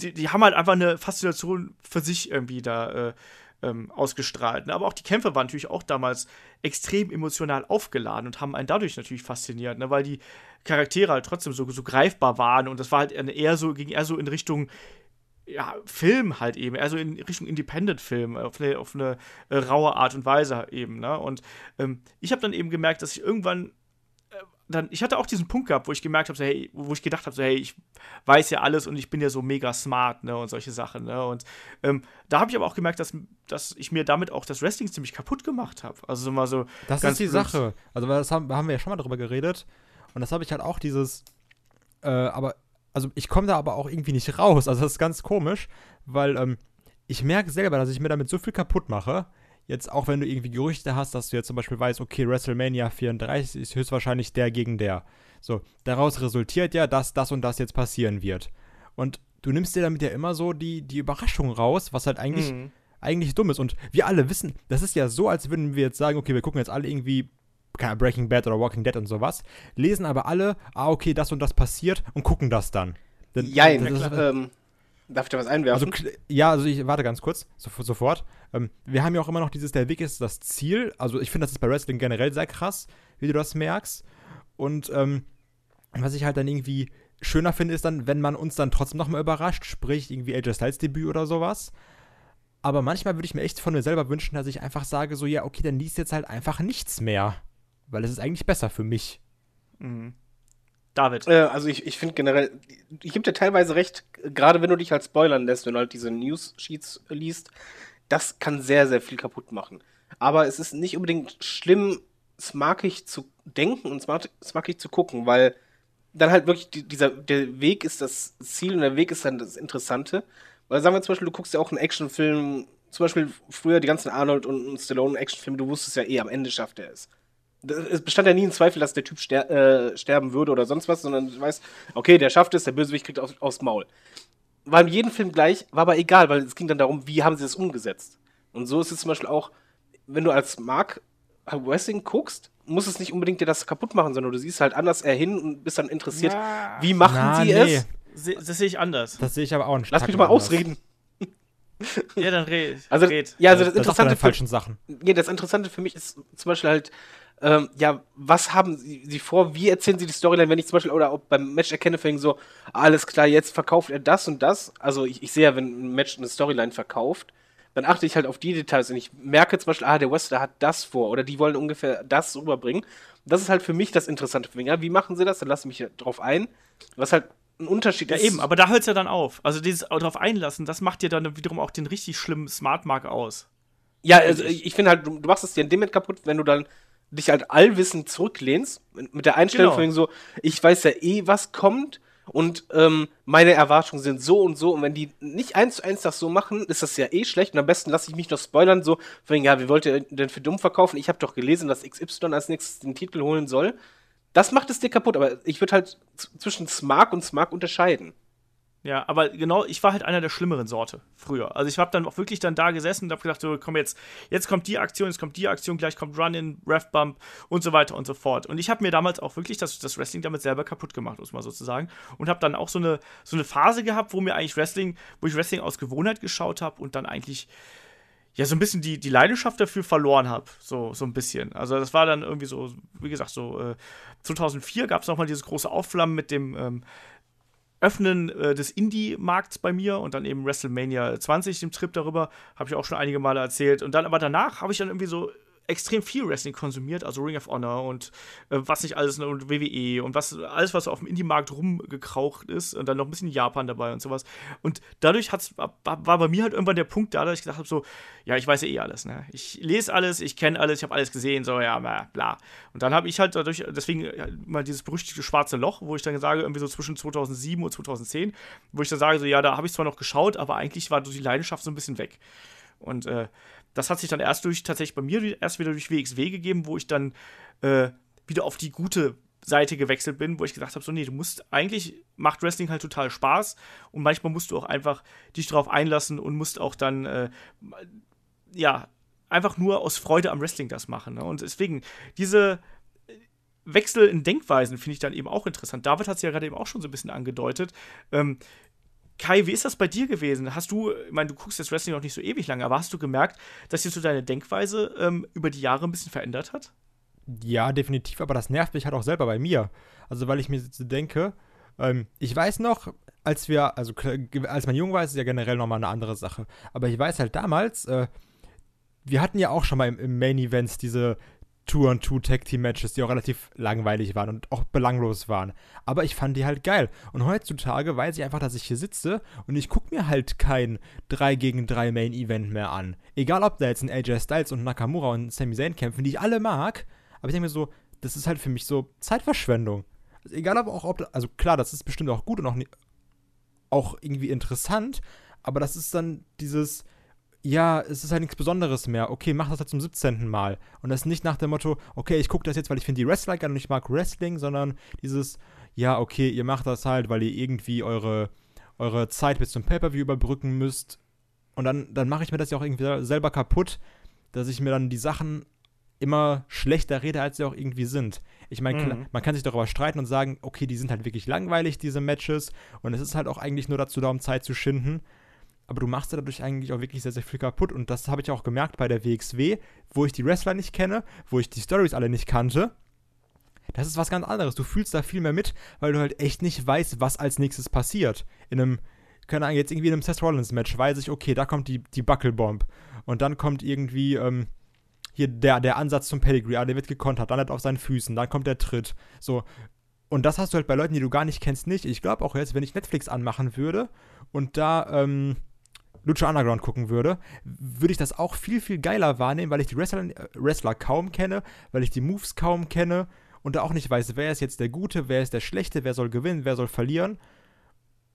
die, die haben halt einfach eine Faszination für sich irgendwie da äh, ähm, ausgestrahlt. Ne? Aber auch die Kämpfe waren natürlich auch damals extrem emotional aufgeladen und haben einen dadurch natürlich fasziniert, ne? weil die Charaktere halt trotzdem so, so greifbar waren und das war halt eher so, ging eher so in Richtung ja, Film halt eben, also in Richtung Independent-Film, auf eine, auf eine äh, raue Art und Weise eben, ne? Und ähm, ich habe dann eben gemerkt, dass ich irgendwann äh, dann, ich hatte auch diesen Punkt gehabt, wo ich gemerkt habe, so, hey, wo ich gedacht habe, so, hey, ich weiß ja alles und ich bin ja so mega smart, ne, und solche Sachen, ne? Und ähm, da habe ich aber auch gemerkt, dass, dass ich mir damit auch das Wrestling ziemlich kaputt gemacht habe. Also so mal so. Das ist die blöd. Sache. Also, das haben, haben wir ja schon mal drüber geredet. Und das habe ich halt auch dieses. Äh, aber, also ich komme da aber auch irgendwie nicht raus. Also, das ist ganz komisch, weil ähm, ich merke selber, dass ich mir damit so viel kaputt mache. Jetzt auch wenn du irgendwie Gerüchte hast, dass du jetzt zum Beispiel weißt, okay, WrestleMania 34 ist höchstwahrscheinlich der gegen der. So, daraus resultiert ja, dass das und das jetzt passieren wird. Und du nimmst dir damit ja immer so die, die Überraschung raus, was halt eigentlich Mhm. eigentlich dumm ist. Und wir alle wissen, das ist ja so, als würden wir jetzt sagen, okay, wir gucken jetzt alle irgendwie Breaking Bad oder Walking Dead und sowas, lesen aber alle, ah, okay, das und das passiert und gucken das dann. Denn- Jein, das ist- ähm, darf ich da was also, einwerfen? kl- ja, also ich warte ganz kurz, so, sofort. Ähm, wir haben ja auch immer noch dieses, der Weg ist das Ziel. Also ich finde, das ist bei Wrestling generell sehr krass, wie du das merkst. Und ähm, was ich halt dann irgendwie schöner finde, ist dann, wenn man uns dann trotzdem nochmal überrascht, sprich irgendwie AJ Styles Debüt oder sowas. Aber manchmal würde ich mir echt von mir selber wünschen, dass ich einfach sage, so, ja, okay, dann liest jetzt halt einfach nichts mehr. Weil es ist eigentlich besser für mich. Mhm. David. Äh, also ich, ich finde generell, ich gebe dir teilweise recht, gerade wenn du dich halt spoilern lässt, wenn du halt diese News-Sheets liest, das kann sehr, sehr viel kaputt machen. Aber es ist nicht unbedingt schlimm, smarkig zu denken und smart, smarkig zu gucken, weil dann halt wirklich die, dieser, der Weg ist das Ziel und der Weg ist dann das Interessante. Weil sagen wir zum Beispiel, du guckst ja auch einen Actionfilm, zum Beispiel früher die ganzen Arnold und Stallone Actionfilme, du wusstest ja eh, am Ende schafft er es es bestand ja nie ein Zweifel, dass der Typ ster äh, sterben würde oder sonst was, sondern du weißt, okay, der schafft es, der Bösewicht kriegt auf, aufs Maul. War in jedem Film gleich, war aber egal, weil es ging dann darum, wie haben sie das umgesetzt. Und so ist es zum Beispiel auch, wenn du als Mark Wrestling guckst, muss es nicht unbedingt dir das kaputt machen, sondern du siehst halt anders eher hin und bist dann interessiert, wie machen Na, sie nee. es? Se das sehe ich anders. Das sehe ich aber auch nicht. Lass mich doch mal ausreden. ja, dann red. Also, red. ja, also das das er Interessante für, falschen Sachen. ja, das Interessante für mich ist zum Beispiel halt, ähm, ja, was haben sie, sie vor, wie erzählen sie die Storyline, wenn ich zum Beispiel, oder auch beim Match erkenne, fängt so, alles klar, jetzt verkauft er das und das. Also ich, ich sehe ja, wenn ein Match eine Storyline verkauft, dann achte ich halt auf die Details und ich merke zum Beispiel, ah, der Wrestler hat das vor oder die wollen ungefähr das rüberbringen. Das ist halt für mich das Interessante. Ja, wie machen sie das? Dann lasse ich mich drauf ein. Was halt ein Unterschied Ja, ist. eben, aber da hört es ja dann auf. Also dieses darauf einlassen, das macht dir dann wiederum auch den richtig schlimmen Smart Mark aus. Ja, also ich, finde halt, du, du machst es dir in dem Moment kaputt, wenn du dann dich halt allwissend zurücklehnst, mit der Einstellung Genau. von so, ich weiß ja eh, was kommt und ähm, meine Erwartungen sind so und so und wenn die nicht eins zu eins das so machen, ist das ja eh schlecht und am besten lasse ich mich noch spoilern, so, von ja, wie wollt ihr denn für dumm verkaufen? Ich habe doch gelesen, dass XY als nächstes den Titel holen soll. Das macht es dir kaputt, aber ich würde halt zwischen Smart und Smart unterscheiden. Ja, aber genau, ich war halt einer der schlimmeren Sorte früher. Also ich habe dann auch wirklich dann da gesessen und habe gedacht, so, komm jetzt, jetzt kommt die Aktion, jetzt kommt die Aktion, gleich kommt Run-In, Ref-Bump und so weiter und so fort. Und ich habe mir damals auch wirklich das, das Wrestling damit selber kaputt gemacht, muss man sozusagen. Und habe dann auch so eine, so eine Phase gehabt, wo mir eigentlich Wrestling, wo ich Wrestling aus Gewohnheit geschaut habe und dann eigentlich ja, so ein bisschen die, die Leidenschaft dafür verloren habe. So, so ein bisschen. Also, das war dann irgendwie so, wie gesagt, so äh, 2004 gab es nochmal dieses große Aufflammen mit dem ähm, Öffnen äh, des Indie-Markts bei mir und dann eben WrestleMania 20, dem Trip darüber, habe ich auch schon einige Male erzählt. Und dann aber danach habe ich dann irgendwie so extrem viel Wrestling konsumiert, also Ring of Honor und äh, was nicht alles ne, und WWE und was alles, was auf dem Indie-Markt rumgekraucht ist und dann noch ein bisschen Japan dabei und sowas. Und dadurch hat's, war, bei mir halt irgendwann der Punkt da, dass ich gedacht habe, so, ja, ich weiß ja eh alles, ne? Ich lese alles, ich kenne alles, ich habe alles gesehen, so, ja, bla. Und dann habe ich halt dadurch, deswegen ja, mal dieses berüchtigte schwarze Loch, wo ich dann sage, irgendwie so zwischen 2007 und 2010, wo ich dann sage, so, ja, da habe ich zwar noch geschaut, aber eigentlich war die Leidenschaft so ein bisschen weg. Und äh, das hat sich dann erst durch, tatsächlich bei mir erst wieder durch WXW gegeben, wo ich dann äh, wieder auf die gute Seite gewechselt bin, wo ich gesagt habe, so nee, du musst eigentlich macht Wrestling halt total Spaß und manchmal musst du auch einfach dich darauf einlassen und musst auch dann äh, ja einfach nur aus Freude am Wrestling das machen. Ne? Und deswegen diese Wechsel in Denkweisen finde ich dann eben auch interessant. David hat es ja gerade eben auch schon so ein bisschen angedeutet. Ähm, Kai, wie ist das bei dir gewesen? Hast du, ich meine, du guckst das Wrestling noch nicht so ewig lange, aber hast du gemerkt, dass sich so deine Denkweise ähm, über die Jahre ein bisschen verändert hat? Ja, definitiv, aber das nervt mich halt auch selber bei mir. Also, weil ich mir so denke, ähm, ich weiß noch, als wir, also als man jung war, ist es ja generell nochmal eine andere Sache. Aber ich weiß halt damals, äh, wir hatten ja auch schon mal im, im Main Events diese Two-on-Two-Tag-Team-Matches, die auch relativ langweilig waren und auch belanglos waren. Aber ich fand die halt geil. Und heutzutage weiß ich einfach, dass ich hier sitze und ich gucke mir halt kein 3 gegen 3 Main-Event mehr an. Egal, ob da jetzt ein AJ Styles und Nakamura und Sami Zayn kämpfen, die ich alle mag. Aber ich denke mir so, das ist halt für mich so Zeitverschwendung. Also egal, aber auch, ob, also klar, das ist bestimmt auch gut und auch, auch irgendwie interessant, aber das ist dann dieses, ja, es ist halt nichts Besonderes mehr. Okay, mach das halt zum 17. Mal. Und das nicht nach dem Motto, okay, ich gucke das jetzt, weil ich finde die Wrestler geil und ich mag Wrestling, sondern dieses, ja, okay, ihr macht das halt, weil ihr irgendwie eure, eure Zeit bis zum Pay-Per-View überbrücken müsst. Und dann, dann mache ich mir das ja auch irgendwie selber kaputt, dass ich mir dann die Sachen immer schlechter rede, als sie auch irgendwie sind. Ich meine, mhm. man kann sich darüber streiten und sagen, okay, die sind halt wirklich langweilig, diese Matches. Und es ist halt auch eigentlich nur dazu da, um Zeit zu schinden aber du machst dadurch eigentlich auch wirklich sehr, sehr viel kaputt. Und das habe ich auch gemerkt bei der WXW, wo ich die Wrestler nicht kenne, wo ich die Stories alle nicht kannte. Das ist was ganz anderes. Du fühlst da viel mehr mit, weil du halt echt nicht weißt, was als nächstes passiert. In einem, keine Ahnung, jetzt irgendwie in einem Seth Rollins-Match weiß ich, okay, da kommt die, die Buckelbomb. Und dann kommt irgendwie, ähm, hier der, der Ansatz zum Pedigree, ah, der wird gekontert, dann halt auf seinen Füßen, dann kommt der Tritt. So. Und das hast du halt bei Leuten, die du gar nicht kennst, nicht. Ich glaube auch jetzt, wenn ich Netflix anmachen würde und da, ähm, Lucha Underground gucken würde, würde ich das auch viel, viel geiler wahrnehmen, weil ich die Wrestler, äh, Wrestler kaum kenne, weil ich die Moves kaum kenne und da auch nicht weiß, wer ist jetzt der Gute, wer ist der Schlechte, wer soll gewinnen, wer soll verlieren.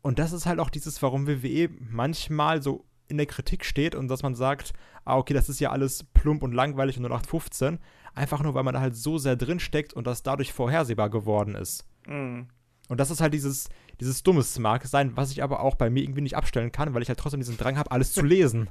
Und das ist halt auch dieses, warum WWE manchmal so in der Kritik steht und dass man sagt, ah, okay, das ist ja alles plump und langweilig und 0815. Einfach nur, weil man da halt so sehr drin steckt und das dadurch vorhersehbar geworden ist. Mhm. Und das ist halt dieses, dieses dummes mag sein, was ich aber auch bei mir irgendwie nicht abstellen kann, weil ich halt trotzdem diesen Drang habe, alles zu lesen.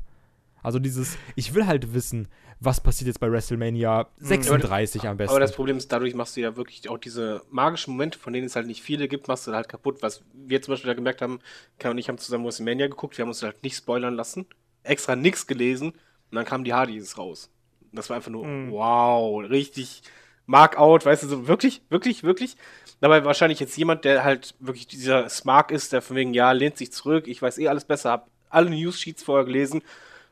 Also dieses, ich will halt wissen, was passiert jetzt bei WrestleMania 36 mhm. am besten. Aber das Problem ist, dadurch machst du ja wirklich auch diese magischen Momente, von denen es halt nicht viele gibt, machst du halt kaputt. Was wir zum Beispiel da gemerkt haben, Kai und ich haben zusammen WrestleMania geguckt, wir haben uns halt nicht spoilern lassen, extra nichts gelesen und dann kamen die Hardys raus. Das war einfach nur, mm. wow, richtig Markout, weißt du, so wirklich, wirklich, wirklich. Dabei wahrscheinlich jetzt jemand, der halt wirklich dieser Smart ist, der von wegen, ja, lehnt sich zurück, ich weiß eh alles besser, hab alle News-Sheets vorher gelesen. Und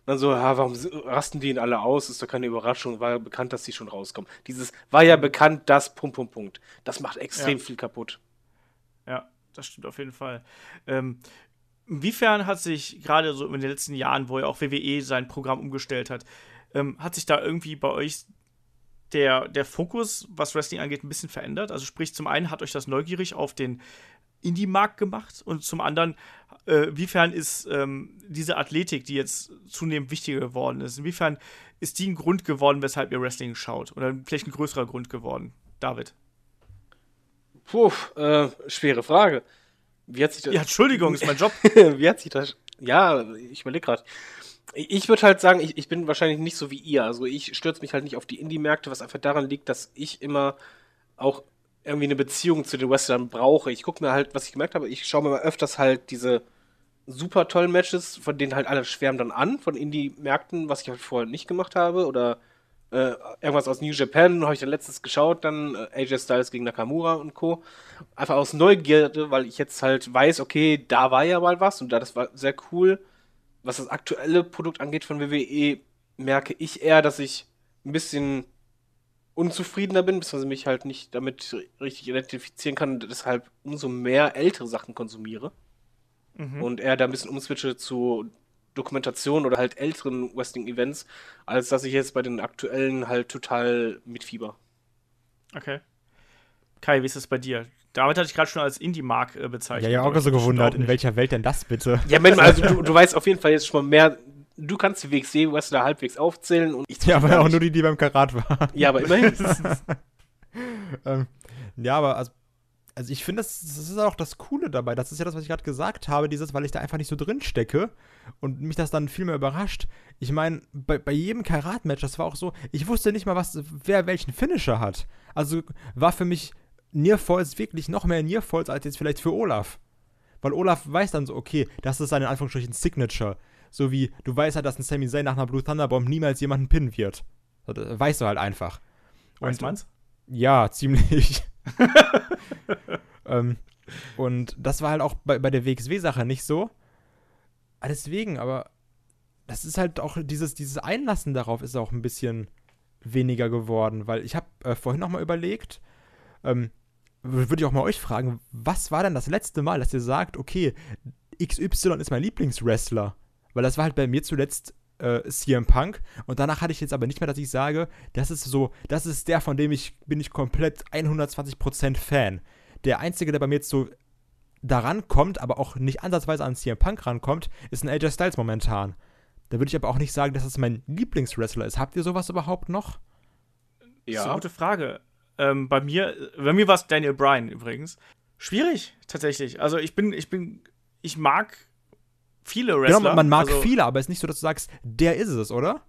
dann so, ja, warum rasten die ihn alle aus? Ist doch keine Überraschung, war ja bekannt, dass die schon rauskommen. Dieses war ja bekannt, das, Punkt, Punkt, Punkt. Das macht extrem ja. viel kaputt. Ja, das stimmt auf jeden Fall. Ähm, inwiefern hat sich gerade so in den letzten Jahren, wo ja auch WWE sein Programm umgestellt hat, ähm, hat sich da irgendwie bei euch der, der Fokus, was Wrestling angeht, ein bisschen verändert. Also sprich, zum einen hat euch das neugierig auf den Indie-Markt gemacht und zum anderen, äh, inwiefern ist ähm, diese Athletik, die jetzt zunehmend wichtiger geworden ist, inwiefern ist die ein Grund geworden, weshalb ihr Wrestling schaut? Oder vielleicht ein größerer Grund geworden? David? Puh, äh, schwere Frage. Wie hat sich das. Ja, Entschuldigung, ist mein Job. Wie hat sich das. Ja, ich überlege gerade. Ich würde halt sagen, ich, ich bin wahrscheinlich nicht so wie ihr. Also ich stürze mich halt nicht auf die Indie-Märkte, was einfach daran liegt, dass ich immer auch irgendwie eine Beziehung zu den Western brauche. Ich gucke mir halt, was ich gemerkt habe, ich schaue mir mal öfters halt diese super tollen Matches, von denen halt alle schwärmen dann an, von Indie-Märkten, was ich halt vorher nicht gemacht habe. Oder äh, irgendwas aus New Japan, habe ich dann letztens geschaut, dann äh, AJ Styles gegen Nakamura und Co. Einfach aus Neugierde, weil ich jetzt halt weiß, okay, da war ja mal was und da das war sehr cool. Was das aktuelle Produkt angeht von WWE, merke ich eher, dass ich ein bisschen unzufriedener bin, beziehungsweise mich halt nicht damit richtig identifizieren kann und deshalb umso mehr ältere Sachen konsumiere. Mhm. Und eher da ein bisschen umswitche zu Dokumentation oder halt älteren Wrestling-Events, als dass ich jetzt bei den aktuellen halt total mitfieber. Okay. Kai, wie ist das bei dir? David hatte ich gerade schon als Indie-Mark äh, bezeichnet. Ja, ja, auch so gewundert, in welcher Welt denn das bitte? Ja, Mensch, also du, du weißt auf jeden Fall jetzt schon mal mehr. Du kannst die WXW-Wrestler halbwegs aufzählen und ich Ja, aber auch nicht. nur die, die beim Karat waren. Ja, aber immerhin. ähm, ja, aber also, also ich finde, das, das ist auch das Coole dabei. Das ist ja das, was ich gerade gesagt habe, dieses, weil ich da einfach nicht so drin stecke und mich das dann viel mehr überrascht. Ich meine, bei, bei jedem Karat-Match, das war auch so, ich wusste nicht mal, was, wer welchen Finisher hat. Also war für mich Near Falls wirklich noch mehr Near Falls als jetzt vielleicht für Olaf. Weil Olaf weiß dann so, okay, das ist seine Anführungsstrichen Signature. So wie du weißt halt, dass ein Sami Zayn nach einer Blue Thunderbomb niemals jemanden pinnen wird. Das weißt du halt einfach. Weiß Und- man's? ja, ziemlich. ähm, und das war halt auch bei, bei der WXW-Sache nicht so. Ah, Deswegen, aber das ist halt auch dieses, dieses Einlassen darauf ist auch ein bisschen weniger geworden, weil ich habe äh, vorhin noch mal überlegt, ähm, würde ich auch mal euch fragen, was war denn das letzte Mal, dass ihr sagt, okay, XY ist mein Lieblingswrestler? Weil das war halt bei mir zuletzt äh, CM Punk und danach hatte ich jetzt aber nicht mehr, dass ich sage, das ist so, das ist der, von dem ich bin ich komplett 120% Fan. Der einzige, der bei mir jetzt so daran kommt, aber auch nicht ansatzweise an CM Punk rankommt, ist ein AJ Styles momentan. Da würde ich aber auch nicht sagen, dass es mein Lieblingswrestler ist. Habt ihr sowas überhaupt noch? Das ist ja. eine gute Frage. Ähm, bei mir, bei mir war es Daniel Bryan übrigens. Schwierig, tatsächlich. Also ich bin, ich bin, ich mag viele Wrestler. Genau, man mag also, viele, aber es ist nicht so, dass du sagst, der ist es, oder?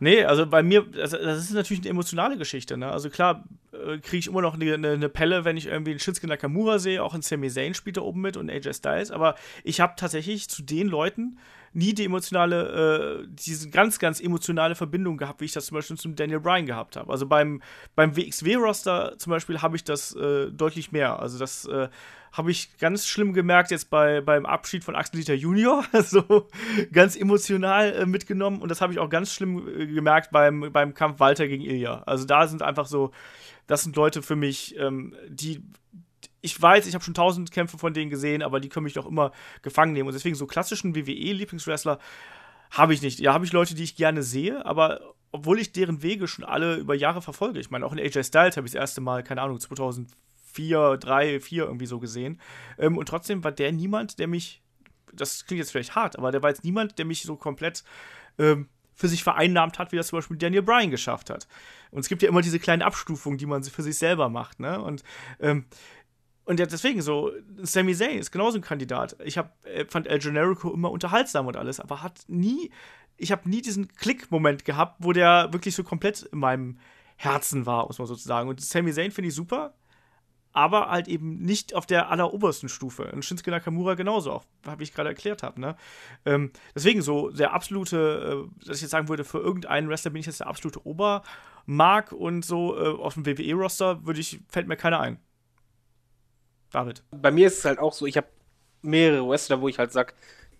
Nee, also bei mir, also das ist natürlich eine emotionale Geschichte, ne? Also klar, äh, kriege ich immer noch eine, eine, eine Pelle, wenn ich irgendwie einen Shinsuke Nakamura sehe, auch ein Sami Zayn spielt da oben mit und AJ Styles, aber ich habe tatsächlich zu den Leuten nie die emotionale, äh, diese ganz, ganz emotionale Verbindung gehabt, wie ich das zum Beispiel zum Daniel Bryan gehabt habe. Also beim, beim WXW-Roster zum Beispiel habe ich das äh, deutlich mehr. Also das äh, habe ich ganz schlimm gemerkt jetzt bei, beim Abschied von Axel Dieter Junior, so ganz emotional äh, mitgenommen und das habe ich auch ganz schlimm äh, gemerkt beim, beim Kampf Walter gegen Ilya. Also da sind einfach so, das sind Leute für mich, ähm, die ich weiß, ich habe schon tausend Kämpfe von denen gesehen, aber die können mich doch immer gefangen nehmen. Und deswegen so klassischen WWE-Lieblingswrestler habe ich nicht. Ja, habe ich Leute, die ich gerne sehe, aber obwohl ich deren Wege schon alle über Jahre verfolge. Ich meine, auch in AJ Styles habe ich das erste Mal, keine Ahnung, 2004, 3, 4 irgendwie so gesehen. Ähm, und trotzdem war der niemand, der mich, das klingt jetzt vielleicht hart, aber der war jetzt niemand, der mich so komplett ähm, für sich vereinnahmt hat, wie das zum Beispiel Daniel Bryan geschafft hat. Und es gibt ja immer diese kleinen Abstufungen, die man für sich selber macht, ne? Und ähm, und deswegen so, Sami Zayn ist genauso ein Kandidat. Ich hab, äh, fand El Generico immer unterhaltsam und alles, aber hat nie, ich habe nie diesen Klick-Moment gehabt, wo der wirklich so komplett in meinem Herzen war, muss man sozusagen. Und Sami Zayn finde ich super, aber halt eben nicht auf der allerobersten Stufe. Und Shinsuke Nakamura genauso, auch, wie ich gerade erklärt habe. Ne? Ähm, deswegen so der absolute, äh, dass ich jetzt sagen würde, für irgendeinen Wrestler bin ich jetzt der absolute Obermark und so äh, auf dem WWE-Roster würde ich, fällt mir keiner ein. David. Bei mir ist es halt auch so, ich habe mehrere Wrestler, wo ich halt sag,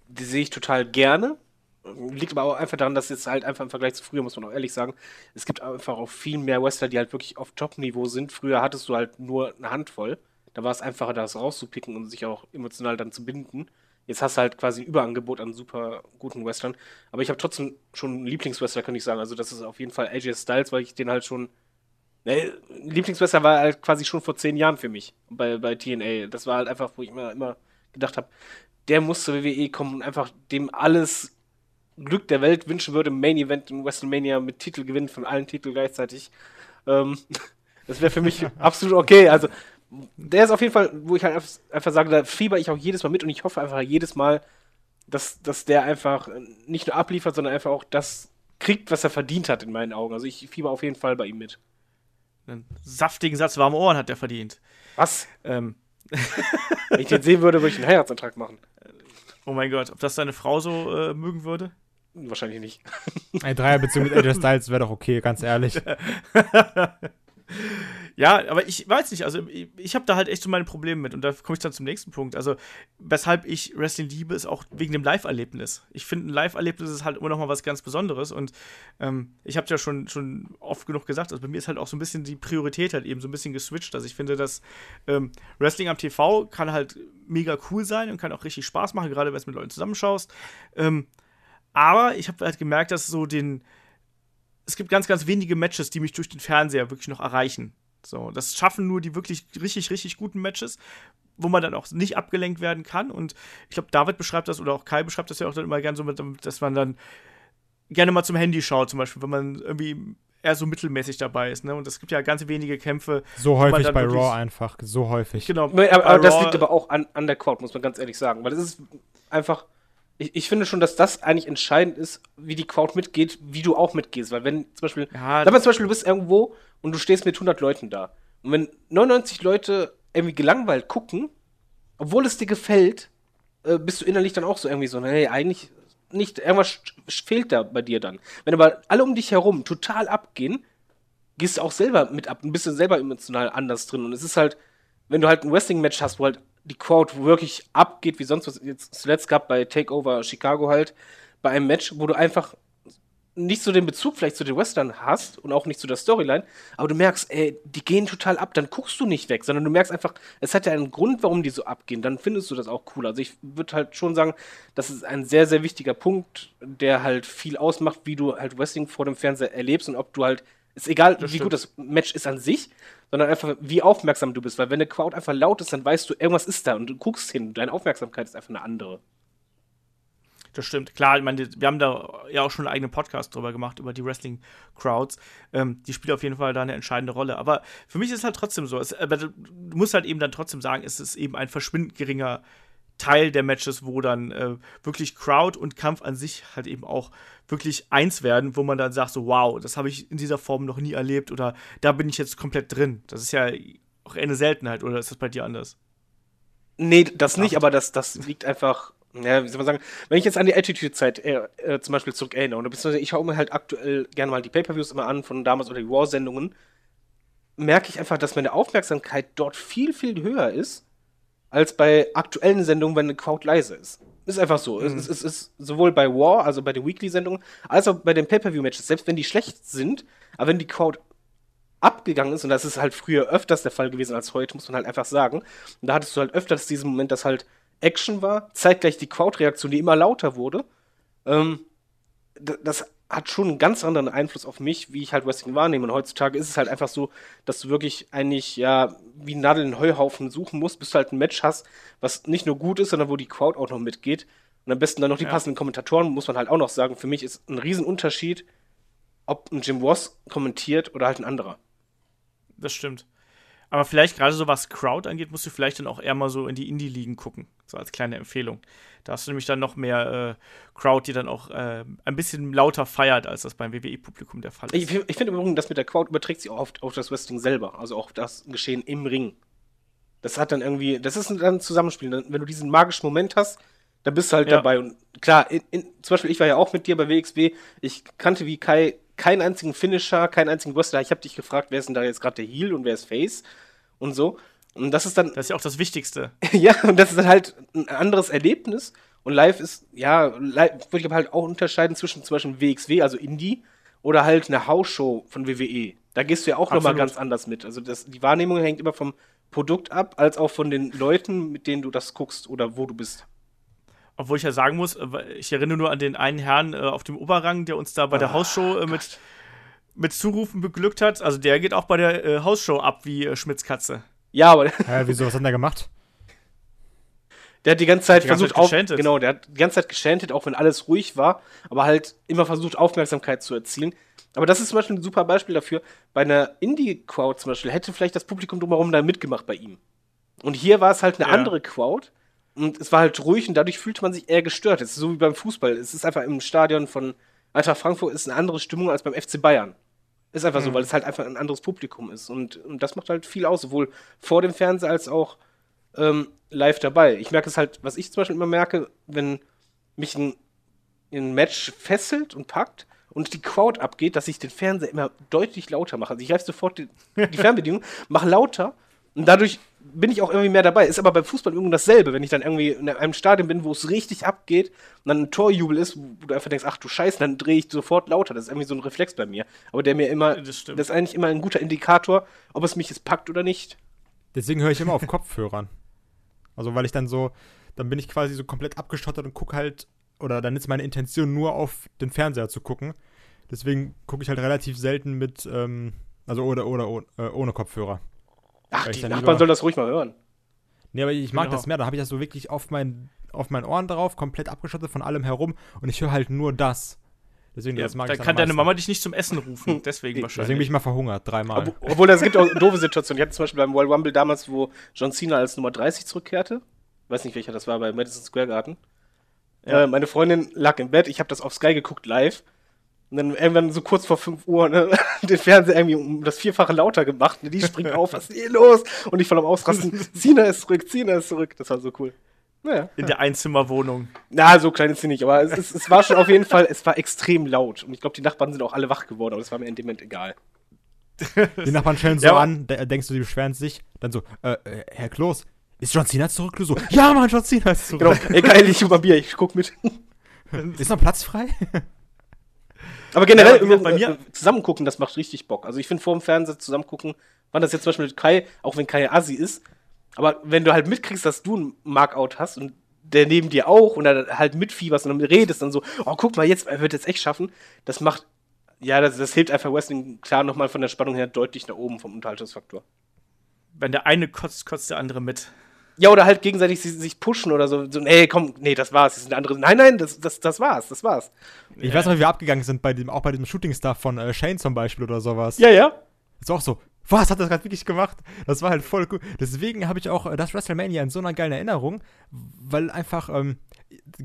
die sehe ich total gerne. Liegt aber auch einfach daran, dass jetzt halt einfach im Vergleich zu früher, muss man auch ehrlich sagen, es gibt einfach auch viel mehr Wrestler, die halt wirklich auf Top-Niveau sind. Früher hattest du halt nur eine Handvoll. Da war es einfacher, das rauszupicken und sich auch emotional dann zu binden. Jetzt hast du halt quasi ein Überangebot an super guten Wrestlern. Aber ich habe trotzdem schon einen Lieblingswrestler, kann ich sagen. Also das ist auf jeden Fall AJ Styles, weil ich den halt schon Ne, Lieblingswrestler war halt quasi schon vor zehn Jahren für mich bei, bei TNA. Das war halt einfach, wo ich mir immer gedacht habe, der muss zur WWE kommen und einfach dem alles Glück der Welt wünschen würde, im Main Event in WrestleMania mit Titel gewinnen von allen Titeln gleichzeitig. Ähm, das wäre für mich absolut okay. Also, der ist auf jeden Fall, wo ich halt einfach- einfach sage, da fieber ich auch jedes Mal mit und ich hoffe einfach jedes Mal, dass, dass der einfach nicht nur abliefert, sondern einfach auch das kriegt, was er verdient hat in meinen Augen. Also ich fieber auf jeden Fall bei ihm mit. Einen saftigen Satz warme Ohren hat der verdient. Was? Ähm, Wenn ich den sehen würde, würde ich einen Heiratsantrag machen. Oh mein Gott, ob das deine Frau so äh, mögen würde? Wahrscheinlich nicht. Eine Dreierbeziehung mit AJ Styles wäre doch okay, ganz ehrlich. Ja, aber ich weiß nicht, also ich, ich habe da halt echt so meine Probleme mit und da komme ich dann zum nächsten Punkt. Also, weshalb ich Wrestling liebe, ist auch wegen dem Live-Erlebnis. Ich finde, ein Live-Erlebnis ist halt immer noch mal was ganz Besonderes und ähm, ich habe ja schon, schon oft genug gesagt, also bei mir ist halt auch so ein bisschen die Priorität halt eben so ein bisschen geswitcht. Also, ich finde, dass ähm, Wrestling am TV kann halt mega cool sein und kann auch richtig Spaß machen, gerade wenn du mit Leuten zusammenschaust. Ähm, aber ich habe halt gemerkt, dass so den es gibt ganz, ganz wenige Matches, die mich durch den Fernseher wirklich noch erreichen. So, das schaffen nur die wirklich richtig, richtig guten Matches, wo man dann auch nicht abgelenkt werden kann. Und ich glaube, David beschreibt das oder auch Kai beschreibt das ja auch dann immer gerne so, mit, dass man dann gerne mal zum Handy schaut, zum Beispiel, wenn man irgendwie eher so mittelmäßig dabei ist. Ne? Und es gibt ja ganz wenige Kämpfe. So häufig bei Raw einfach, so häufig. Genau. Aber, aber das liegt aber auch an, an der Crowd, muss man ganz ehrlich sagen. Weil das ist einfach ich, ich, finde schon, dass das eigentlich entscheidend ist, wie die Crowd mitgeht, wie du auch mitgehst. Weil wenn zum Beispiel, ja, sag zum Beispiel, du bist irgendwo und du stehst mit 100 Leuten da. Und wenn 99 Leute irgendwie gelangweilt gucken, obwohl es dir gefällt, äh, bist du innerlich dann auch so irgendwie so, hey, eigentlich nicht, irgendwas fehlt da bei dir dann. Wenn aber alle um dich herum total abgehen, gehst du auch selber mit ab bist du selber emotional anders drin. Und es ist halt, wenn du halt ein Wrestling-Match hast, wo halt die Crowd wirklich abgeht, wie sonst was jetzt zuletzt gab bei Takeover Chicago halt, bei einem Match, wo du einfach nicht so den Bezug vielleicht zu den Western hast und auch nicht zu der Storyline, aber du merkst, ey, die gehen total ab, dann guckst du nicht weg, sondern du merkst einfach, es hat ja einen Grund, warum die so abgehen, dann findest du das auch cool. Also ich würde halt schon sagen, das ist ein sehr, sehr wichtiger Punkt, der halt viel ausmacht, wie du halt Wrestling vor dem Fernseher erlebst und ob du halt, ist egal, das wie stimmt. gut das Match ist an sich, sondern einfach, wie aufmerksam du bist. Weil wenn eine Crowd einfach laut ist, dann weißt du, irgendwas ist da und du guckst hin. Deine Aufmerksamkeit ist einfach eine andere. Das stimmt. Klar, ich meine, wir haben da ja auch schon einen eigenen Podcast drüber gemacht, über die Wrestling-Crowds. Ähm, die spielt auf jeden Fall da eine entscheidende Rolle. Aber für mich ist es halt trotzdem so. Es, du musst halt eben dann trotzdem sagen, es ist eben ein verschwindend geringer Teil der Matches, wo dann äh, wirklich Crowd und Kampf an sich halt eben auch wirklich eins werden, wo man dann sagt, so wow, das habe ich in dieser Form noch nie erlebt oder da bin ich jetzt komplett drin. Das ist ja auch eine Seltenheit, oder ist das bei dir anders? Nee, das nicht, aber das, das liegt einfach, ja, wie soll man sagen, wenn ich jetzt an die Attitude-Zeit äh, äh, zum Beispiel zurück erinnere, oder beziehungsweise ich schaue mir halt aktuell gerne mal die Pay-Per-Views immer an von damals oder die War-Sendungen, merke ich einfach, dass meine Aufmerksamkeit dort viel, viel höher ist als bei aktuellen Sendungen, wenn eine Crowd leise ist. Ist einfach so. Mhm. Es, es, ist sowohl bei War, also bei den Weekly-Sendungen, als auch bei den Pay-Per-View-Matches, selbst wenn die schlecht sind, aber wenn die Crowd abgegangen ist, und das ist halt früher öfters der Fall gewesen als heute, muss man halt einfach sagen, und da hattest du halt öfters diesen Moment, dass halt Action war, zeitgleich die Crowd-Reaktion, die immer lauter wurde. Ähm, das hat schon einen ganz anderen Einfluss auf mich, wie ich halt Wrestling wahrnehme. Und heutzutage ist es halt einfach so, dass du wirklich eigentlich, ja, wie Nadel in Heuhaufen suchen musst, bis du halt ein Match hast, was nicht nur gut ist, sondern wo die Crowd auch noch mitgeht. Und am besten dann noch die ja. passenden Kommentatoren, muss man halt auch noch sagen. Für mich ist ein Riesenunterschied, ob ein Jim Ross kommentiert oder halt ein anderer. Das stimmt. Aber vielleicht gerade so was Crowd angeht, musst du vielleicht dann auch eher mal so in die Indie-Ligen gucken. So als kleine Empfehlung. Da hast du nämlich dann noch mehr äh, Crowd, die dann auch äh, ein bisschen lauter feiert, als das beim WWE-Publikum der Fall ist. Ich, ich finde übrigens, dass mit der Crowd überträgt sich auch auf, auf das Wrestling selber. Also auch das Geschehen im Ring. Das hat dann irgendwie, das ist dann ein Zusammenspiel. Wenn du diesen magischen Moment hast, dann bist du halt ja. dabei. Und klar, in, in, zum Beispiel, ich war ja auch mit dir bei WXW. Ich kannte wie Kai keinen einzigen Finisher, keinen einzigen Wrestler. Ich habe dich gefragt, wer ist denn da jetzt gerade der Heel und wer ist Face und so. Und das ist dann. Das ist ja auch das Wichtigste. ja, und das ist dann halt ein anderes Erlebnis. Und live ist, ja, live würde ich aber halt auch unterscheiden zwischen zum Beispiel WXW, also Indie, oder halt eine Hausshow von WWE. Da gehst du ja auch nochmal ganz anders mit. Also das, die Wahrnehmung hängt immer vom Produkt ab, als auch von den Leuten, mit denen du das guckst oder wo du bist. Obwohl ich ja sagen muss, äh, ich erinnere nur an den einen Herrn äh, auf dem Oberrang, der uns da bei oh, der Hausshow äh, mit, mit Zurufen beglückt hat. Also der geht auch bei der äh, Hausshow ab wie äh, Schmitz Katze. Ja, aber. Hä, wieso, was hat der gemacht? Der hat die ganze Zeit die ganze versucht, Zeit auf, genau, der hat die ganze Zeit geschantet, auch wenn alles ruhig war, aber halt immer versucht, Aufmerksamkeit zu erzielen. Aber das ist zum Beispiel ein super Beispiel dafür. Bei einer Indie-Crowd zum Beispiel hätte vielleicht das Publikum drumherum da mitgemacht bei ihm. Und hier war es halt eine ja. andere Crowd und es war halt ruhig und dadurch fühlte man sich eher gestört. Es ist so wie beim Fußball. Es ist einfach im Stadion von Eintracht Frankfurt ist eine andere Stimmung als beim FC Bayern. Ist einfach mhm. so, weil es halt einfach ein anderes Publikum ist. Und, und das macht halt viel aus, sowohl vor dem Fernseher als auch ähm, live dabei. Ich merke es halt, was ich zum Beispiel immer merke, wenn mich ein, ein Match fesselt und packt und die Crowd abgeht, dass ich den Fernseher immer deutlich lauter mache. Also ich greife sofort die, die Fernbedienung, mache lauter und dadurch bin ich auch irgendwie mehr dabei. Ist aber beim Fußball irgendwie dasselbe, wenn ich dann irgendwie in einem Stadion bin, wo es richtig abgeht und dann ein Torjubel ist, wo du einfach denkst, ach du Scheiße, dann drehe ich sofort lauter. Das ist irgendwie so ein Reflex bei mir. Aber der mir immer, Das das, ist eigentlich immer ein guter Indikator, ob es mich jetzt packt oder nicht. Deswegen höre ich immer auf Kopfhörern. Also, weil ich dann so, dann bin ich quasi so komplett abgeschottet und gucke halt, oder dann ist meine Intention nur auf den Fernseher zu gucken. Deswegen gucke ich halt relativ selten mit, ähm, also oder, oder, oh- äh, ohne Kopfhörer. Ach, die Nachbarn lieber- sollen das ruhig mal hören. Nee, aber ich mag Genau. das mehr. Da habe ich das so wirklich auf, mein, auf meinen Ohren drauf, komplett abgeschottet von allem herum und ich höre halt nur das. Deswegen, Ja, das mag ich dann kann deine. Mama dich nicht zum Essen rufen. Deswegen Deswegen Deswegen bin wahrscheinlich. ich mal verhungert, dreimal. Ob, obwohl es gibt auch doofe Situationen. Ich hatte zum Beispiel beim Royal Rumble damals, wo John Cena als Nummer 30 zurückkehrte. Weiß nicht, welcher das war, bei Madison Square Garden. Ja. Äh, meine Freundin lag im Bett, ich habe das auf Sky geguckt live. Und dann irgendwann so kurz vor 5 Uhr ne, den Fernseher irgendwie um das Vierfache lauter gemacht. Ne, die springt auf, was ist hier los? Und ich voll am Ausrasten. Cena ist zurück, Cena ist zurück. Das war so cool. Naja. In der Einzimmerwohnung. Na, so klein ist sie nicht, aber es, es, es war schon auf jeden Fall, es war extrem laut. Und ich glaube, die Nachbarn sind auch alle wach geworden, aber das war mir in dem Moment egal. Die Nachbarn stellen so Ja, an, de denkst du, die beschweren sich, dann so, äh, äh, Herr Klos, ist John Cena zurück? Du so, ja, Mann, John Cena ist zurück. Genau, ey geil, ich mal Bier, ich guck mit. Ist noch Platz frei? Aber generell, Ja, aber wie gesagt, bei mir- zusammen gucken, das macht richtig Bock. Also ich finde vor dem Fernseher zusammen gucken, wann das jetzt zum Beispiel mit Kai, auch wenn Kai Assi ist, aber wenn du halt mitkriegst, dass du ein Markout hast und der neben dir auch und dann halt mitfieberst und dann redest dann so, oh guck mal, jetzt er wird jetzt echt schaffen, das macht, ja, das, das hebt einfach Wrestling klar nochmal von der Spannung her deutlich nach oben vom Unterhaltungsfaktor. Wenn der eine kotzt, kotzt der andere mit. Ja, oder halt gegenseitig sich, pushen oder so, so, nee, komm, nee, das war's, das sind andere, nein, nein, das, das, das war's, das war's. Ich weiß noch, wie wir abgegangen sind, bei dem, auch bei diesem Shooting-Star von äh, Shane zum Beispiel oder sowas. Ja, ja. Ist auch so, was hat das gerade wirklich gemacht? Das war halt voll cool. Deswegen habe ich auch äh, das WrestleMania in so einer geilen Erinnerung, weil einfach, ähm,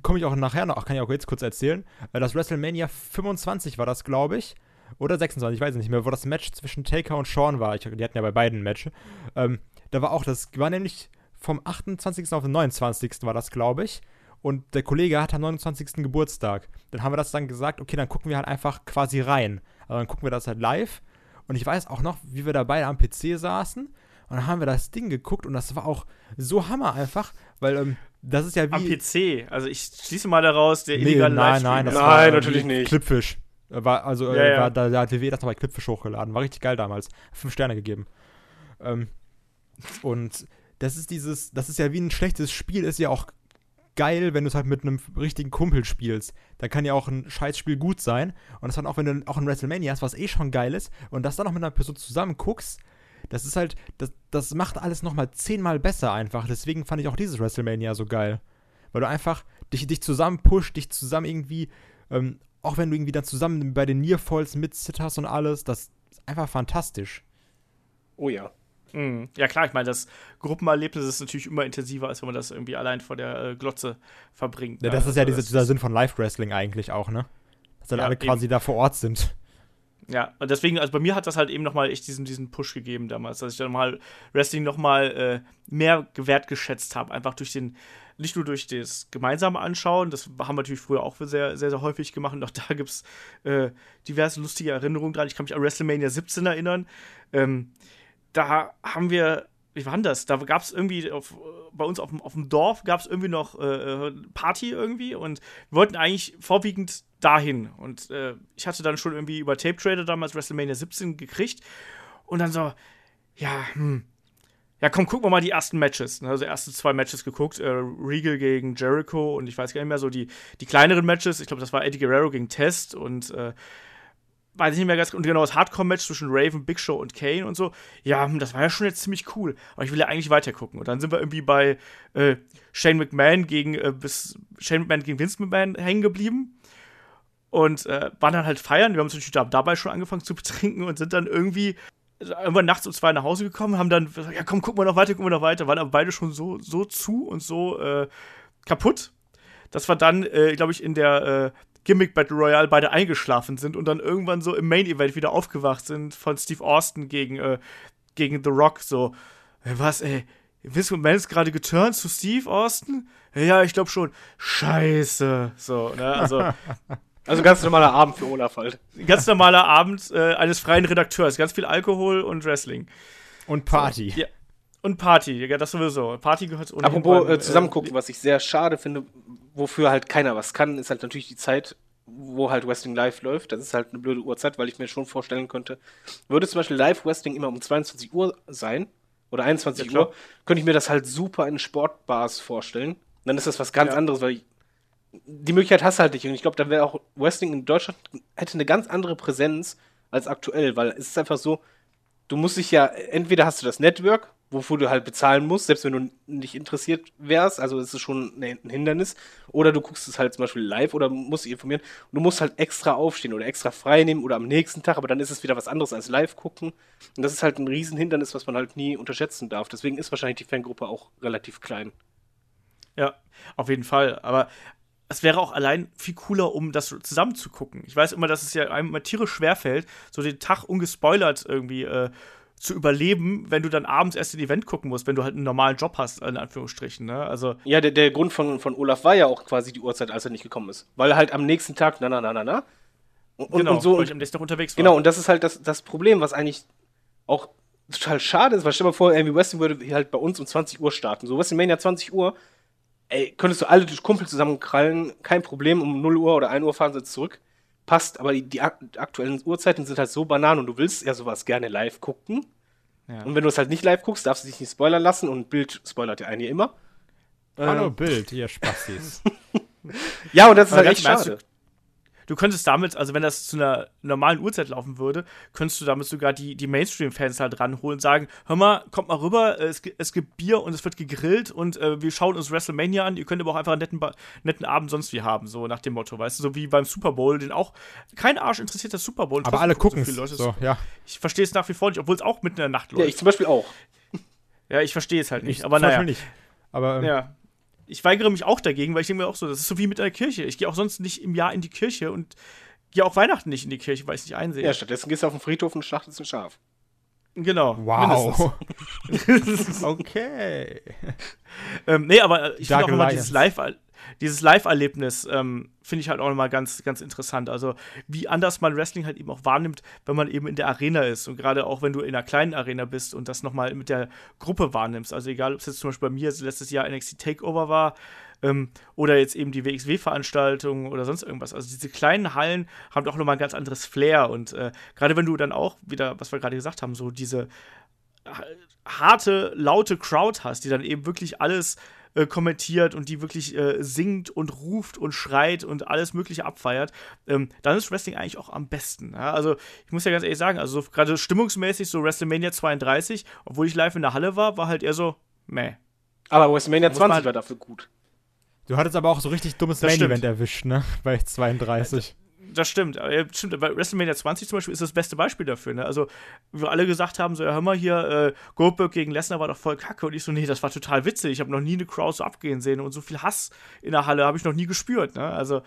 komme ich auch nachher noch, kann ich auch jetzt kurz erzählen, äh, das WrestleMania 25 war das, glaube ich. Oder 26, ich weiß es nicht mehr, wo das Match zwischen Taker und Sean war. Ich, die hatten ja bei beiden ein Match. Ähm, da war auch, das war nämlich vom 28. auf den 29. war das, glaube ich. Und der Kollege hat am 29. Geburtstag. Dann haben wir das dann gesagt, okay, dann gucken wir halt einfach quasi rein. Also dann gucken wir das halt live. Und ich weiß auch noch, wie wir da beide am PC saßen. Und dann haben wir das Ding geguckt und das war auch so Hammer einfach, weil ähm, das ist ja wie. Am PC. Also ich schließe mal daraus, der Nee, illegale nein, Livestream. nein, das Nein, war natürlich nicht. Clipfish. Äh, War, also, Ja, äh, ja. War, da, da hat WWE das noch bei Clipfish hochgeladen. War richtig geil damals. Fünf Sterne gegeben. Ähm, und das ist dieses, das ist ja wie ein schlechtes Spiel, ist ja auch geil, wenn du es halt mit einem richtigen Kumpel spielst. Da kann ja auch ein Scheißspiel gut sein. Und das dann auch, wenn du auch ein WrestleMania hast, was eh schon geil ist, und das dann noch mit einer Person zusammen guckst, das ist halt, das, das macht alles nochmal zehnmal besser einfach. Deswegen fand ich auch dieses WrestleMania so geil. Weil du einfach dich, dich zusammen pusht, dich zusammen irgendwie, ähm, auch wenn du irgendwie dann zusammen bei den Nearfalls mitzitterst und alles, das ist einfach fantastisch. Oh ja. Mhm. Ja klar, ich meine, das Gruppenerlebnis ist natürlich immer intensiver, als wenn man das irgendwie allein vor der äh, Glotze verbringt. Ja, ne? das ist ja Also dieser, Sinn von Live-Wrestling eigentlich auch, ne? Dass dann Ja, alle quasi da vor Ort sind. Ja, und deswegen, also bei mir hat das halt eben nochmal echt diesen, diesen Push gegeben damals, dass ich dann mal Wrestling nochmal äh, mehr wertgeschätzt habe. Einfach durch den, nicht nur durch das gemeinsame Anschauen, das haben wir natürlich früher auch sehr, sehr, sehr häufig gemacht. Und auch da gibt es äh, diverse lustige Erinnerungen dran. Ich kann mich an WrestleMania 17 erinnern. Ähm, da haben wir, wie war denn das? Da gab es irgendwie auf, bei uns auf dem, auf dem Dorf gab es irgendwie noch äh, Party irgendwie und wir wollten eigentlich vorwiegend dahin. Und äh, ich hatte dann schon irgendwie über Tape Trader damals WrestleMania 17 gekriegt und dann so, ja, hm. Ja, komm, gucken wir mal die ersten Matches. ne? Also erste zwei Matches geguckt. Äh, Regal gegen Jericho und ich weiß gar nicht mehr, so die, die kleineren Matches. Ich glaube, das war Eddie Guerrero gegen Test und äh, weiß ich nicht mehr ganz und genau das Hardcore-Match zwischen Raven, Big Show und Kane und so. Ja, das war ja schon jetzt ziemlich cool. Aber ich will ja eigentlich weiter gucken. Und dann sind wir irgendwie bei äh, Shane McMahon gegen äh, bis Shane McMahon gegen Vince McMahon hängen geblieben. Und äh, waren dann halt feiern. Wir haben uns natürlich da- dabei schon angefangen zu betrinken und sind dann irgendwie irgendwann nachts um zwei nach Hause gekommen, haben dann gesagt, ja komm, gucken wir noch weiter, gucken wir noch weiter, waren aber beide schon so, so zu und so äh, kaputt, dass wir dann, äh, glaube ich, in der äh, Gimmick Battle Royale beide eingeschlafen sind und dann irgendwann so im Main Event wieder aufgewacht sind von Steve Austin gegen, äh, gegen The Rock, so, äh, was, ey, Vince McMahon ist gerade geturnt zu Steve Austin? Ja, ich glaube schon. Scheiße. So, ne? Also, Also ganz normaler Abend für Olaf halt. ganz normaler Abend äh, eines freien Redakteurs. Ganz viel Alkohol und Wrestling. Und Party. Ja. Und Party, ja, das sowieso. Party gehört ohnehin Apropos beim, äh, zusammengucken, was ich sehr schade finde, wofür halt keiner was kann, ist halt natürlich die Zeit, wo halt Wrestling live läuft. Das ist halt eine blöde Uhrzeit, weil ich mir schon vorstellen könnte, würde zum Beispiel Live-Wrestling immer um 22 Uhr sein oder 21 Ja. Uhr, könnte ich mir das halt super in Sportbars vorstellen. Dann ist das was ganz Ja. anderes, weil ich, die Möglichkeit hast du halt nicht. Und ich glaube, dann wäre auch Wrestling in Deutschland hätte eine ganz andere Präsenz als aktuell, weil es ist einfach so, du musst dich ja, entweder hast du das Network, wofür du halt bezahlen musst, selbst wenn du nicht interessiert wärst, also es ist schon ein ein Hindernis, oder du guckst es halt zum Beispiel live oder musst dich informieren und du musst halt extra aufstehen oder extra frei nehmen oder am nächsten Tag, aber dann ist es wieder was anderes als live gucken und das ist halt ein Riesenhindernis, was man halt nie unterschätzen darf. Deswegen ist wahrscheinlich die Fangruppe auch relativ klein. Ja, auf jeden Fall. Aber es wäre auch allein viel cooler, um das zusammen zu gucken. Ich weiß immer, dass es ja einem immer tierisch schwerfällt, so den Tag ungespoilert irgendwie äh, zu überleben, wenn du dann abends erst ein Event gucken musst, wenn du halt einen normalen Job hast, in Anführungsstrichen. Ne? Also, Ja, der, der Grund von, von Olaf war ja auch quasi die Uhrzeit, als er nicht gekommen ist. Weil er halt am nächsten Tag, na, na, na, na, na. Und, genau, und so. weil ich am nächsten Tag unterwegs war. Genau, und das ist halt das, das Problem, was eigentlich auch total schade ist, weil stell dir mal vor, irgendwie Wrestling würde halt bei uns um 20 Uhr starten. So WrestleMania 20 Uhr, ey, könntest du alle durch Kumpel zusammenkrallen, kein Problem, um 0 Uhr oder 1 Uhr fahren sie zurück. Passt, aber die, die ak aktuellen Uhrzeiten sind halt so banan und du willst ja sowas gerne live gucken. Ja. Und wenn du es halt nicht live guckst, darfst du dich nicht spoilern lassen und Bild spoilert ja einen hier immer. Hallo Ähm, Bild, ihr Spastis. Ja, und das ist Aber halt echt schade. Du könntest damit, also wenn das zu einer normalen Uhrzeit laufen würde, könntest du damit sogar die, die Mainstream-Fans halt ranholen und sagen, hör mal, kommt mal rüber, äh, es, es gibt Bier und es wird gegrillt und äh, wir schauen uns WrestleMania an, ihr könnt aber auch einfach einen netten, netten Abend sonst wie haben, so nach dem Motto, weißt du, so wie beim Super Bowl, den auch kein Arsch interessiert der Super Bowl. Aber alle gucken so viele Leute. so, ja. Ich verstehe es nach wie vor nicht, obwohl es auch mitten in der Nacht Ja, läuft. ich zum Beispiel auch. Ja, ich verstehe es halt nicht, Ich aber zum naja. Beispiel nicht. Aber ähm, Ja. Ich weigere mich auch dagegen, weil ich denke mir auch so, das ist so wie mit einer Kirche. Ich gehe auch sonst nicht im Jahr in die Kirche und gehe auch Weihnachten nicht in die Kirche, weil ich es nicht einsehe. Ja, stattdessen gehst du auf den Friedhof und schlachtest ein Schaf. Genau. wow. okay. ähm, nee, aber ich finde auch immer dieses Live- dieses Live-Erlebnis ähm, finde ich halt auch nochmal ganz, ganz interessant. Also, wie anders man Wrestling halt eben auch wahrnimmt, wenn man eben in der Arena ist. Und gerade auch, wenn du in einer kleinen Arena bist und das nochmal mit der Gruppe wahrnimmst. Also, egal, ob es jetzt zum Beispiel bei mir letztes Jahr NXT Takeover war ähm, oder jetzt eben die WXW-Veranstaltung oder sonst irgendwas. Also, diese kleinen Hallen haben doch nochmal ein ganz anderes Flair. Und äh, gerade wenn du dann auch wieder, was wir gerade gesagt haben, so diese harte, laute Crowd hast, die dann eben wirklich alles äh, kommentiert und die wirklich äh, singt und ruft und schreit und alles Mögliche abfeiert, ähm, dann ist Wrestling eigentlich auch am besten. Ja? Also, ich muss ja ganz ehrlich sagen, also so gerade stimmungsmäßig, so WrestleMania 32, obwohl ich live in der Halle war, war halt eher so, meh. Aber WrestleMania Muss man 20 halt- war dafür gut. Du hattest aber auch so richtig dummes Main-Event erwischt, ne? Bei 32. Das stimmt, aber, ja, stimmt. Bei WrestleMania 20 zum Beispiel ist das beste Beispiel dafür. Ne? Also, wir alle gesagt haben, so, ja, hör mal hier, äh, Goldberg gegen Lesnar war doch voll kacke. Und ich so, nee, das war total witzig. Ich habe noch nie eine Crowd so abgehen sehen und so viel Hass in der Halle habe ich noch nie gespürt. Ne? Also,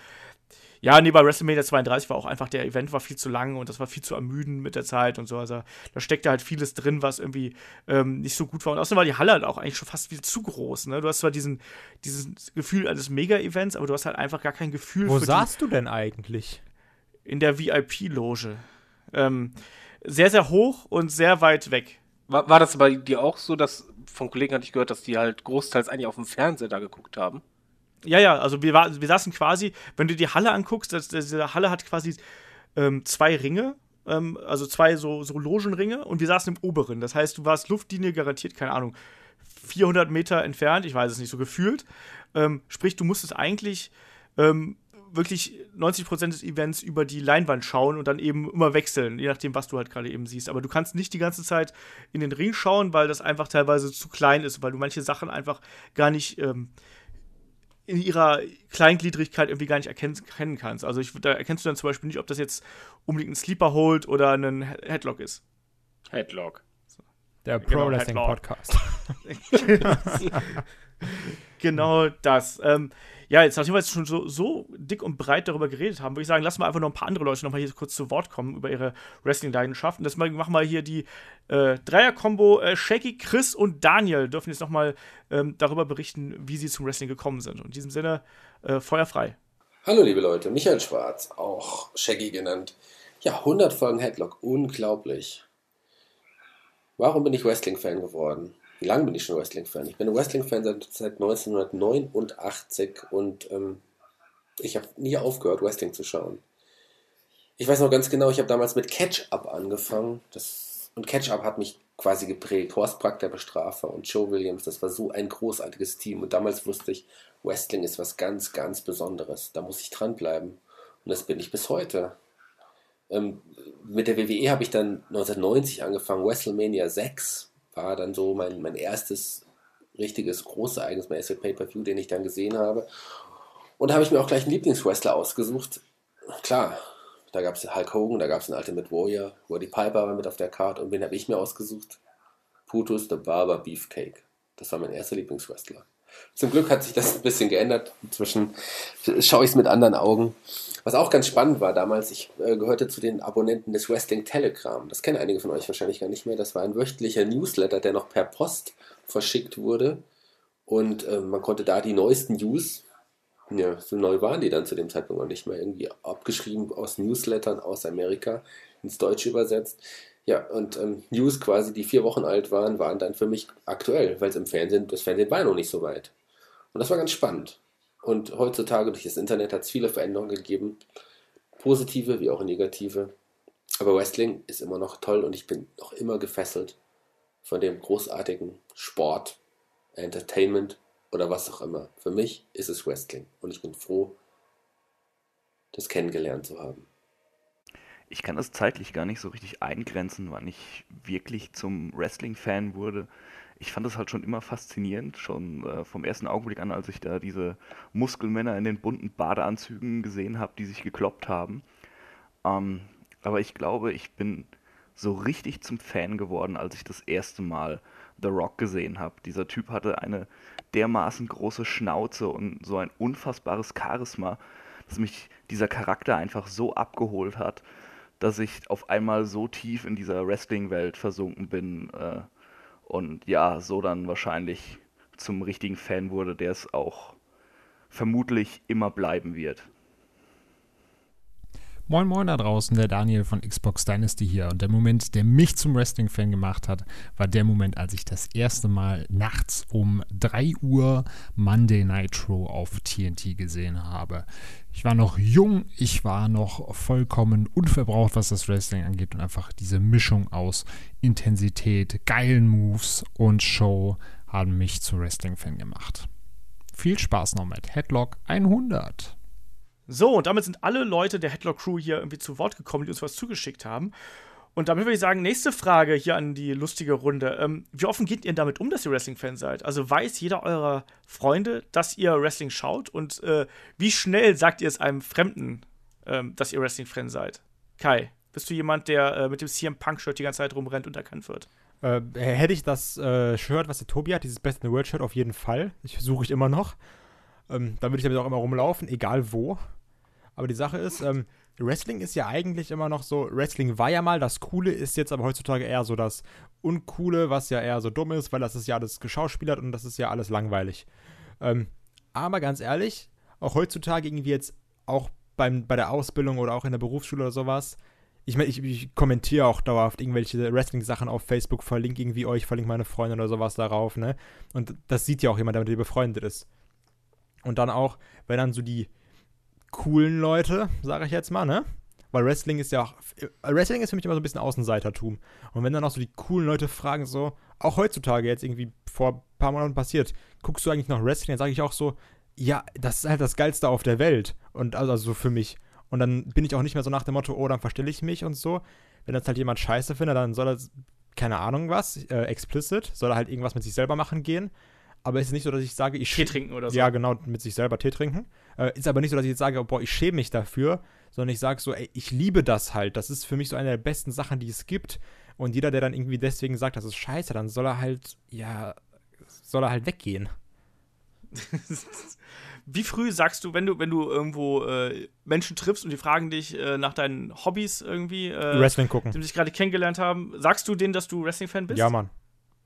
ja, nee, bei WrestleMania 32 war auch einfach, der Event war viel zu lang und das war viel zu ermüdend mit der Zeit und so. Also, da steckte halt vieles drin, was irgendwie ähm, nicht so gut war. Und außerdem war die Halle halt auch eigentlich schon fast viel zu groß. Ne? Du hast zwar diesen, dieses Gefühl eines Mega-Events, aber du hast halt einfach gar kein Gefühl Wo für die saßt du denn eigentlich? In der VIP-Loge. Ähm, sehr, sehr hoch und sehr weit weg. War, war das bei dir auch so, dass von Kollegen hatte ich gehört, dass die halt großteils eigentlich auf dem Fernseher da geguckt haben? Ja, ja, also wir, war, wir saßen quasi, wenn du die Halle anguckst, das, diese Halle hat quasi ähm, zwei Ringe, ähm, also zwei so, so Logenringe und wir saßen im oberen. Das heißt, du warst Luftlinie garantiert, keine Ahnung, 400 Meter entfernt, ich weiß es nicht, so gefühlt. Ähm, sprich, du musstest eigentlich ähm, wirklich 90% des Events über die Leinwand schauen und dann eben immer wechseln, je nachdem, was du halt gerade eben siehst. Aber du kannst nicht die ganze Zeit in den Ring schauen, weil das einfach teilweise zu klein ist, weil du manche Sachen einfach gar nicht ähm, in ihrer Kleingliedrigkeit irgendwie gar nicht erkennen, erkennen kannst. Also ich, da erkennst du dann zum Beispiel nicht, ob das jetzt unbedingt ein Sleeper Hold oder ein He- Headlock ist. Headlock. Der Genau, Pro Wrestling Headlock. Podcast. Genau das. Ähm, ja, jetzt nachdem wir jetzt schon so, so dick und breit darüber geredet haben, würde ich sagen, lassen wir einfach noch ein paar andere Leute noch mal hier kurz zu Wort kommen über ihre Wrestling-Leidenschaft. Das machen wir hier die äh, Dreier-Kombo. Äh, Shaky, Chris und Daniel dürfen jetzt noch mal ähm, darüber berichten, wie sie zum Wrestling gekommen sind. Und in diesem Sinne, äh, Feuer frei. Hallo liebe Leute, Michael Schwarz, auch Shaggy genannt. Ja, 100 Folgen Headlock, unglaublich. Warum bin ich Wrestling-Fan geworden? Wie lange bin ich schon Wrestling-Fan? Ich bin Wrestling-Fan seit, seit 1989 und ähm, ich habe nie aufgehört, Wrestling zu schauen. Ich weiß noch ganz genau, ich habe damals mit Catch-Up angefangen. Das, und Catch-Up hat mich quasi geprägt. Horst Brack, der Bestrafer und Joe Williams, das war so ein großartiges Team. Und damals wusste ich, Wrestling ist was ganz, ganz Besonderes. Da muss ich dranbleiben. Und das bin ich bis heute. Ähm, mit der WWE habe ich dann 1990 angefangen. WrestleMania 6 war dann so mein, mein erstes richtiges Großereignis, mein erster Pay-Per-View, den ich dann gesehen habe. Und da habe ich mir auch gleich einen Lieblingswrestler ausgesucht. Klar, da gab es Hulk Hogan, da gab es einen Ultimate Warrior, Roddy Piper war mit auf der Karte. Und wen habe ich mir ausgesucht? Putus the Barber Beefcake. Das war mein erster Lieblingswrestler. Zum Glück hat sich das ein bisschen geändert. Inzwischen schaue ich es mit anderen Augen. Was auch ganz spannend war damals, ich äh, gehörte zu den Abonnenten des Wrestling Telegram. Das kennen einige von euch wahrscheinlich gar nicht mehr. Das war ein wöchentlicher Newsletter, der noch per Post verschickt wurde. Und äh, man konnte da die neuesten News, ja, so neu waren die dann zu dem Zeitpunkt noch nicht mehr, irgendwie abgeschrieben aus Newslettern aus Amerika ins Deutsche übersetzt. Ja, und ähm, News quasi, die vier Wochen alt waren, waren dann für mich aktuell, weil es im Fernsehen, das Fernsehen war noch nicht so weit. Und das war ganz spannend. Und heutzutage durch das Internet hat es viele Veränderungen gegeben, positive wie auch negative. Aber Wrestling ist immer noch toll und ich bin noch immer gefesselt von dem großartigen Sport, Entertainment oder was auch immer. Für mich ist es Wrestling und ich bin froh, das kennengelernt zu haben ich kann das zeitlich gar nicht so richtig eingrenzen, wann ich wirklich zum Wrestling-Fan wurde. Ich fand das halt schon immer faszinierend, schon äh, vom ersten Augenblick an, als ich da diese Muskelmänner in den bunten Badeanzügen gesehen habe, die sich gekloppt haben. Ähm, aber ich glaube, ich bin so richtig zum Fan geworden, als ich das erste Mal The Rock gesehen habe. Dieser Typ hatte eine dermaßen große Schnauze und so ein unfassbares Charisma, dass mich dieser Charakter einfach so abgeholt hat dass ich auf einmal so tief in dieser Wrestling-Welt versunken bin äh, und ja, so dann wahrscheinlich zum richtigen Fan wurde, der es auch vermutlich immer bleiben wird. Moin Moin da draußen, der Daniel von Xbox Dynasty hier. Und der Moment, der mich zum Wrestling-Fan gemacht hat, war der Moment, als ich das erste Mal nachts um 3 Uhr Monday Nitro auf TNT gesehen habe. Ich war noch jung, ich war noch vollkommen unverbraucht, was das Wrestling angeht und einfach diese Mischung aus Intensität, geilen Moves und Show haben mich zum Wrestling-Fan gemacht. Viel Spaß noch mit Headlock 100. So, und damit sind alle Leute der Headlock Crew hier irgendwie zu Wort gekommen, die uns was zugeschickt haben. Und damit würde ich sagen, nächste Frage hier an die lustige Runde. Ähm, wie offen geht ihr damit um, dass ihr Wrestling-Fan seid? Also weiß jeder eurer Freunde, dass ihr Wrestling schaut? Und äh, wie schnell sagt ihr es einem Fremden, ähm, dass ihr Wrestling-Fan seid? Kai, bist du jemand, der äh, mit dem CM Punk-Shirt die ganze Zeit rumrennt und erkannt wird? Äh, hätte ich das äh, Shirt, was der Tobi hat, dieses Best in the World Shirt, auf jeden Fall. Ich suche ich immer noch. Ähm, dann würde ich damit auch immer rumlaufen, egal wo. Aber die Sache ist, ähm, Wrestling ist ja eigentlich immer noch so, Wrestling war ja mal das Coole, ist jetzt aber heutzutage eher so das Uncoole, was ja eher so dumm ist, weil das ist ja alles geschauspielert und das ist ja alles langweilig. Ähm, aber ganz ehrlich, auch heutzutage irgendwie jetzt auch beim, bei der Ausbildung oder auch in der Berufsschule oder sowas, ich meine, ich, ich, kommentiere auch dauerhaft irgendwelche Wrestling-Sachen auf Facebook, verlinke irgendwie euch, verlinke meine Freunde oder sowas darauf, ne? Und das sieht ja auch jemand, der mit dir befreundet ist. Und dann auch, wenn dann so die, coolen Leute, sage ich jetzt mal, ne? Weil Wrestling ist ja auch. Wrestling ist für mich immer so ein bisschen Außenseitertum. Und wenn dann auch so die coolen Leute fragen, so, auch heutzutage jetzt irgendwie vor ein paar Monaten passiert, guckst du eigentlich noch Wrestling? Dann sage ich auch so, ja, das ist halt das Geilste auf der Welt. Und also, also so für mich. Und dann bin ich auch nicht mehr so nach dem Motto, oh, dann verstelle ich mich und so. Wenn das halt jemand scheiße findet, dann soll er, keine Ahnung was, äh, explicit, soll er halt irgendwas mit sich selber machen gehen. Aber es ist nicht so, dass ich sage, ich. Tee trinken oder so. Ja, genau, mit sich selber Tee trinken. Äh, ist aber nicht so, dass ich jetzt sage, boah, ich schäme mich dafür, sondern ich sage so, ey, ich liebe das halt. Das ist für mich so eine der besten Sachen, die es gibt. Und jeder, der dann irgendwie deswegen sagt, das ist scheiße, dann soll er halt, ja, soll er halt weggehen. Wie früh sagst du, wenn du, wenn du irgendwo äh, Menschen triffst und die fragen dich äh, nach deinen Hobbys irgendwie, äh, Wrestling gucken. die dich gerade kennengelernt haben, sagst du denen, dass du Wrestling-Fan bist? Ja, Mann.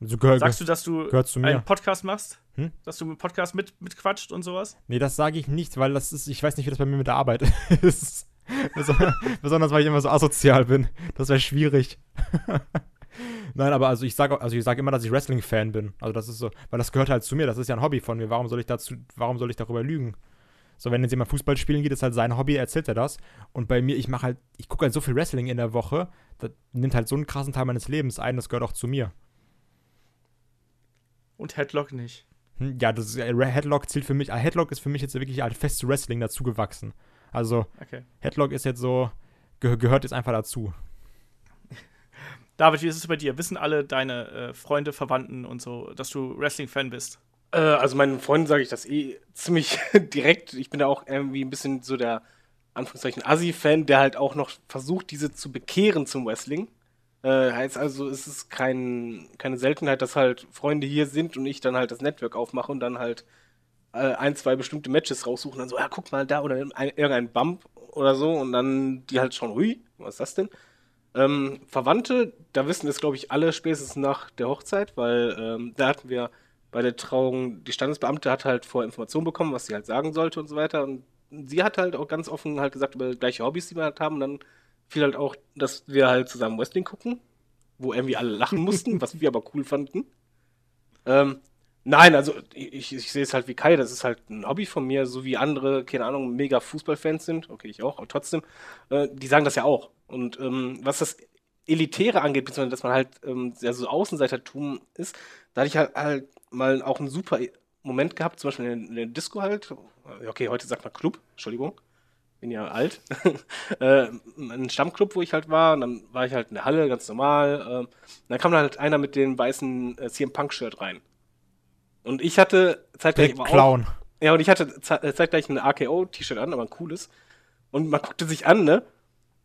So gehört, Sagst du, dass du mir. einen Podcast machst? Hm? Dass du einen Podcast mit, mitquatscht und sowas? Nee, das sage ich nicht, weil das ist, ich weiß nicht, wie das bei mir mit der Arbeit ist. Beson- Besonders, weil ich immer so asozial bin. Das wäre schwierig. Nein, aber also ich sage also ich sage immer, dass ich Wrestling-Fan bin. Also das ist so, weil das gehört halt zu mir, das ist ja ein Hobby von mir. Warum soll ich dazu, warum soll ich darüber lügen? So, wenn jetzt jemand Fußball spielen geht, ist halt sein Hobby, erzählt er das. Und bei mir, ich mache halt, ich gucke halt so viel Wrestling in der Woche, das nimmt halt so einen krassen Teil meines Lebens ein, das gehört auch zu mir. Und Headlock nicht. Hm, Ja, das ist, äh, Headlock zählt für mich, äh, Headlock ist für mich jetzt wirklich halt fest zu Wrestling dazugewachsen. Also, Okay. Headlock ist jetzt so, geh gehört jetzt einfach dazu. David, wie ist es bei dir? Wissen alle deine äh, Freunde, Verwandten und so, dass du Wrestling-Fan bist? Äh, also meinen Freunden sage ich das eh ziemlich direkt. Ich bin da auch irgendwie ein bisschen so der Anführungszeichen Assi-Fan, der halt auch noch versucht, diese zu bekehren zum Wrestling. Äh, heißt also, es ist kein, keine Seltenheit, dass halt Freunde hier sind und ich dann halt das Network aufmache und dann halt äh, ein, zwei bestimmte Matches raussuchen. Dann so, ja, guck mal da oder ein, irgendein Bump oder so und dann die halt schon, hui, was ist das denn? Ähm, Verwandte, da wissen es, glaube ich, alle spätestens nach der Hochzeit, weil ähm, da hatten wir bei der Trauung, die Standesbeamte hat halt vorher Informationen bekommen, was sie halt sagen sollte und so weiter. Und sie hat halt auch ganz offen halt gesagt über gleiche Hobbys, die wir halt haben. Und dann fiel halt auch, dass wir halt zusammen Wrestling gucken, wo irgendwie alle lachen mussten, was wir aber cool fanden. Ähm, nein, also ich, ich sehe es halt wie Kai, das ist halt ein Hobby von mir, so wie andere, keine Ahnung, mega Fußballfans sind. Okay, ich auch, aber trotzdem, äh, die sagen das ja auch. Und ähm, was das Elitäre angeht, beziehungsweise dass man halt ähm, ja, so Außenseitertum ist, da hatte ich halt, halt mal auch einen super Moment gehabt, zum Beispiel in, der Disco halt. Okay, heute sagt man Club, Entschuldigung, bin ja alt. äh, ein Stammclub, wo ich halt war, und dann war ich halt in der Halle, ganz normal. ähm, dann kam da halt einer mit dem weißen äh, CM Punk-Shirt rein. Und ich hatte zeitgleich Direkt aber auch, Clown. ja, und ich hatte äh, zeitgleich ein AKO-T-Shirt an, aber ein cooles. Und man guckte sich an, ne?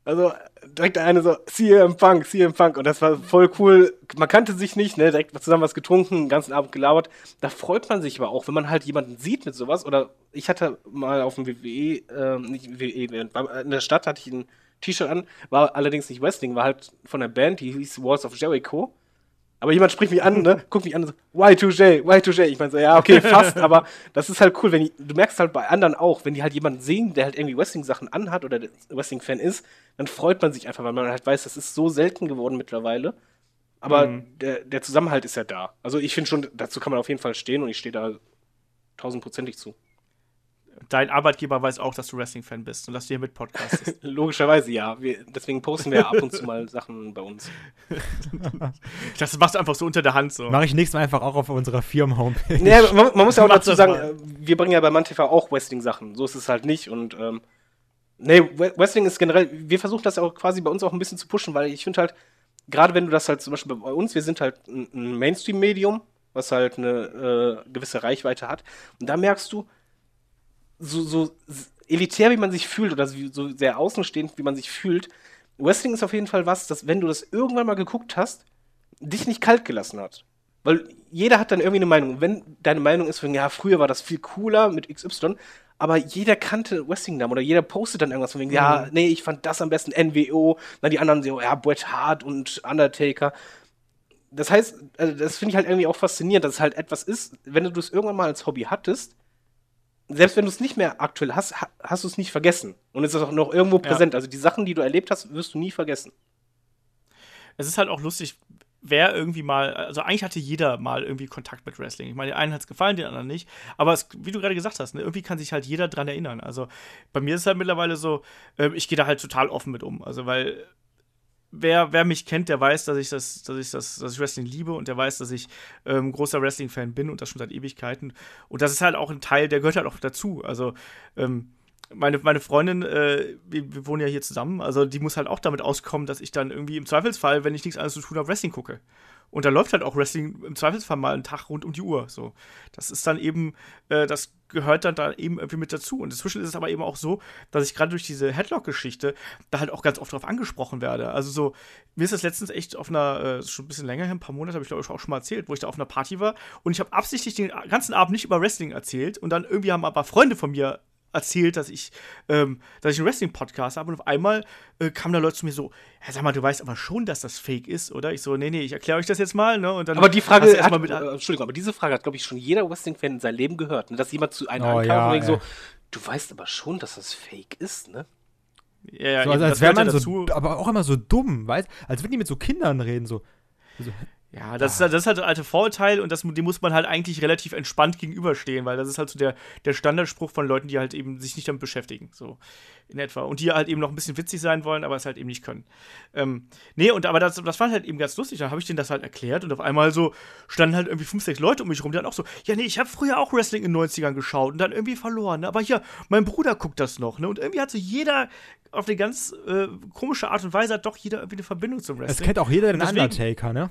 Also direkt der eine so, CM Punk, CM Punk. Und das war voll cool. Man kannte sich nicht, ne? Direkt zusammen was getrunken, den ganzen Abend gelabert. Da freut man sich aber auch, wenn man halt jemanden sieht mit sowas. Oder ich hatte mal auf dem WWE, ähm, nicht WWE, war- in der Stadt hatte ich ein T-Shirt an, war allerdings nicht Wrestling, war halt von der Band, die hieß Walls of Jericho. Aber jemand spricht mich an, ne? Guckt mich an und so, Y2J, Y2J. Ich meine so, ja, okay, fast, aber das ist halt cool, wenn die, du merkst halt bei anderen auch, wenn die halt jemanden sehen, der halt irgendwie Wrestling-Sachen anhat oder der Wrestling-Fan ist, dann freut man sich einfach, weil man halt weiß, das ist so selten geworden mittlerweile. Aber der, der Zusammenhalt ist ja da. Also ich finde schon, dazu kann man auf jeden Fall stehen und ich stehe da tausendprozentig zu. Dein Arbeitgeber weiß auch, dass du Wrestling-Fan bist und dass du hier mit podcastest. Logischerweise ja. Wir, deswegen posten wir ja ab und zu mal Sachen bei uns. ich dachte, das machst du einfach so unter der Hand so. Mache ich nächstes Mal einfach auch auf unserer Firmen-Homepage. Nee, man, man muss ja auch dazu sagen, mal. äh, wir bringen ja bei MannTV auch Wrestling-Sachen. So ist es halt nicht. Und ähm, nee, Wrestling ist generell, wir versuchen das auch quasi bei uns auch ein bisschen zu pushen, weil ich finde halt, gerade wenn du das halt zum Beispiel bei uns, wir sind halt ein, ein Mainstream-Medium, was halt eine äh, gewisse Reichweite hat. Und da merkst du, so, so elitär, wie man sich fühlt, oder so, sehr außenstehend, wie man sich fühlt, Wrestling ist auf jeden Fall was, dass wenn du das irgendwann mal geguckt hast, dich nicht kalt gelassen hat. Weil jeder hat dann irgendwie eine Meinung. Wenn deine Meinung ist, von, ja, früher war das viel cooler mit XY, aber jeder kannte Wrestling-Namen oder jeder postet dann irgendwas von wegen, ja, nee, ich fand das am besten NWO, dann die anderen so, ja, Bret Hart und Undertaker. Das heißt, also das finde ich halt irgendwie auch faszinierend, dass es halt etwas ist, wenn du es irgendwann mal als Hobby hattest, selbst wenn du es nicht mehr aktuell hast, ha- hast du es nicht vergessen. Und es ist auch noch irgendwo präsent. Also die Sachen, die du erlebt hast, wirst du nie vergessen. Es ist halt auch lustig, wer irgendwie mal, also eigentlich hatte jeder mal irgendwie Kontakt mit Wrestling. Ich meine, den einen hat es gefallen, den anderen nicht. Aber es, wie du gerade gesagt hast, ne, irgendwie kann sich halt jeder dran erinnern. Also bei mir ist es halt mittlerweile so, ähm, ich gehe da halt total offen mit um. Also weil wer, wer mich kennt, der weiß, dass ich das, dass ich das, dass ich Wrestling liebe und der weiß, dass ich ähm, großer Wrestling-Fan bin und das schon seit Ewigkeiten. Und das ist halt auch ein Teil, der gehört halt auch dazu. Also ähm, meine, meine Freundin, äh, wir, wir wohnen ja hier zusammen, also die muss halt auch damit auskommen, dass ich dann irgendwie im Zweifelsfall, wenn ich nichts anderes zu tun habe, Wrestling gucke. Und da läuft halt auch Wrestling im Zweifelsfall mal einen Tag rund um die Uhr. So. Das ist dann eben, äh, das gehört dann da eben irgendwie mit dazu. Und inzwischen ist es aber eben auch so, dass ich gerade durch diese Headlock-Geschichte da halt auch ganz oft drauf angesprochen werde. Also so, mir ist das letztens echt auf einer, äh, schon ein bisschen länger her, ein paar Monate, habe ich glaube ich auch schon mal erzählt, wo ich da auf einer Party war und ich habe absichtlich den ganzen Abend nicht über Wrestling erzählt und dann irgendwie haben aber Freunde von mir erzählt, dass ich, ähm, dass ich einen Wrestling-Podcast habe und auf einmal äh, kamen da Leute zu mir so, ja, sag mal, du weißt aber schon, dass das Fake ist, oder? Ich so, nee, nee, ich erkläre euch das jetzt mal, ne? Und dann Aber die Frage hat, mit, äh, Entschuldigung, aber diese Frage hat, glaube ich, schon jeder Wrestling-Fan in seinem Leben gehört. Ne? Dass jemand zu einem Oh, ja, und so, du weißt aber schon, dass das Fake ist, ne? ja, ja, So, also, als wäre man so, aber auch immer so dumm, weißt Als würden die mit so Kindern reden, so. Ja, das, ist, halt- das ist halt der alte Vorurteil und das, dem muss man halt eigentlich relativ entspannt gegenüberstehen, weil das ist halt so der, der Standardspruch von Leuten, die halt eben sich nicht damit beschäftigen, so in etwa. Und die halt eben noch ein bisschen witzig sein wollen, aber es halt eben nicht können. Ähm, nee, und aber das, das war halt eben ganz lustig. Dann habe ich denen das halt erklärt und auf einmal so standen halt irgendwie fünf, sechs Leute um mich rum, die dann auch so, ja, nee, ich habe früher auch Wrestling in den 90ern geschaut und dann irgendwie verloren. Ne? Aber hier, mein Bruder guckt das noch, ne? Und irgendwie hat so jeder auf eine ganz äh, komische Art und Weise hat doch jeder irgendwie eine Verbindung zum Es Wrestling. kennt auch jeder den Undertaker, ne?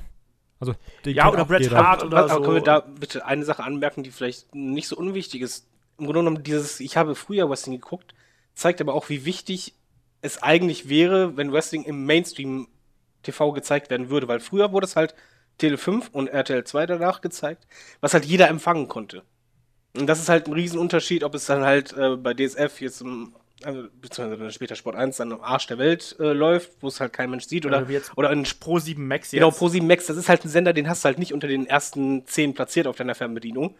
Also, den Ja, oder Bret. Hart. oder aber so. können wir da bitte eine Sache anmerken, die vielleicht nicht so unwichtig ist? Im Grunde genommen, dieses, ich habe früher Wrestling geguckt, zeigt aber auch, wie wichtig es eigentlich wäre, wenn Wrestling im Mainstream TV gezeigt werden würde, weil früher wurde es halt Tele 5 und RTL 2 danach gezeigt, was halt jeder empfangen konnte. Und das ist halt ein Riesenunterschied, ob es dann halt äh, bei DSF jetzt im, also, beziehungsweise später Sport 1 dann am Arsch der Welt äh, läuft, wo es halt kein Mensch sieht, oder, Oder wie jetzt oder in Pro 7 Max jetzt. Genau, Pro7 Max, das ist halt ein Sender, den hast du halt nicht unter den ersten zehn platziert auf deiner Fernbedienung.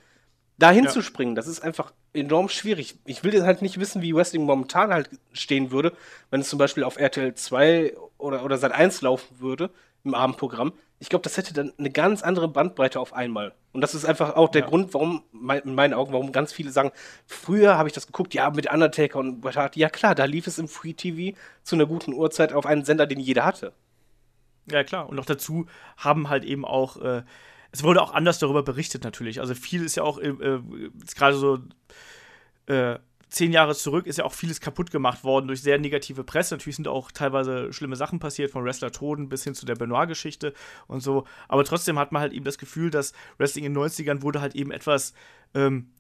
Da hinzuspringen, das ist einfach enorm schwierig. Ich will jetzt halt nicht wissen, wie Wrestling momentan halt stehen würde, wenn es zum Beispiel auf RTL 2 oder, oder Sat 1 laufen würde im Abendprogramm. Ich glaube, das hätte dann eine ganz andere Bandbreite auf einmal. Und das ist einfach auch der Ja. Grund, warum, mein, in meinen Augen, warum ganz viele sagen, früher habe ich das geguckt, ja, mit Undertaker und Bret Hart. Ja klar, da lief es im Free TV zu einer guten Uhrzeit auf einen Sender, den jeder hatte. Ja, klar. Und noch dazu haben halt eben auch, äh, es wurde auch anders darüber berichtet natürlich. Also viel ist ja auch, äh, äh, gerade so äh, zehn Jahre zurück ist ja auch vieles kaputt gemacht worden durch sehr negative Presse. Natürlich sind auch teilweise schlimme Sachen passiert, von Wrestler-Toten bis hin zu der Benoit-Geschichte und so. Aber trotzdem hat man halt eben das Gefühl, dass Wrestling in den 90ern wurde halt eben etwas ähm,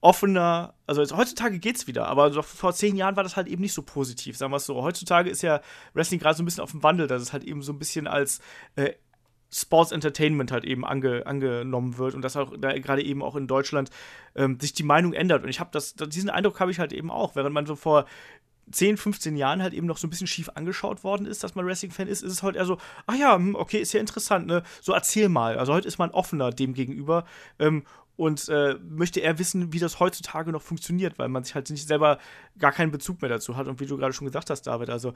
offener, also jetzt, heutzutage geht's wieder, aber so vor zehn Jahren war das halt eben nicht so positiv, sagen wir es so. Heutzutage ist ja Wrestling gerade so ein bisschen auf dem Wandel, dass es halt eben so ein bisschen als äh, Sports Entertainment halt eben ange, angenommen wird und dass auch da gerade eben auch in Deutschland ähm, sich die Meinung ändert. Und ich habe das, diesen Eindruck habe ich halt eben auch, während man so vor 10, 15 Jahren halt eben noch so ein bisschen schief angeschaut worden ist, dass man Wrestling-Fan ist, ist es heute eher so, ach ja, hm, okay, ist ja interessant, ne? So erzähl mal. Also heute ist man offener dem gegenüber ähm, und äh, möchte eher wissen, wie das heutzutage noch funktioniert, weil man sich halt nicht selber gar keinen Bezug mehr dazu hat. Und wie du gerade schon gesagt hast, David, also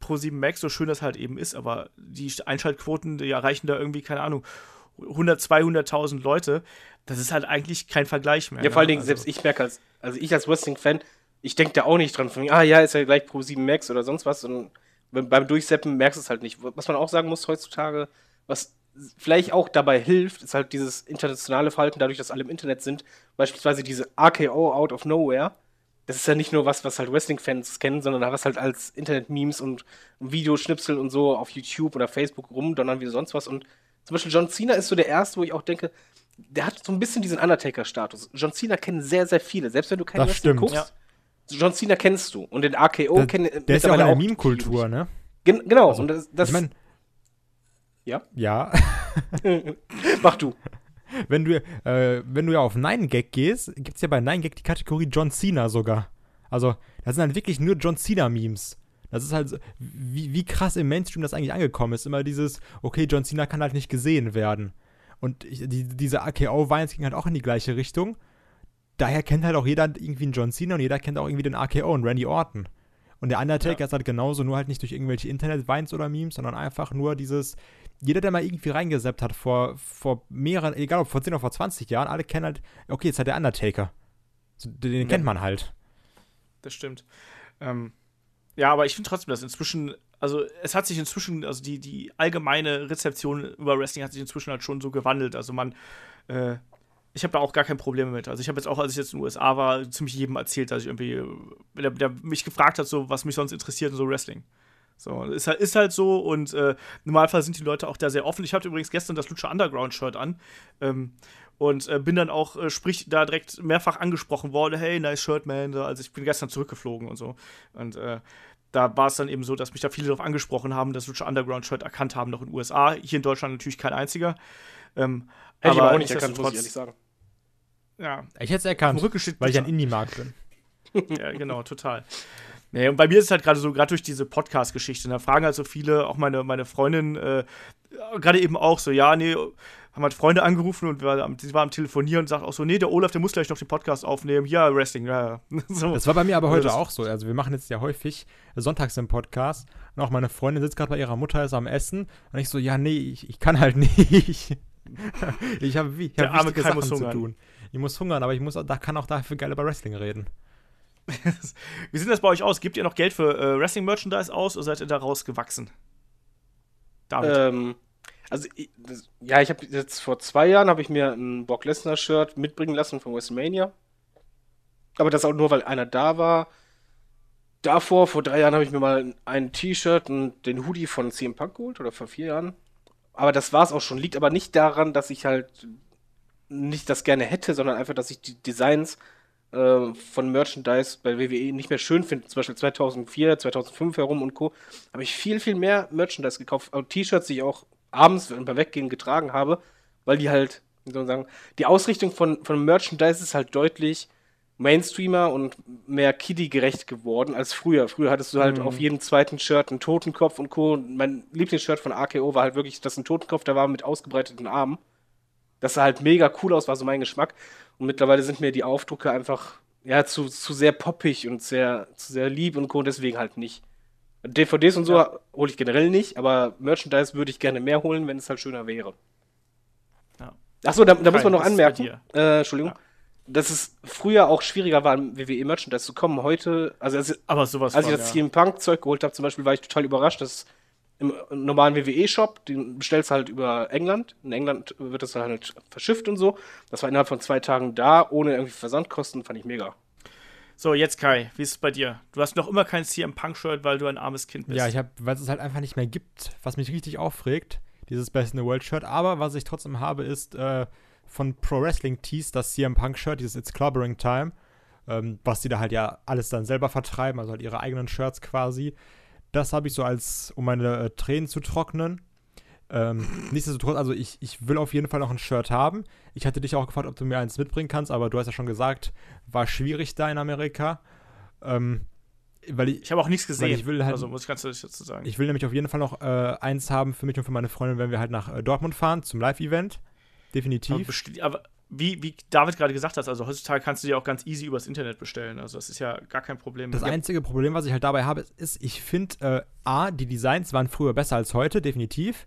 Pro7 Max, so schön das halt eben ist, aber die Einschaltquoten, die erreichen da irgendwie, keine Ahnung, 100, 200.000 Leute. Das ist halt eigentlich kein Vergleich mehr. Ja, vor allen ne? Dingen, Also- selbst ich merke als, also ich als Wrestling-Fan, ich denke da auch nicht dran, von, ah ja, ist ja gleich Pro 7 Max oder sonst was. Und beim beim Durchseppen merkst du es halt nicht. Was man auch sagen muss heutzutage, was vielleicht auch dabei hilft, ist halt dieses internationale Verhalten, dadurch, dass alle im Internet sind. Beispielsweise diese RKO out of nowhere. Das ist ja nicht nur was, was halt Wrestling-Fans kennen, sondern was halt als Internet-Memes und Videoschnipsel und so auf YouTube oder Facebook rumdonnern wie sonst was. Und zum Beispiel John Cena ist so der erste, wo ich auch denke, der hat so ein bisschen diesen Undertaker-Status. John Cena kennen sehr, sehr viele. Selbst wenn du kein Das Wrestling stimmt. guckst, John Cena kennst du. Und den RKO Der, kennen der ist ja auch in der Meme-Kultur, ne? Gen genau. Also, und das, das ich meine, Ja? ja, mach du. wenn du, äh, wenn du ja auf 9gag gehst, gibt es ja bei 9gag die Kategorie John Cena sogar. Also, das sind halt wirklich nur John Cena-Memes. Das ist halt, so- wie, wie krass im Mainstream das eigentlich angekommen ist. Immer dieses, okay, John Cena kann halt nicht gesehen werden. Und die, diese AKO-Vines ging halt auch in die gleiche Richtung. Daher kennt halt auch jeder irgendwie einen John Cena und jeder kennt auch irgendwie den AKO und Randy Orton. Und der Undertaker Ja. ist halt genauso, nur halt nicht durch irgendwelche Internet-Vines oder Memes, sondern einfach nur dieses, jeder, der mal irgendwie reingesappt hat vor, vor mehreren, egal ob vor 10 oder vor 20 Jahren, alle kennen halt, okay, jetzt hat der Undertaker. Den den kennt man halt. das stimmt. Ähm, ja, aber ich finde trotzdem, dass inzwischen, also es hat sich inzwischen, also die, die allgemeine Rezeption über Wrestling hat sich inzwischen halt schon so gewandelt. Also man, äh, ich habe da auch gar kein Problem mit. Also ich habe jetzt auch, als ich jetzt in den USA war, ziemlich jedem erzählt, dass ich irgendwie, der, der mich gefragt hat, so was mich sonst interessiert, so Wrestling. So, ist halt, ist halt so und äh, im Normalfall sind die Leute auch da sehr offen. Ich hatte übrigens gestern das Lucha Underground Shirt an ähm, und äh, bin dann auch, äh, sprich, da direkt mehrfach angesprochen worden, hey, nice Shirt, man. So, Also ich bin gestern zurückgeflogen und so. Und äh, da war es dann eben so, dass mich da viele darauf angesprochen haben, das Lucha Underground Shirt erkannt haben, noch in den USA. Hier in Deutschland natürlich kein einziger. Ähm, Hätte ich aber auch nicht erkannt, muss ich ehrlich sagen. Ja, Ich hätte es erkannt, weil ich ein. Indie-Markt bin. Ja, genau, total. Nee, und bei mir ist es halt gerade so, gerade durch diese Podcast-Geschichte, da fragen halt so viele, auch meine, meine Freundin, äh, gerade eben auch so, ja, nee, haben halt Freunde angerufen und wir, am- sie war am Telefonieren und sagt auch so, nee, der Olaf, der muss gleich noch den Podcast aufnehmen. Ja, Wrestling, ja. ja. so. Das war bei mir aber Also heute auch so. Also wir machen jetzt ja häufig sonntags im Podcast und auch meine Freundin sitzt gerade bei ihrer Mutter, ist am Essen und ich so, ja, nee, ich, ich kann halt nicht. ich habe ich Der hab arme Kai muss hungern. Ich muss hungern, aber ich muss, da kann auch dafür geil über Wrestling reden. Wie sieht das bei euch aus? Gebt ihr noch Geld für äh, Wrestling-Merchandise aus oder seid ihr daraus gewachsen? Damit. Ähm, also, ich, das, ja, ich habe jetzt vor zwei Jahren habe ich mir ein Brock Lesnar-Shirt mitbringen lassen von WrestleMania. Aber das auch nur, weil einer da war. Davor, vor drei Jahren, habe ich mir mal ein T-Shirt und den Hoodie von CM Punk geholt, oder vor vier Jahren. Aber das war es auch schon. Liegt aber nicht daran, dass ich halt nicht das gerne hätte, sondern einfach, dass ich die Designs äh, von Merchandise bei WWE nicht mehr schön finde. Zum Beispiel 2004, 2005 herum und Co. habe ich viel, viel mehr Merchandise gekauft. T-Shirts, die ich auch abends beim Weggehen getragen habe, weil die halt, wie soll man sagen, die Ausrichtung von, von Merchandise ist halt deutlich Mainstreamer und mehr Kiddie-gerecht geworden als früher. Früher hattest du halt auf jedem zweiten Shirt einen Totenkopf und Co. Mein Lieblingsshirt von AKO war halt wirklich, dass ein Totenkopf da war mit ausgebreiteten Armen. Das sah halt mega cool aus, war so mein Geschmack. Und mittlerweile sind mir die Aufdrucke einfach ja zu, zu sehr poppig und sehr, zu sehr lieb und Co. deswegen halt nicht. DVDs und so hole ich generell nicht, aber Merchandise würde ich gerne mehr holen, wenn es halt schöner wäre. Ja. Achso, da, da muss man noch anmerken, äh, Entschuldigung, dass es früher auch schwieriger war, im WWE-Merchandise zu kommen. Heute, also als, als ich von, das ja. CM Punk-Zeug geholt habe, zum Beispiel, war ich total überrascht, dass im normalen WWE-Shop, den bestellst du halt über England. In England wird das halt verschifft und so. Das war innerhalb von zwei Tagen da, ohne irgendwie Versandkosten, fand ich mega. So, jetzt Kai, wie ist es bei dir? Du hast noch immer kein CM Punk-Shirt, weil du ein armes Kind bist. Ja, ich habe, weil es es halt einfach nicht mehr gibt, was mich richtig aufregt, dieses Best in the World Shirt. Aber was ich trotzdem habe, ist äh, von Pro Wrestling Tees das CM Punk Shirt, dieses It's Clobbering Time, ähm, was die da halt ja alles dann selber vertreiben, also halt ihre eigenen Shirts quasi. Das habe ich so als, um meine äh, Tränen zu trocknen. Ähm, nichtsdestotrotz, also ich, ich will auf jeden Fall noch ein Shirt haben. Ich hatte dich auch gefragt, ob du mir eins mitbringen kannst, aber du hast ja schon gesagt, war schwierig da in Amerika. Ähm, weil ich, Ich habe auch nichts gesehen. ich will halt- also muss ich ganz ehrlich dazu sagen. ich will nämlich auf jeden Fall noch äh, eins haben für mich und für meine Freundin, wenn wir halt nach äh, Dortmund fahren, zum Live-Event. aber, Definitiv. besti- aber wie, wie David gerade gesagt hat, also heutzutage kannst du dir auch ganz easy übers Internet bestellen. Also das ist ja gar kein Problem. Das Ja. einzige Problem, was ich halt dabei habe, ist, ich finde, äh, A, die Designs waren früher besser als heute, definitiv.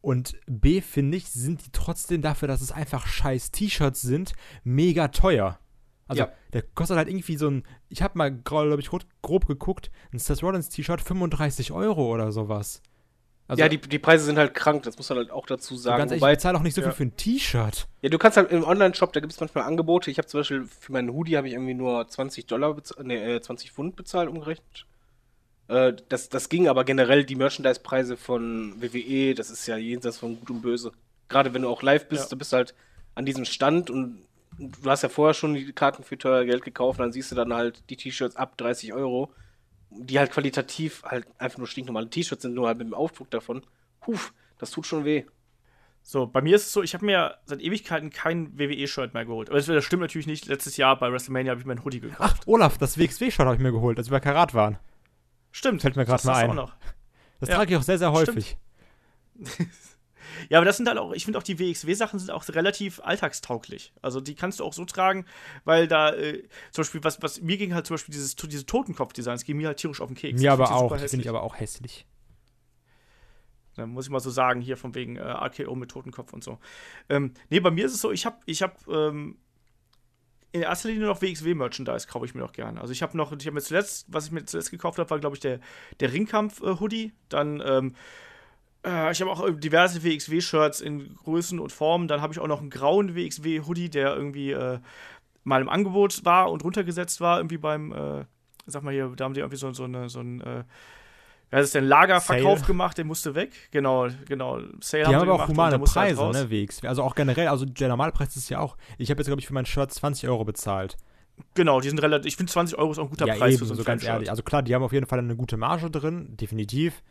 Und B, finde ich, sind die trotzdem dafür, dass es einfach scheiß T-Shirts sind, mega teuer. Also, Ja. der kostet halt irgendwie so ein, ich habe mal, glaube ich, grob, grob geguckt, ein Seth Rollins T-Shirt 35 Euro oder sowas. Also, ja, die, die Preise sind halt krank, das muss man halt auch dazu sagen. ganz ehrlich, Wobei, ich bezahle auch nicht so ja. viel für ein T-Shirt. ja, du kannst halt im Online-Shop, da gibt es manchmal Angebote. Ich habe zum Beispiel für meinen Hoodie habe ich irgendwie nur 20 Dollar, nee, äh, 20 Pfund bezahlt umgerechnet. Äh, das, das ging aber generell die Merchandise-Preise von WWE, das ist ja jenseits von Gut und Böse. Gerade wenn du auch live bist, Ja. du bist halt an diesem Stand und du hast ja vorher schon die Karten für teuer Geld gekauft, dann siehst du dann halt die T-Shirts ab 30 Euro, die halt qualitativ halt einfach nur stinknormale T-Shirts sind, nur halt mit dem Aufdruck davon. Huf, das tut schon weh. So, bei mir ist es so, ich habe mir seit Ewigkeiten kein WWE-Shirt mehr geholt. Aber das, stimmt natürlich nicht. Letztes Jahr bei WrestleMania habe ich mir ein Hoodie gekauft. Ach, Olaf, das WXW-Shirt habe ich mir geholt, als wir bei Karat waren. stimmt. fällt mir Das mal ein. Auch noch. Das Ja, trage ich auch sehr, sehr häufig. Ja, aber das sind halt auch, ich finde auch die WXW-Sachen sind auch relativ alltagstauglich. Also die kannst du auch so tragen, weil da äh, zum Beispiel, was, was mir ging halt zum Beispiel dieses, diese Totenkopf-Designs, gehen mir halt tierisch auf den Keks. Mir aber auch, finde ich hässlich. aber auch hässlich. Da muss ich mal so sagen, hier von wegen äh, RKO mit Totenkopf und so. Ähm, nee, bei mir ist es so, ich habe ich hab, ähm, in erster Linie noch WXW-Merchandise kaufe ich mir noch gerne. Also ich habe noch, ich habe mir zuletzt, was ich mir zuletzt gekauft habe, war, glaube ich, der, der Ringkampf-Hoodie. Dann, ähm, äh, ich habe auch diverse WXW-Shirts in Größen und Formen. Dann habe ich auch noch einen grauen WXW-Hoodie, der irgendwie äh, mal im Angebot war und runtergesetzt war, irgendwie beim, äh, sag mal hier, da haben die irgendwie so, so, eine, so ein, äh, wer es denn, Lagerverkauf Sale. gemacht, der musste weg. Genau, genau. Sale Die haben sie aber auch humane halt Preise, raus. ne, Wegs. Also auch generell, also der Normalpreis ist ja auch. Ich habe jetzt, glaube ich, für mein Shirt 20 Euro bezahlt. Genau, die sind relativ, ich finde 20 Euro ist auch ein guter ja, Preis eben, für so ein so ganz ehrlich. Also klar, die haben auf jeden Fall eine gute Marge drin, definitiv.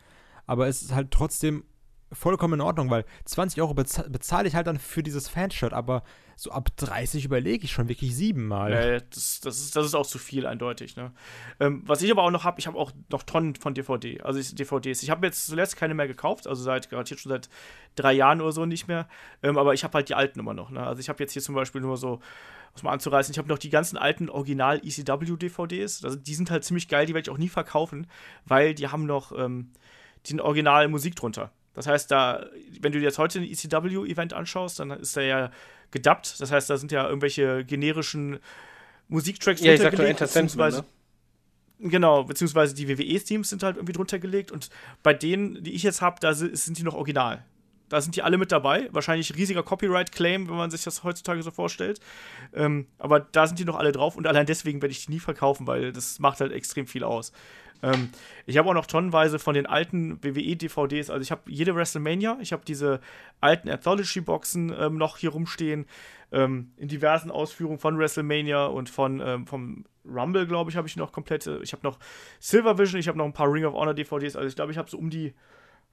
Aber es ist halt trotzdem vollkommen in Ordnung, weil 20 Euro beza bezahle ich halt dann für dieses Fanshirt, aber so ab 30 überlege ich schon wirklich siebenmal. Nee, das, das, ist, das ist auch zu viel, eindeutig. Ne? Ähm, was ich aber auch noch habe, ich habe auch noch Tonnen von DVD, also DVDs. Ich habe jetzt zuletzt keine mehr gekauft, also seit garantiert schon seit drei Jahren oder so nicht mehr. Ähm, aber ich habe halt die alten immer noch. Ne? Also ich habe jetzt hier zum Beispiel nur so, was mal anzureißen, ich habe noch die ganzen alten Original ECW DVDs. Also die sind halt ziemlich geil, die werde ich auch nie verkaufen, weil die haben noch ähm, den Original Musik drunter. Das heißt, da, wenn du dir jetzt heute ein ECW-Event anschaust, dann ist der ja gedubbt. Das heißt, da sind ja irgendwelche generischen Musiktracks Ja, Enter Sandman, beziehungsweise- Genau, beziehungsweise die WWE-Teams sind halt irgendwie drunter gelegt und bei denen, die ich jetzt habe, da si- sind die noch original. Da sind die alle mit dabei. Wahrscheinlich riesiger Copyright-Claim, wenn man sich das heutzutage so vorstellt. Ähm, aber da sind die noch alle drauf und allein deswegen werde ich die nie verkaufen, weil das macht halt extrem viel aus. Ähm, ich habe auch noch tonnenweise von den alten WWE-DVDs, also ich habe jede WrestleMania, ich habe diese alten Anthology-Boxen ähm, noch hier rumstehen, ähm, in diversen Ausführungen von WrestleMania und von ähm, vom Rumble, glaube ich, habe ich noch komplette. Ich habe noch Silver Vision, ich habe noch ein paar Ring of Honor DVDs, also ich glaube, ich habe so um die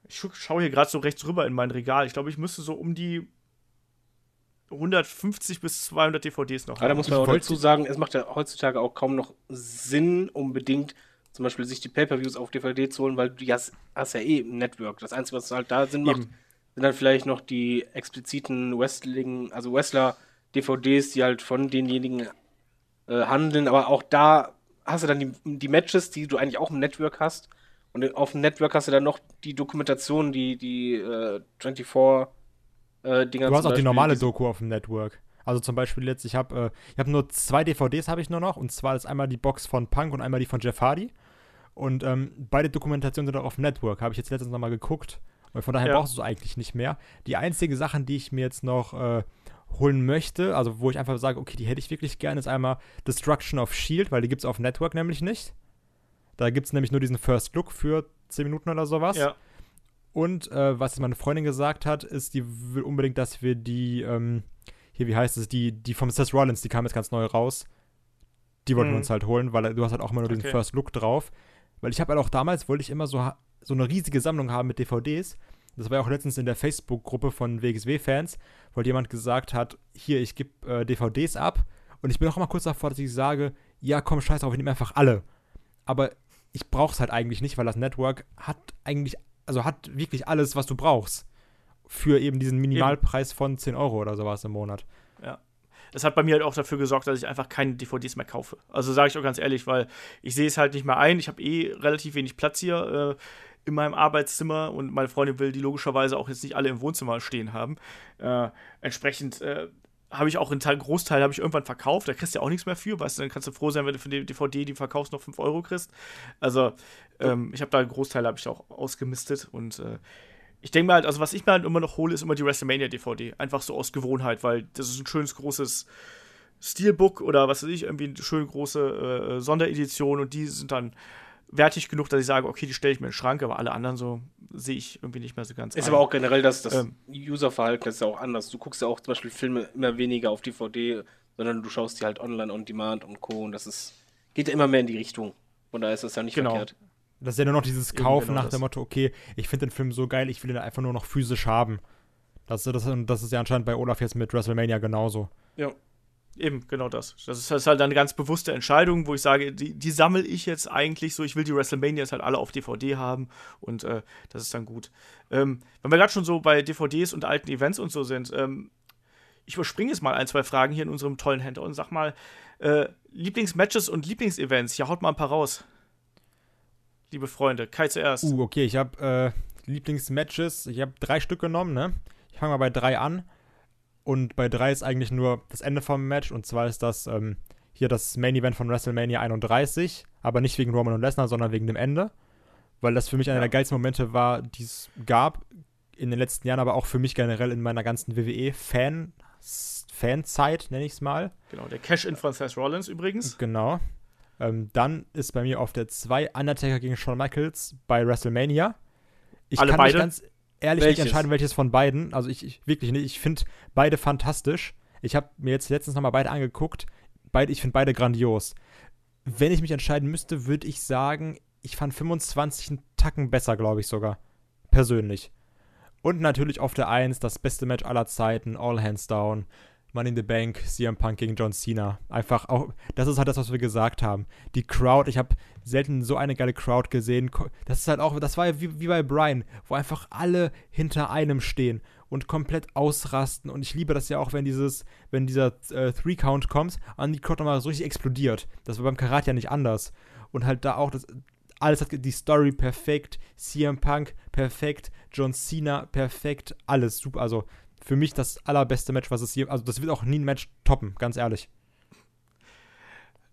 ich schaue hier gerade so rechts rüber in mein Regal. Ich glaube, ich müsste so um die 150 bis 200 DVDs noch Aber da haben. muss man auch dazu sagen, es macht ja heutzutage auch kaum noch Sinn, unbedingt zum Beispiel sich die Pay-Per-Views auf DVD zu holen, weil du hast, hast ja eh ein Network. Das Einzige, was halt da Sinn macht, Eben. sind dann vielleicht noch die expliziten Wrestling, also Wrestler-DVDs, die halt von denjenigen äh, handeln. Aber auch da hast du dann die, die Matches, die du eigentlich auch im Network hast. Und auf dem Network hast du dann noch die Dokumentation, die, die äh, 24 äh, Dinger Du hast auch die Beispiel, normale die- Doku auf dem Network. Also zum Beispiel jetzt, ich habe äh, ich hab nur zwei DVDs habe ich nur noch und zwar ist einmal die Box von Punk und einmal die von Jeff Hardy. Und ähm, beide Dokumentationen sind auch auf Network. Habe ich jetzt letztens nochmal geguckt. Und von daher Ja. brauchst du es eigentlich nicht mehr. Die einzige Sachen, die ich mir jetzt noch äh, holen möchte, also wo ich einfach sage, okay, die hätte ich wirklich gerne, ist einmal Destruction of Shield, weil die gibt es auf Network nämlich nicht. Da gibt es nämlich nur diesen First Look für 10 Minuten oder sowas. Ja. Und äh, was meine Freundin gesagt hat, ist, die will unbedingt, dass wir die, ähm, hier, wie heißt es, die, die vom Seth Rollins, die kam jetzt ganz neu raus. Die wollten wir Mhm. uns halt holen, weil du hast halt auch immer nur diesen Okay. First Look drauf. Weil ich habe halt auch damals, wollte ich immer so, so eine riesige Sammlung haben mit DVDs. Das war ja auch letztens in der Facebook-Gruppe von WXW-Fans, wo halt jemand gesagt hat, hier, ich gebe äh, DVDs ab. Und ich bin auch immer kurz davor, dass ich sage, ja, komm, scheiß drauf, ich nehme einfach alle. Aber ich brauche es halt eigentlich nicht, weil das Network hat eigentlich, also hat wirklich alles, was du brauchst. Für eben diesen Minimalpreis von 10 Euro oder sowas im Monat. Das hat bei mir halt auch dafür gesorgt, dass ich einfach keine DVDs mehr kaufe. Also sage ich auch ganz ehrlich, weil ich sehe es halt nicht mehr ein. Ich habe eh relativ wenig Platz hier äh, in meinem Arbeitszimmer und meine Freundin will die logischerweise auch jetzt nicht alle im Wohnzimmer stehen haben. Äh, entsprechend äh, habe ich auch einen Teil, Großteil habe ich irgendwann verkauft. Da kriegst du ja auch nichts mehr für. Weißt du, dann kannst du froh sein, wenn du für die DVD, die verkaufst, noch 5 Euro kriegst. Also ähm, ich habe da einen Großteil habe ich auch ausgemistet und äh, ich denke mal halt, also was ich mir halt immer noch hole, ist immer die WrestleMania DVD. Einfach so aus Gewohnheit, weil das ist ein schönes großes Steelbook oder was weiß ich, irgendwie eine schön große äh, Sonderedition und die sind dann wertig genug, dass ich sage, okay, die stelle ich mir in den Schrank, aber alle anderen so sehe ich irgendwie nicht mehr so ganz. Ist ein. aber auch generell das, das Ähm. Userverhalten das ist ja auch anders. Du guckst ja auch zum Beispiel Filme immer weniger auf DVD, sondern du schaust die halt online on demand und Co. Und das ist, geht ja immer mehr in die Richtung. Von daher ist das ja nicht Genau. verkehrt. Das ist ja nur noch dieses Kaufen genau nach das. dem Motto, okay, ich finde den Film so geil, ich will ihn einfach nur noch physisch haben. Das, das, das ist ja anscheinend bei Olaf jetzt mit WrestleMania genauso. Ja. Eben, genau das. Das ist, das ist halt eine ganz bewusste Entscheidung, wo ich sage, die, die sammle ich jetzt eigentlich so. Ich will die WrestleManias halt alle auf DVD haben und äh, das ist dann gut. Ähm, wenn wir gerade schon so bei DVDs und alten Events und so sind, ähm, ich überspringe jetzt mal ein, zwei Fragen hier in unserem tollen Händler und sag mal, äh, Lieblingsmatches und Lieblingsevents, ja, haut mal ein paar raus. Liebe Freunde, Kai zuerst. Uh, okay, ich habe äh, Lieblingsmatches, ich habe drei Stück genommen, ne? Ich fange mal bei drei an. Und bei drei ist eigentlich nur das Ende vom Match. Und zwar ist das ähm, hier das Main Event von WrestleMania 31. Aber nicht wegen Roman und Lesnar, sondern wegen dem Ende. Weil das für mich einer Ja. der geilsten Momente war, die es gab in den letzten Jahren, aber auch für mich generell in meiner ganzen WWE-Fan-Fanzeit, nenne ich es mal. Genau, der Cash-In von Seth Rollins übrigens. Genau. Ähm, dann ist bei mir auf der 2 Undertaker gegen Shawn Michaels bei WrestleMania. Ich Alle kann beide? mich ganz ehrlich Welches? nicht entscheiden, welches von beiden. Also ich, ich wirklich nicht. Ich finde beide fantastisch. Ich habe mir jetzt letztens nochmal beide angeguckt. Beide, ich finde beide grandios. Wenn ich mich entscheiden müsste, würde ich sagen, ich fand 25 einen Tacken besser, glaube ich sogar. Persönlich. Und natürlich auf der 1 das beste Match aller Zeiten, All Hands Down, Money in the Bank, CM Punk gegen John Cena. Einfach auch, das ist halt das, was wir gesagt haben. Die Crowd, ich habe selten so eine geile Crowd gesehen. Das ist halt auch, das war ja wie, wie bei Brian, wo einfach alle hinter einem stehen und komplett ausrasten. Und ich liebe das ja auch, wenn dieses, wenn dieser äh, Three-Count kommt und die Crowd nochmal so richtig explodiert. Das war beim Karate ja nicht anders. Und halt da auch, das, alles hat die Story perfekt, CM Punk perfekt, John Cena perfekt, alles super. Also für mich das allerbeste Match, was es hier, also das wird auch nie ein Match toppen, ganz ehrlich.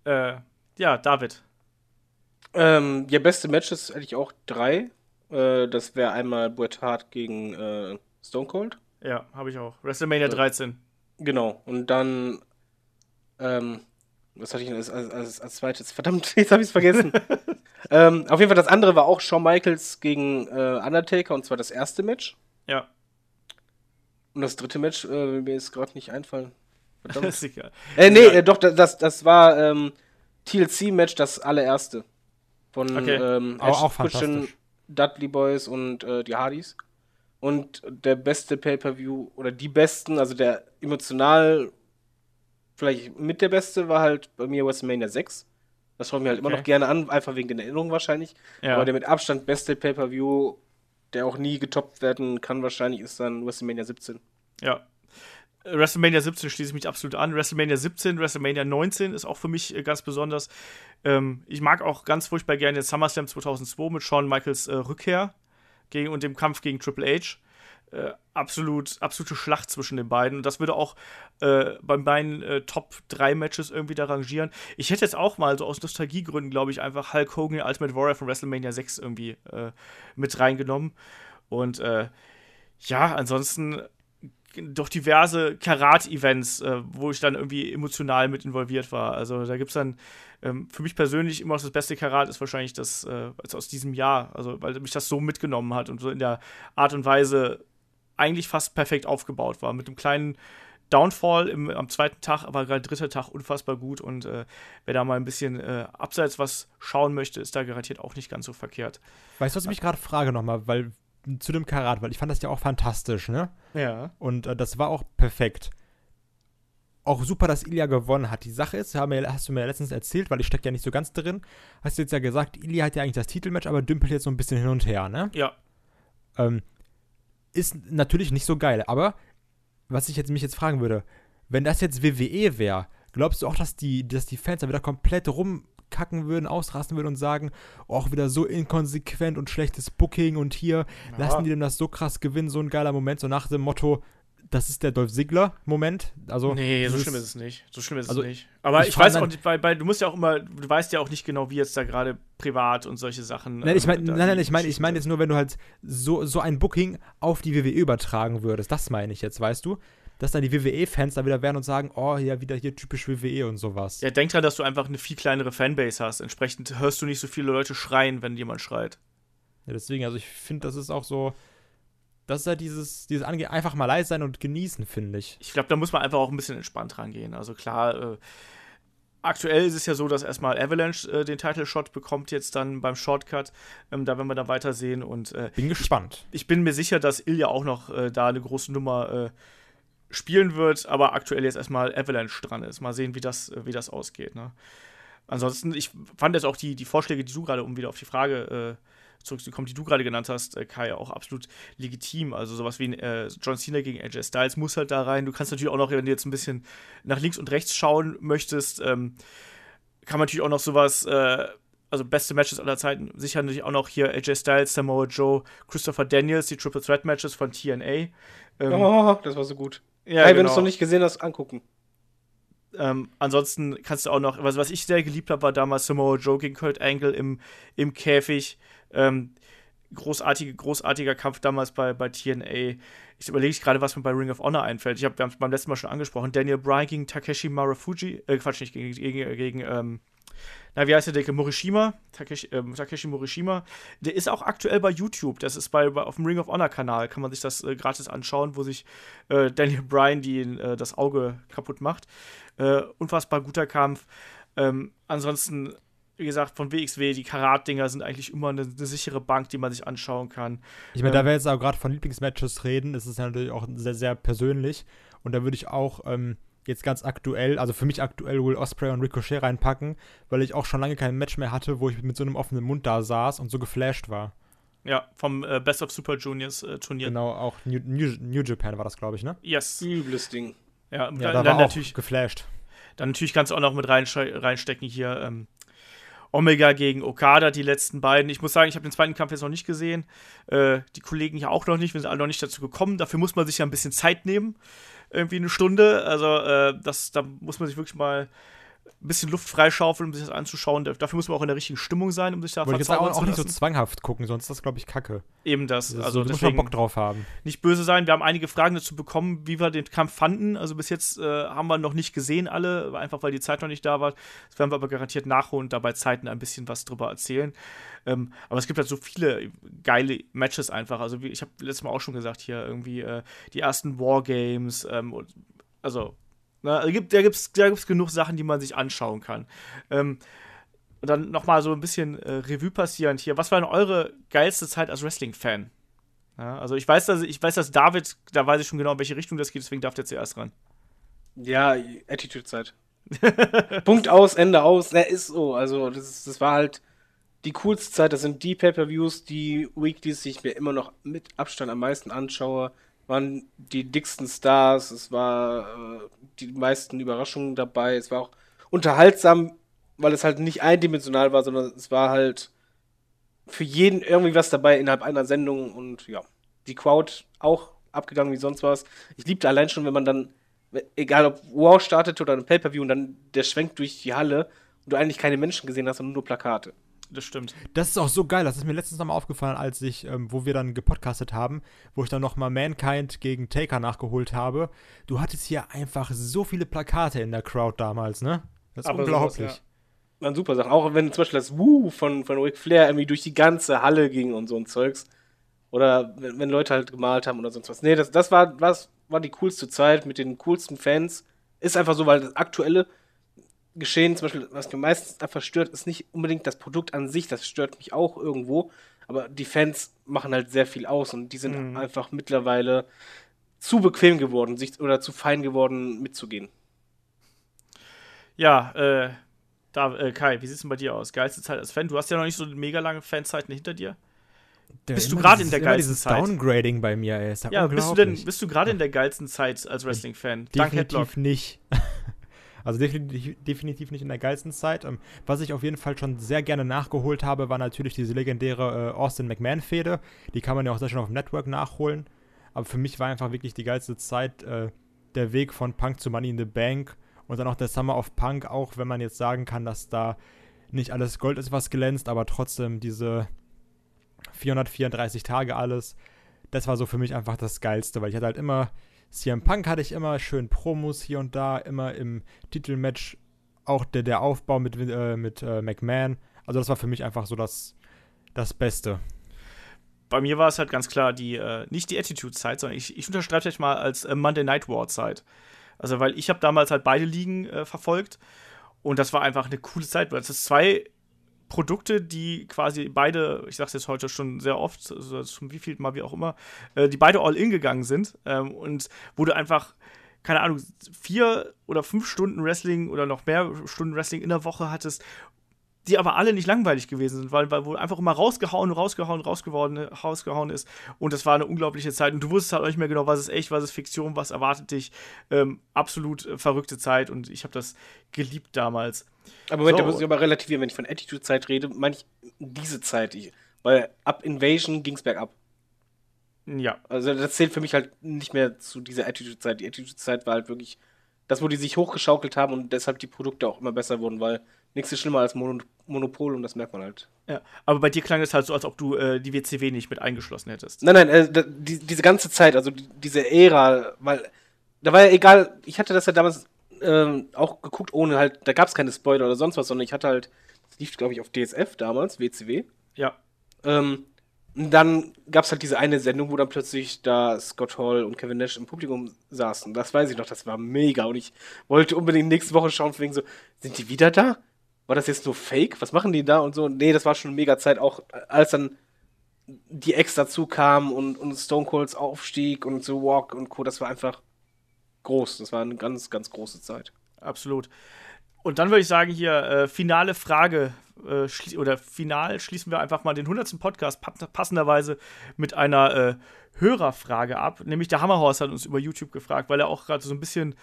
Äh, ja, David. Ähm, ja, beste Matches hätte ich auch drei. Äh, das wäre einmal Bret Hart gegen äh, Stone Cold. Ja, habe ich auch. WrestleMania 13. Genau. Und dann, ähm, was hatte ich denn als, als, als, als zweites? Verdammt, jetzt habe ich es vergessen. ähm, auf jeden Fall, das andere war auch Shawn Michaels gegen äh, Undertaker und zwar das erste Match. Ja, Und das dritte Match, äh, mir jetzt gerade nicht einfallen. Verdammt. ist egal. äh, nee, Ja. äh, doch, das- das, war ähm, TLC-Match, das allererste. Von Okay. ähm, Auch- auch Christian. Dudley Boys und äh, die Hardys. Und der beste Pay-Per-View, oder die besten, also der emotional vielleicht mit der beste, war halt bei mir WrestleMania 6. Das schaue ich mir halt immer Okay. noch gerne an, einfach wegen den Erinnerungen wahrscheinlich. Ja. Aber der mit Abstand beste Pay-Per-View, der auch nie getoppt werden kann, wahrscheinlich, ist dann WrestleMania 17. Ja. WrestleMania 17 schließe ich mich absolut an. WrestleMania 17, WrestleMania 19 ist auch für mich äh, ganz besonders. Ähm, ich mag auch ganz furchtbar gerne SummerSlam 2002 mit Shawn Michaels äh, Rückkehr gegen, und dem Kampf gegen Triple H. Äh, absolut, absolute Schlacht zwischen den beiden. Und das würde auch äh, bei meinen äh, Top 3 Matches irgendwie da rangieren. Ich hätte jetzt auch mal so aus Nostalgiegründen, glaube ich, einfach Hulk Hogan, Ultimate Warrior von WrestleMania 6 irgendwie äh, mit reingenommen. Und äh, ja, ansonsten doch diverse Karat-Events, äh, wo ich dann irgendwie emotional mit involviert war. Also da gibt es dann ähm, für mich persönlich immer noch das beste Karat ist wahrscheinlich das äh, also aus diesem Jahr, also weil mich das so mitgenommen hat und so in der Art und Weise eigentlich fast perfekt aufgebaut war. Mit einem kleinen Downfall im, am zweiten Tag, aber gerade dritter Tag unfassbar gut und äh, wer da mal ein bisschen äh, abseits was schauen möchte, ist da garantiert auch nicht ganz so verkehrt. Weißt du, was ich mich gerade frage nochmal, weil zu dem Karat, weil ich fand das ja auch fantastisch, ne? Ja. Und äh, das war auch perfekt. Auch super, dass Ilya gewonnen hat. Die Sache ist, hast du mir ja letztens erzählt, weil ich stecke ja nicht so ganz drin, hast du jetzt ja gesagt, Ilya hat ja eigentlich das Titelmatch, aber dümpelt jetzt so ein bisschen hin und her, ne? Ja. Ähm, ist natürlich nicht so geil, aber was ich jetzt mich jetzt fragen würde, wenn das jetzt WWE wäre, glaubst du auch, dass die, dass die Fans da wieder komplett rumkacken würden, ausrasten würden und sagen, oh, auch wieder so inkonsequent und schlechtes Booking und hier lassen die dem das so krass gewinnen, so ein geiler Moment, so nach dem Motto, das ist der Dolph Ziggler-Moment. Also, Nee, so schlimm ist es nicht. So schlimm ist Also, es nicht. Aber ich ich, weiß auch nicht, weil, weil du musst ja auch immer, du weißt ja auch nicht genau, wie jetzt da gerade privat und solche Sachen. Nein, ich äh, meine, da nein, nein, ich meine, ich meine jetzt nur, wenn du halt so, so ein Booking auf die WWE übertragen würdest. Das meine ich jetzt, weißt du? Dass dann die WWE-Fans da wieder wären und sagen, oh, ja, wieder hier typisch WWE und sowas. Ja, denk dran, dass du einfach eine viel kleinere Fanbase hast. Entsprechend hörst du nicht so viele Leute schreien, wenn jemand schreit. Ja, deswegen, also ich finde, das ist auch so, das ist halt dieses, dieses Ange einfach mal leise sein und genießen, finde ich. Ich glaube, da muss man einfach auch ein bisschen entspannt rangehen. Also klar, äh, aktuell ist es ja so, dass erstmal Avalanche äh, den Title Shot bekommt jetzt dann beim Shortcut. Ähm, da werden wir dann weitersehen und äh, Bin gespannt. ich bin mir sicher, dass Ilya auch noch äh, da eine große Nummer äh, spielen wird, aber aktuell jetzt erstmal Avalanche dran ist. Mal sehen, wie das, äh, wie das ausgeht. Ne? Ansonsten, ich fand jetzt auch die, die Vorschläge, die du gerade, um wieder auf die Frage zurückzukommen, die du gerade genannt hast, äh, Kai, auch absolut legitim. Also sowas wie ein äh, John Cena gegen AJ Styles muss halt da rein. Du kannst natürlich auch noch, wenn du jetzt ein bisschen nach links und rechts schauen möchtest, ähm, kann man natürlich auch noch sowas, äh, also beste Matches aller Zeiten, sicher natürlich auch noch hier AJ Styles, Samoa Joe, Christopher Daniels, die Triple Threat Matches von TNA. Ähm, Oh, das war so gut. ja, hey, wenn du genau. es noch nicht gesehen hast, angucken. Ähm, ansonsten kannst du auch noch, was, was ich sehr geliebt habe, war damals Samoa Joe gegen Kurt Angle im, im Käfig. Ähm, großartige, großartiger Kampf damals bei, bei TNA. Ich überlege gerade, was mir bei Ring of Honor einfällt. Ich habe beim letzten Mal schon angesprochen. Daniel Bryan gegen Takeshi Marufuji, äh, Quatsch, nicht gegen, gegen, gegen ähm, na, wie heißt der Dicke? Morishima, Takeshi, ähm, Takeshi Morishima. Der ist auch aktuell bei YouTube. Das ist bei, bei auf dem Ring of Honor Kanal. Kann man sich das äh, gratis anschauen, wo sich äh, Daniel Bryan die, äh, das Auge kaputt macht. Äh, unfassbar guter Kampf. Ähm, ansonsten, wie gesagt, von WXW, die Karat-Dinger sind eigentlich immer eine, eine, sichere Bank, die man sich anschauen kann. Ich meine, ähm, da wir jetzt auch gerade von Lieblingsmatches reden, ist es ja natürlich auch sehr, sehr persönlich. Und da würde ich auch ähm, jetzt ganz aktuell, also für mich aktuell Will Osprey und Ricochet reinpacken, weil ich auch schon lange kein Match mehr hatte, wo ich mit so einem offenen Mund da saß und so geflasht war. Ja, vom äh, Best of Super Juniors äh, Turnier. Genau, auch New, New, New Japan war das, glaube ich, ne? Yes. Übles Ding. Ja, Ja, dann, da dann war auch natürlich, geflasht. dann natürlich kannst du auch noch mit reinste- reinstecken hier ähm, Omega gegen Okada, die letzten beiden. Ich muss sagen, ich habe den zweiten Kampf jetzt noch nicht gesehen. Äh, die Kollegen hier auch noch nicht. Wir sind alle noch nicht dazu gekommen. Dafür muss man sich ja ein bisschen Zeit nehmen. Irgendwie eine Stunde. Also, äh, das, da muss man sich wirklich mal ein bisschen Luft freischaufeln, um sich das anzuschauen. Da- Dafür muss man auch in der richtigen Stimmung sein, um sich da Wollte jetzt auch, auch nicht so zwanghaft gucken, sonst ist das, glaube ich, kacke. Eben das. Das ist Also, schon deswegen Bock drauf haben. nicht böse sein. Wir haben einige Fragen dazu bekommen, wie wir den Kampf fanden. Also bis jetzt äh, haben wir noch nicht gesehen alle, einfach weil die Zeit noch nicht da war. Das werden wir aber garantiert nachholen und dabei Zeiten ein bisschen was drüber erzählen. Ähm, aber es gibt halt so viele geile Matches einfach. Also wie, ich habe letztes Mal auch schon gesagt hier irgendwie äh, die ersten Wargames. Ähm, und, also na, da gibt gibt's, da gibt's genug Sachen, die man sich anschauen kann. Ähm, und dann noch mal so ein bisschen äh, Revue passierend hier. Was war denn eure geilste Zeit als Wrestling-Fan? Ja, also ich weiß, dass ich weiß, dass David, da weiß ich schon genau, in welche Richtung das geht, deswegen darf der zuerst ran. Ja, Attitude-Zeit. Punkt aus, Ende aus. Er ist so. Also, das, ist, das war halt die coolste Zeit. Das sind die Pay-Per-Views, die Weeklies, die ich mir immer noch mit Abstand am meisten anschaue. Waren die dicksten Stars. Es war äh, die meisten Überraschungen dabei. Es war auch unterhaltsam, weil es halt nicht eindimensional war, sondern es war halt für jeden irgendwie was dabei innerhalb einer Sendung und ja, die Crowd auch abgegangen wie sonst was. Ich liebte allein schon, wenn man dann, egal ob War startet oder ein Pay-Per-View und dann der schwenkt durch die Halle und du eigentlich keine Menschen gesehen hast, sondern nur Plakate. Das stimmt. Das ist auch so geil. Das ist mir letztens nochmal aufgefallen, als ich, ähm, wo wir dann gepodcastet haben, wo ich dann nochmal Mankind gegen Taker nachgeholt habe. Du hattest hier einfach so viele Plakate in der Crowd damals, ne? Das ist Aber unglaublich. sowas, Waren super Sachen. Auch wenn zum Beispiel das Woo von, von Ric Flair irgendwie durch die ganze Halle ging und so ein Zeugs. Oder wenn, wenn Leute halt gemalt haben oder sonst was. Nee, das, das war, was, war die coolste Zeit mit den coolsten Fans. Ist einfach so, weil das aktuelle Geschehen, zum Beispiel, was mir meistens einfach stört, ist nicht unbedingt das Produkt an sich, das stört mich auch irgendwo. Aber die Fans machen halt sehr viel aus und die sind Mhm. einfach mittlerweile zu bequem geworden, sich oder zu fein geworden, mitzugehen. Ja, äh, da, äh, Kai, wie sieht's denn bei dir aus? Geilste Zeit als Fan? Du hast ja noch nicht so mega lange Fanzeiten hinter dir. Der- Bist du gerade in der geilsten dieses Zeit? Downgrading bei mir, ey. Ist ja, Ja, bist du denn, bist du gerade in der geilsten Zeit als Wrestling-Fan? Dank Headlock. Definitiv nicht. Also definitiv, definitiv nicht in der geilsten Zeit. Ähm, was ich auf jeden Fall schon sehr gerne nachgeholt habe, war natürlich diese legendäre äh, Austin McMahon-Fehde. Die kann man ja auch sehr schön auf dem Network nachholen. Aber für mich war einfach wirklich die geilste Zeit äh, der Weg von Punk zu Money in the Bank und dann auch der Summer of Punk, auch wenn man jetzt sagen kann, dass da nicht alles Gold ist, was glänzt, aber trotzdem diese 434 Tage alles, das war so für mich einfach das Geilste, weil ich hatte halt immer CM Punk hatte ich immer schön Promos hier und da, immer im Titelmatch auch der, der Aufbau mit, äh, mit äh, McMahon. Also das war für mich einfach so das, das Beste. Bei mir war es halt ganz klar die, äh, nicht die Attitude-Zeit, sondern ich, ich unterstreiche euch mal als äh, Monday Night War-Zeit. Also, weil ich habe damals halt beide Ligen äh, verfolgt und das war einfach eine coole Zeit, weil es zwei Produkte, die quasi beide, ich sag's jetzt heute schon sehr oft, also schon wie viel mal wie auch immer, äh, die beide all in gegangen sind ähm, und wo du einfach, keine Ahnung, vier oder fünf Stunden Wrestling oder noch mehr Stunden Wrestling in der Woche hattest, die aber alle nicht langweilig gewesen sind, weil, weil wo einfach immer rausgehauen, rausgehauen, rausgehauen, rausgehauen ist. Und das war eine unglaubliche Zeit. Und du wusstest halt auch nicht mehr genau, was ist echt, was ist Fiktion, was erwartet dich. Ähm, absolut äh, verrückte Zeit und ich habe das geliebt damals. Aber Moment, So. da muss ich aber relativieren, wenn ich von Attitude-Zeit rede, meine ich diese Zeit. Weil ab Invasion ging es bergab. Ja, Also das zählt für mich halt nicht mehr zu dieser Attitude-Zeit. Die Attitude-Zeit war halt wirklich das, wo die sich hochgeschaukelt haben und deshalb die Produkte auch immer besser wurden, weil nichts ist schlimmer als Mono Monopol und das merkt man halt. ja. Aber bei dir klang es halt so, als ob du äh, die WCW nicht mit eingeschlossen hättest. Nein, nein, äh, die, diese ganze Zeit, also die, diese Ära, weil da war ja egal, ich hatte das ja damals ähm, auch geguckt, ohne halt, da gab es keine Spoiler oder sonst was, sondern ich hatte halt, das lief, glaube ich, auf DSF damals, WCW. Ja. Ähm, und dann gab es halt diese eine Sendung, wo dann plötzlich da Scott Hall und Kevin Nash im Publikum saßen. Das weiß ich noch, das war mega. Und ich wollte unbedingt nächste Woche schauen, wegen so, sind die wieder da? War das jetzt nur Fake? Was machen die da? Und so, nee, das war schon mega Zeit, auch als dann die Ex dazu kam und, und Stone Colds Aufstieg und so Walk und Co. Das war einfach groß. Das war eine ganz, ganz große Zeit. Absolut. Und dann würde ich sagen, hier, äh, finale Frage, äh, oder final schließen wir einfach mal den 100. Podcast pa- passenderweise mit einer äh, Hörerfrage ab. Nämlich der Hammerhorst hat uns über YouTube gefragt, weil er auch gerade so ein bisschen,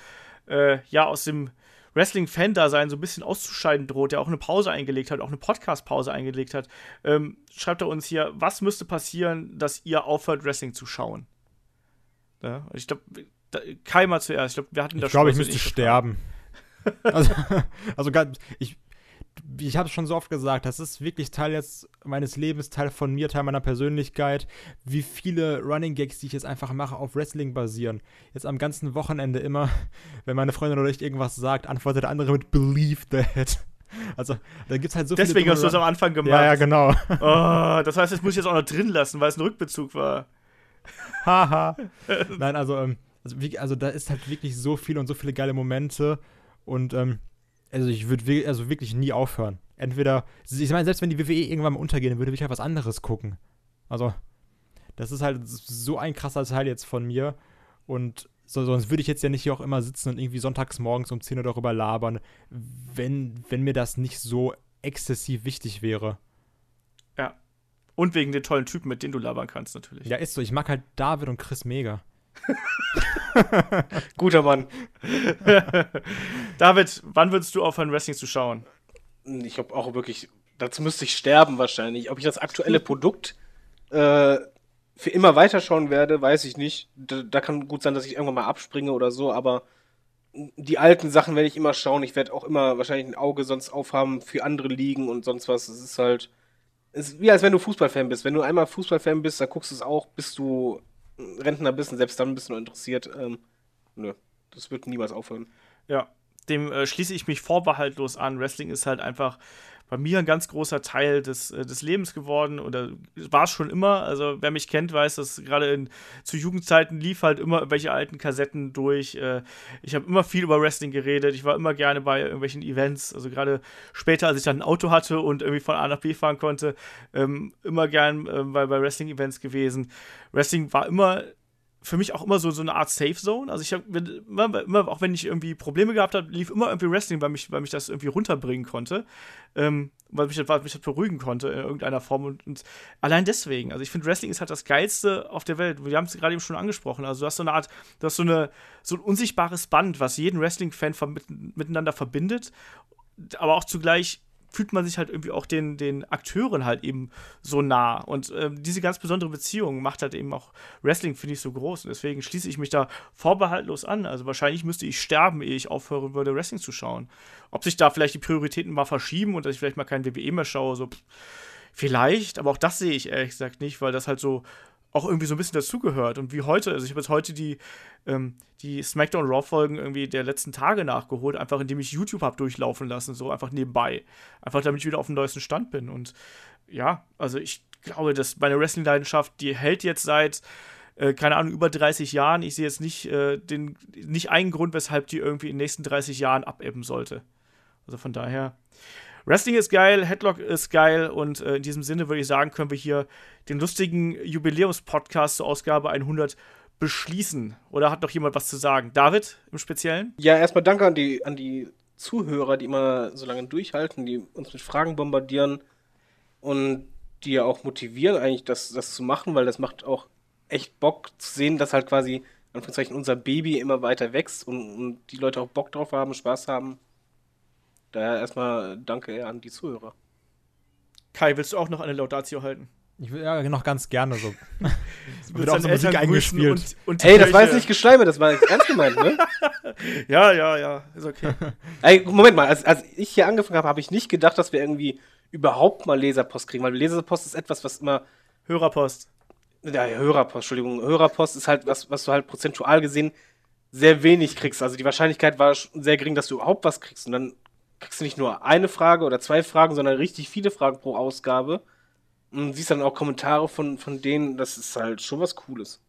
äh, ja, aus dem Wrestling-Fan-Dasein so ein bisschen auszuscheiden droht, der auch eine Pause eingelegt hat, auch eine Podcast-Pause eingelegt hat. Ähm, schreibt er uns hier, was müsste passieren, dass ihr aufhört, Wrestling zu schauen? Ja, ich glaube, Kai mal zuerst. Ich glaube, wir hatten Ich das glaube, ich mal so müsste sterben. also, also ganz- ich, ich habe es schon so oft gesagt, das ist wirklich Teil jetzt meines Lebens, Teil von mir, Teil meiner Persönlichkeit. Wie viele Running Gags, die ich jetzt einfach mache, auf Wrestling basieren. Jetzt am ganzen Wochenende immer, wenn meine Freundin oder ich irgendwas sagt, antwortet der andere mit Believe that. Also, da gibt es halt so Deswegen viele. hast du es am Anfang gemacht. Ja, ja, genau. Oh, das heißt, das muss ich jetzt auch noch drin lassen, weil es ein Rückbezug war. Haha. Nein, also, ähm, also, wie, also da ist halt wirklich so viel und so viele geile Momente. Und ähm, also ich würde also wirklich nie aufhören. Entweder, ich meine, selbst wenn die WWE irgendwann mal untergehen, dann würde ich halt was anderes gucken. Also, das ist halt so ein krasser Teil jetzt von mir. Und so, sonst würde ich jetzt ja nicht hier auch immer sitzen und irgendwie sonntags morgens um 10 Uhr darüber labern, wenn, wenn mir das nicht so exzessiv wichtig wäre. Ja. Und wegen den tollen Typen, mit denen du labern kannst, natürlich. Ja, ist so. Ich mag halt David und Chris mega. Guter Mann. David, wann würdest du aufhören, Wrestling zu schauen? Ich habe auch wirklich, dazu müsste ich sterben wahrscheinlich. Ob ich das aktuelle Produkt äh, für immer weiterschauen werde, weiß ich nicht. Da, da kann gut sein, dass ich irgendwann mal abspringe oder so, aber die alten Sachen werde ich immer schauen. Ich werde auch immer wahrscheinlich ein Auge sonst aufhaben für andere Ligen und sonst was. Es ist halt, es ist wie als wenn du Fußballfan bist. Wenn du einmal Fußballfan bist, dann guckst du es auch, bis du Rentner bist und selbst dann bist du noch interessiert. Ähm, nö, das wird niemals aufhören. Ja, dem äh, schließe ich mich vorbehaltlos an. Wrestling ist halt einfach bei mir ein ganz großer Teil des, äh, des Lebens geworden oder war es schon immer. Also wer mich kennt, weiß, dass gerade zu Jugendzeiten lief halt immer irgendwelche alten Kassetten durch. Äh, ich habe immer viel über Wrestling geredet. Ich war immer gerne bei irgendwelchen Events. Also gerade später, als ich dann ein Auto hatte und irgendwie von A nach B fahren konnte, ähm, immer gern äh, bei, bei Wrestling-Events gewesen. Wrestling war immer für mich auch immer so, so eine Art Safe Zone. Also ich habe immer, immer, auch wenn ich irgendwie Probleme gehabt habe, lief immer irgendwie Wrestling, weil mich, weil mich das irgendwie runterbringen konnte. Ähm, weil mich, das, weil mich das beruhigen konnte in irgendeiner Form. Und, und allein deswegen, also ich finde, Wrestling ist halt das Geilste auf der Welt. Wir haben es gerade eben schon angesprochen. Also du hast so eine Art, du hast so, eine, so ein unsichtbares Band, was jeden Wrestling-Fan mit, miteinander verbindet, aber auch zugleich fühlt man sich halt irgendwie auch den, den Akteuren halt eben so nah. Und ähm, diese ganz besondere Beziehung macht halt eben auch Wrestling, finde ich, so groß. Und deswegen schließe ich mich da vorbehaltlos an. Also wahrscheinlich müsste ich sterben, ehe ich aufhören würde, Wrestling zu schauen. Ob sich da vielleicht die Prioritäten mal verschieben und dass ich vielleicht mal kein WWE mehr schaue, so pff, vielleicht, aber auch das sehe ich ehrlich gesagt nicht, weil das halt so auch irgendwie so ein bisschen dazugehört. Und wie heute, also ich habe jetzt heute die, ähm, die SmackDown Raw-Folgen irgendwie der letzten Tage nachgeholt, einfach indem ich YouTube habe durchlaufen lassen, so einfach nebenbei. Einfach damit ich wieder auf dem neuesten Stand bin. Und ja, also ich glaube, dass meine Wrestling-Leidenschaft, die hält jetzt seit, äh, keine Ahnung, über 30 Jahren. Ich sehe jetzt nicht, äh, den, nicht einen Grund, weshalb die irgendwie in den nächsten 30 Jahren abebben sollte. Also von daher. Wrestling ist geil, Headlock ist geil und äh, in diesem Sinne würde ich sagen, können wir hier den lustigen Jubiläumspodcast zur Ausgabe 100 beschließen. Oder hat noch jemand was zu sagen? David im Speziellen? Ja, erstmal danke an die, an die Zuhörer, die immer so lange durchhalten, die uns mit Fragen bombardieren und die ja auch motivieren, eigentlich das, das zu machen, weil das macht auch echt Bock zu sehen, dass halt quasi, Anführungszeichen, unser Baby immer weiter wächst und, und die Leute auch Bock drauf haben, Spaß haben. Daher erstmal danke an die Zuhörer. Kai, willst du auch noch eine Laudatio halten? Ich will ja noch ganz gerne so. Es wird auch so Musik eingespielt. Und, und Ey, das war jetzt nicht Geschleime, das war jetzt ernst gemeint, ne? Ja, ja, ja, ist okay. Ey, Moment mal, als, als ich hier angefangen habe, habe ich nicht gedacht, dass wir irgendwie überhaupt mal Leserpost kriegen, weil Leserpost ist etwas, was immer Hörerpost. Ja, Hörerpost, Entschuldigung. Hörerpost ist halt was, was du halt prozentual gesehen sehr wenig kriegst. Also die Wahrscheinlichkeit war sehr gering, dass du überhaupt was kriegst. Und dann kriegst du nicht nur eine Frage oder zwei Fragen, sondern richtig viele Fragen pro Ausgabe. Und siehst dann auch Kommentare von, von denen. Das ist halt schon was Cooles.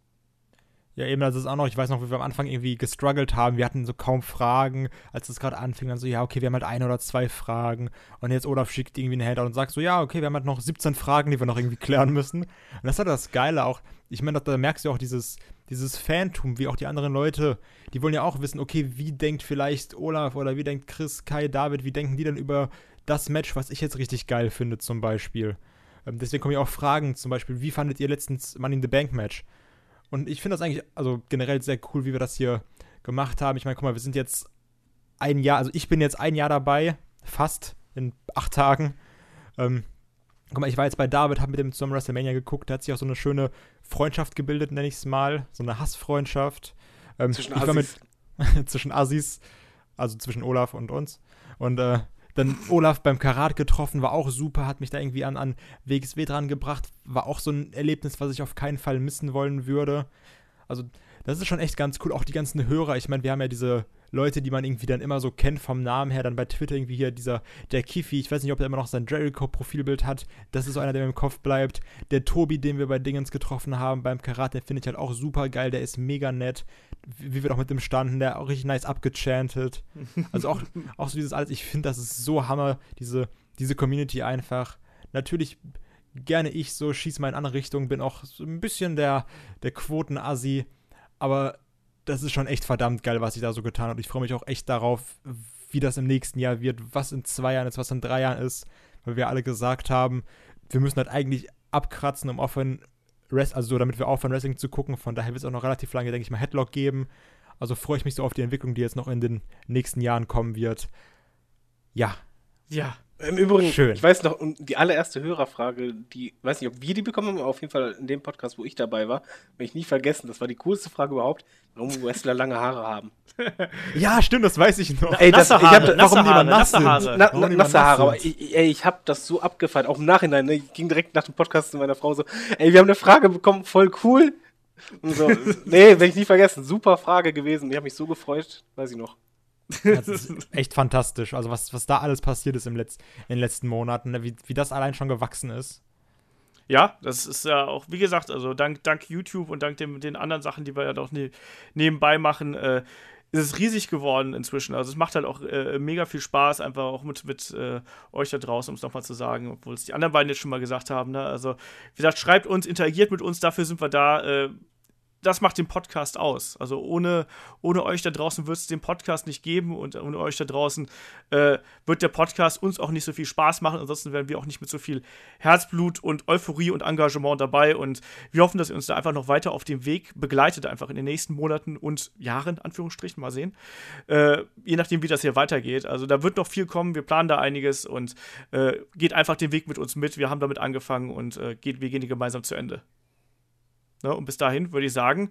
Ja, eben, das ist auch noch, ich weiß noch, wie wir am Anfang irgendwie gestruggelt haben. Wir hatten so kaum Fragen, als es gerade anfing. Dann so, ja, okay, wir haben halt eine oder zwei Fragen. Und jetzt Olaf schickt irgendwie einen Handout und sagt so, ja, okay, wir haben halt noch 17 Fragen, die wir noch irgendwie klären müssen. Und das ist halt das Geile auch. Ich meine, da merkst du auch dieses, dieses Fantum, wie auch die anderen Leute, die wollen ja auch wissen, okay, wie denkt vielleicht Olaf oder wie denkt Chris, Kai, David, wie denken die denn über das Match, was ich jetzt richtig geil finde, zum Beispiel. Ähm, deswegen kommen ja auch Fragen, zum Beispiel, wie fandet ihr letztens Money in the Bank Match? Und ich finde das eigentlich, also generell sehr cool, wie wir das hier gemacht haben. Ich meine, guck mal, wir sind jetzt ein Jahr, also ich bin jetzt ein Jahr dabei, fast in acht Tagen. Ähm, guck mal, ich war jetzt bei David, habe mit dem zusammen WrestleMania geguckt, da hat sich auch so eine schöne Freundschaft gebildet, nenne ich es mal. So eine Hassfreundschaft. Ähm, Zwischen ich war mit, Assis. zwischen Assis, also zwischen Olaf und uns. Und äh, dann Olaf beim Karat getroffen, war auch super, hat mich da irgendwie an, an WXW dran gebracht. War auch so ein Erlebnis, was ich auf keinen Fall missen wollen würde. Also, das ist schon echt ganz cool. Auch die ganzen Hörer. Ich meine, wir haben ja diese Leute, die man irgendwie dann immer so kennt vom Namen her. Dann bei Twitter irgendwie hier dieser, der Kifi. Ich weiß nicht, ob er immer noch sein Jericho-Profilbild hat. Das ist so einer, der mir im Kopf bleibt. Der Tobi, den wir bei Dingens getroffen haben beim Karat, den finde ich halt auch super geil. Der ist mega nett. Wie wir doch mit dem standen, der auch richtig nice abgechantet. Also auch, auch so dieses alles. Ich finde, das ist so Hammer, diese, diese Community einfach. Natürlich gerne ich so, schieß mal in andere Richtungen, bin auch so ein bisschen der, der Quoten-Assi, aber das ist schon echt verdammt geil, was ich da so getan habe. Und ich freue mich auch echt darauf, wie das im nächsten Jahr wird, was in zwei Jahren ist, was in drei Jahren ist, weil wir alle gesagt haben, wir müssen halt eigentlich abkratzen, um Rest, also so, damit wir aufhören, Wrestling zu gucken. Von daher wird es auch noch relativ lange, denke ich mal, Headlock geben. Also freue ich mich so auf die Entwicklung, die jetzt noch in den nächsten Jahren kommen wird. Ja, Ja. Im Übrigen, Schön. ich weiß noch, und die allererste Hörerfrage, die, weiß nicht, ob wir die bekommen haben, aber auf jeden Fall in dem Podcast, wo ich dabei war, werde ich nie vergessen. Das war die coolste Frage überhaupt, warum Wrestler lange Haare haben. ja, stimmt, das weiß ich noch. Ey, das, Nasse ich hab, Haare, warum nasse Haare, nass nasse. Haare. Na, na, nasse nass Haare, aber ich, ey, ich hab das so abgefeiert, auch im Nachhinein, ne? Ich ging direkt nach dem Podcast zu meiner Frau so, ey, wir haben eine Frage bekommen, voll cool. Und so, nee, werde ich nie vergessen, super Frage gewesen, ich habe mich so gefreut, weiß ich noch. Das ist echt fantastisch. Also was, was da alles passiert ist im Letz-, in den letzten Monaten, ne? wie, wie das allein schon gewachsen ist. Ja, das ist ja auch, wie gesagt, also dank, dank YouTube und dank dem, den anderen Sachen, die wir ja doch ne, nebenbei machen, äh, ist es riesig geworden inzwischen. Also es macht halt auch äh, mega viel Spaß, einfach auch mit, mit äh, euch da draußen, um es nochmal zu sagen, obwohl es die anderen beiden jetzt schon mal gesagt haben. Ne? Also, wie gesagt, schreibt uns, interagiert mit uns, dafür sind wir da. Äh, das macht den Podcast aus. Also ohne, ohne euch da draußen wird es den Podcast nicht geben und ohne euch da draußen äh, wird der Podcast uns auch nicht so viel Spaß machen. Ansonsten wären wir auch nicht mit so viel Herzblut und Euphorie und Engagement dabei. Und wir hoffen, dass ihr uns da einfach noch weiter auf dem Weg begleitet, einfach in den nächsten Monaten und Jahren, Anführungsstrichen, mal sehen. Äh, je nachdem, wie das hier weitergeht. Also da wird noch viel kommen. Wir planen da einiges und äh, geht einfach den Weg mit uns mit. Wir haben damit angefangen und äh, geht, wir gehen gemeinsam zu Ende. Ne? Und bis dahin würde ich sagen,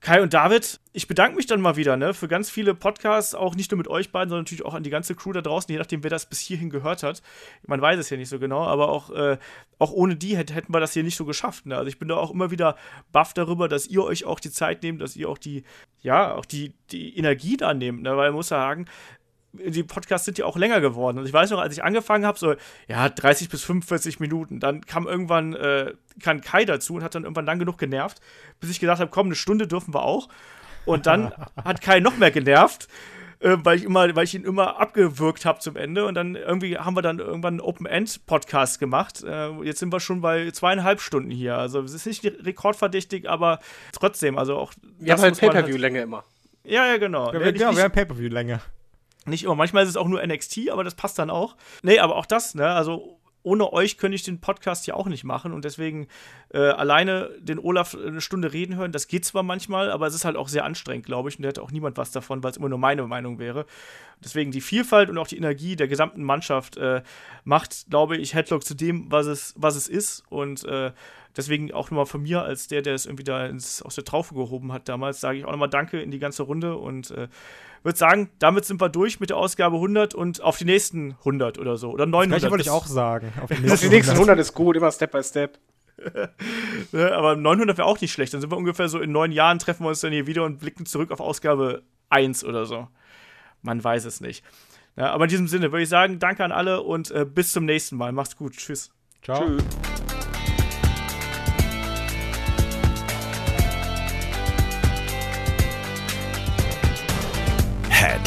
Kai und David, ich bedanke mich dann mal wieder ne, für ganz viele Podcasts, auch nicht nur mit euch beiden, sondern natürlich auch an die ganze Crew da draußen, je nachdem, wer das bis hierhin gehört hat. Man weiß es ja nicht so genau, aber auch, äh, auch ohne die hätt, hätten wir das hier nicht so geschafft. Ne? Also ich bin da auch immer wieder baff darüber, dass ihr euch auch die Zeit nehmt, dass ihr auch die, ja, auch die, die Energie da nehmt, ne? weil man muss sagen, die Podcasts sind ja auch länger geworden. Und ich weiß noch, als ich angefangen habe, so, ja, 30 bis 45 Minuten. Dann kam irgendwann, äh, kam Kai dazu und hat dann irgendwann lang genug genervt, bis ich gedacht habe, komm, eine Stunde dürfen wir auch. Und dann hat Kai noch mehr genervt, äh, weil, ich immer, weil ich ihn immer abgewürgt habe zum Ende. Und dann irgendwie haben wir dann irgendwann einen Open-End-Podcast gemacht. Äh, jetzt sind wir schon bei zweieinhalb Stunden hier. Also es ist nicht rekordverdächtig, aber trotzdem, also auch. Wir haben halt man Pay-Per-View-Länge immer. Ja, ja, genau. Ja, wir, nicht- genau, wir haben Pay-Per-View-Länge. Nicht immer. Manchmal ist es auch nur NXT, aber das passt dann auch. Nee, aber auch das, ne? Also ohne euch könnte ich den Podcast hier auch nicht machen und deswegen äh, alleine den Olaf eine Stunde reden hören, das geht zwar manchmal, aber es ist halt auch sehr anstrengend, glaube ich, und da hätte auch niemand was davon, weil es immer nur meine Meinung wäre. Deswegen die Vielfalt und auch die Energie der gesamten Mannschaft äh, macht, glaube ich, Headlock zu dem, was es, was es ist und äh, deswegen auch nochmal von mir als der, der es irgendwie da ins, aus der Traufe gehoben hat damals, sage ich auch nochmal Danke in die ganze Runde und äh, würde sagen, damit sind wir durch mit der Ausgabe 100 und auf die nächsten 100 oder so. Oder Das 900. gleiche wollte ich Das- auch sagen. Auf die Das die nächsten 100. 100 ist gut, immer Step by Step. Ne, Aber 900 wäre auch nicht schlecht. Dann sind wir ungefähr so in neun Jahren, treffen wir uns dann hier wieder und blicken zurück auf Ausgabe 1 oder so. Man weiß es nicht. Ja, aber in diesem Sinne würde ich sagen, danke an alle und äh, bis zum nächsten Mal. Macht's gut. Tschüss. Ciao. Tschüss.